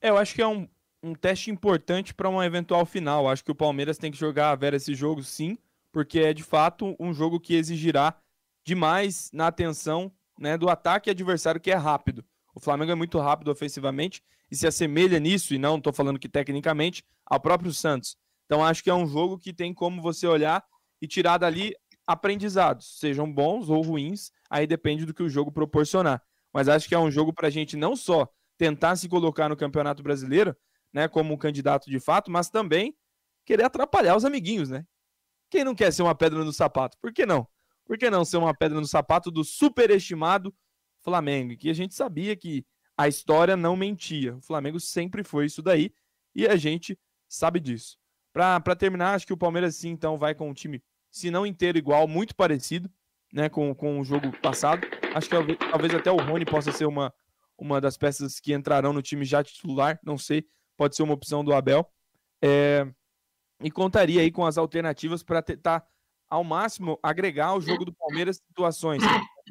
É, eu acho que é um, um teste importante para uma eventual final. Acho que o Palmeiras tem que jogar a vera esse jogo, sim porque é de fato um jogo que exigirá demais na atenção né, do ataque adversário que é rápido. O Flamengo é muito rápido ofensivamente e se assemelha nisso, e não estou falando que tecnicamente, ao próprio Santos. Então acho que é um jogo que tem como você olhar e tirar dali aprendizados, sejam bons ou ruins, aí depende do que o jogo proporcionar. Mas acho que é um jogo para a gente não só tentar se colocar no Campeonato Brasileiro, né, como um candidato de fato, mas também querer atrapalhar os amiguinhos, né? Quem não quer ser uma pedra no sapato? Por que não? Por que não ser uma pedra no sapato do superestimado Flamengo? Que a gente sabia que a história não mentia. O Flamengo sempre foi isso daí e a gente sabe disso. Para terminar, acho que o Palmeiras sim, então, vai com um time, se não inteiro igual, muito parecido né, com, com o jogo passado. Acho que talvez até o Rony possa ser uma, uma das peças que entrarão no time já titular, não sei, pode ser uma opção do Abel. É, e contaria aí com as alternativas para tentar ao máximo agregar ao jogo do Palmeiras situações.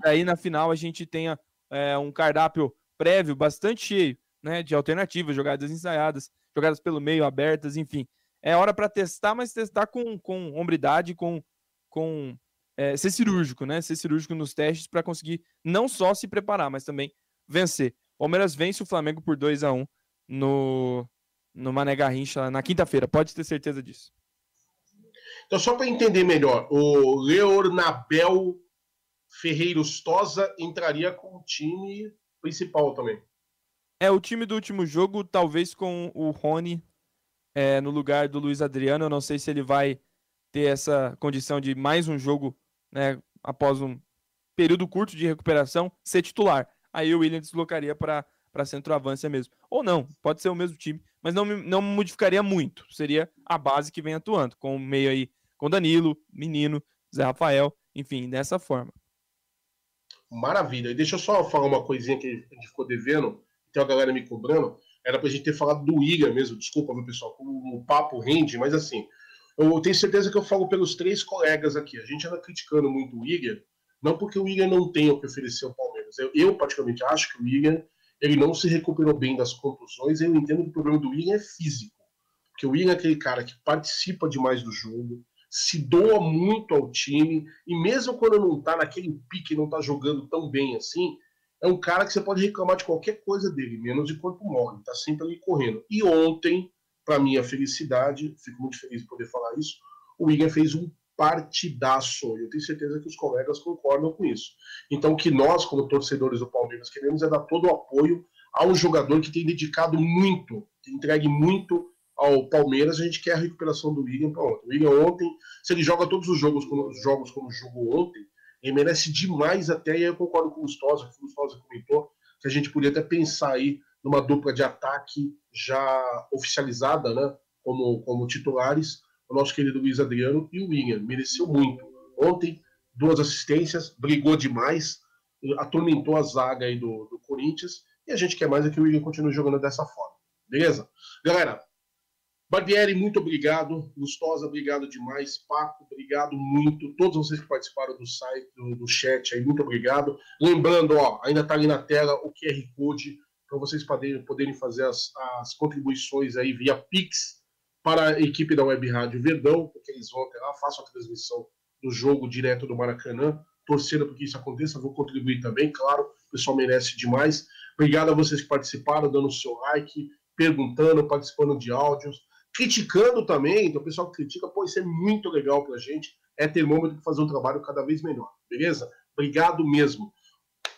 Aí na final a gente tenha é, um cardápio prévio bastante cheio, né, de alternativas, jogadas ensaiadas, jogadas pelo meio abertas, enfim. É hora para testar, mas testar com, com hombridade, com, com é, ser cirúrgico, né? Ser cirúrgico nos testes para conseguir não só se preparar, mas também vencer. Palmeiras vence o Flamengo por 2 a 1 no, no Mané Garrincha na quinta-feira, pode ter certeza disso. Então, só para entender melhor, o Leornabel Ferreiros Tosa entraria com o time principal também. É, o time do último jogo, talvez com o Rony é, no lugar do Luiz Adriano. Eu não sei se ele vai ter essa condição de mais um jogo, né, após um período curto de recuperação, ser titular. Aí o William deslocaria para para centroavância mesmo. Ou não, pode ser o mesmo time, mas não, não modificaria muito. Seria a base que vem atuando, com o meio aí, com Danilo, Menino, Zé Rafael, enfim, dessa forma. Maravilha. E deixa eu só falar uma coisinha que a gente ficou devendo, tem a galera me cobrando. Era pra gente ter falado do Iga mesmo, desculpa, meu pessoal, o papo rende, mas assim, eu tenho certeza que eu falo pelos três colegas aqui. A gente anda criticando muito o Iga, não porque o Iga não tem o que oferecer ao Palmeiras. Eu, eu praticamente acho que o Iga ele não se recuperou bem das contusões. Eu entendo que o problema do William é físico. Porque o William é aquele cara que participa demais do jogo, se doa muito ao time, e mesmo quando não tá naquele pique, não tá jogando tão bem assim, é um cara que você pode reclamar de qualquer coisa dele, menos de corpo mole, tá sempre ali correndo. E ontem, para minha felicidade, fico muito feliz de poder falar isso, o William fez um partidaço. Eu tenho certeza que os colegas concordam com isso. Então, o que nós, como torcedores do Palmeiras, queremos é dar todo o apoio a um jogador que tem dedicado muito, que entregue muito ao Palmeiras. A gente quer a recuperação do William para ontem. O ontem, se ele joga todos os jogos como, os jogos como jogou ontem, ele merece demais até, e eu concordo com o Gustosa, que o Gustosa comentou, que a gente podia até pensar aí numa dupla de ataque já oficializada, né, como, como titulares, o nosso querido Luiz Adriano e o William. Mereceu muito. Ontem, duas assistências, brigou demais, atormentou a zaga aí do, do Corinthians. E a gente quer mais é que o William continue jogando dessa forma. Beleza? Galera, Barbieri, muito obrigado. Lustosa, obrigado demais. Paco, obrigado muito. Todos vocês que participaram do site, do, do chat aí, muito obrigado. Lembrando, ó, ainda está ali na tela o QR Code para vocês poderem, poderem fazer as, as contribuições aí via Pix para a equipe da Web Rádio Verdão, porque eles vão até lá, façam a transmissão do jogo direto do Maracanã, torcendo para que isso aconteça, vou contribuir também, claro, o pessoal merece demais. Obrigado a vocês que participaram, dando o seu like, perguntando, participando de áudios, criticando também, então o pessoal que critica, pô, isso é muito legal pra gente, é termômetro de fazer um trabalho cada vez melhor, beleza? Obrigado mesmo.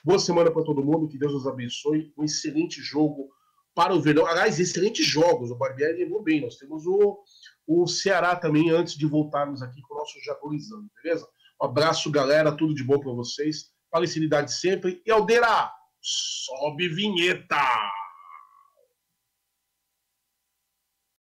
Boa semana para todo mundo, que Deus nos abençoe, um excelente jogo para o Verdão. Aliás, excelentes jogos, o Barbieri levou bem, nós temos o, o Ceará também, antes de voltarmos aqui com o nosso Jaguarizando, beleza? Um abraço, galera, tudo de bom para vocês, felicidade sempre, e Aldeira, sobe vinheta!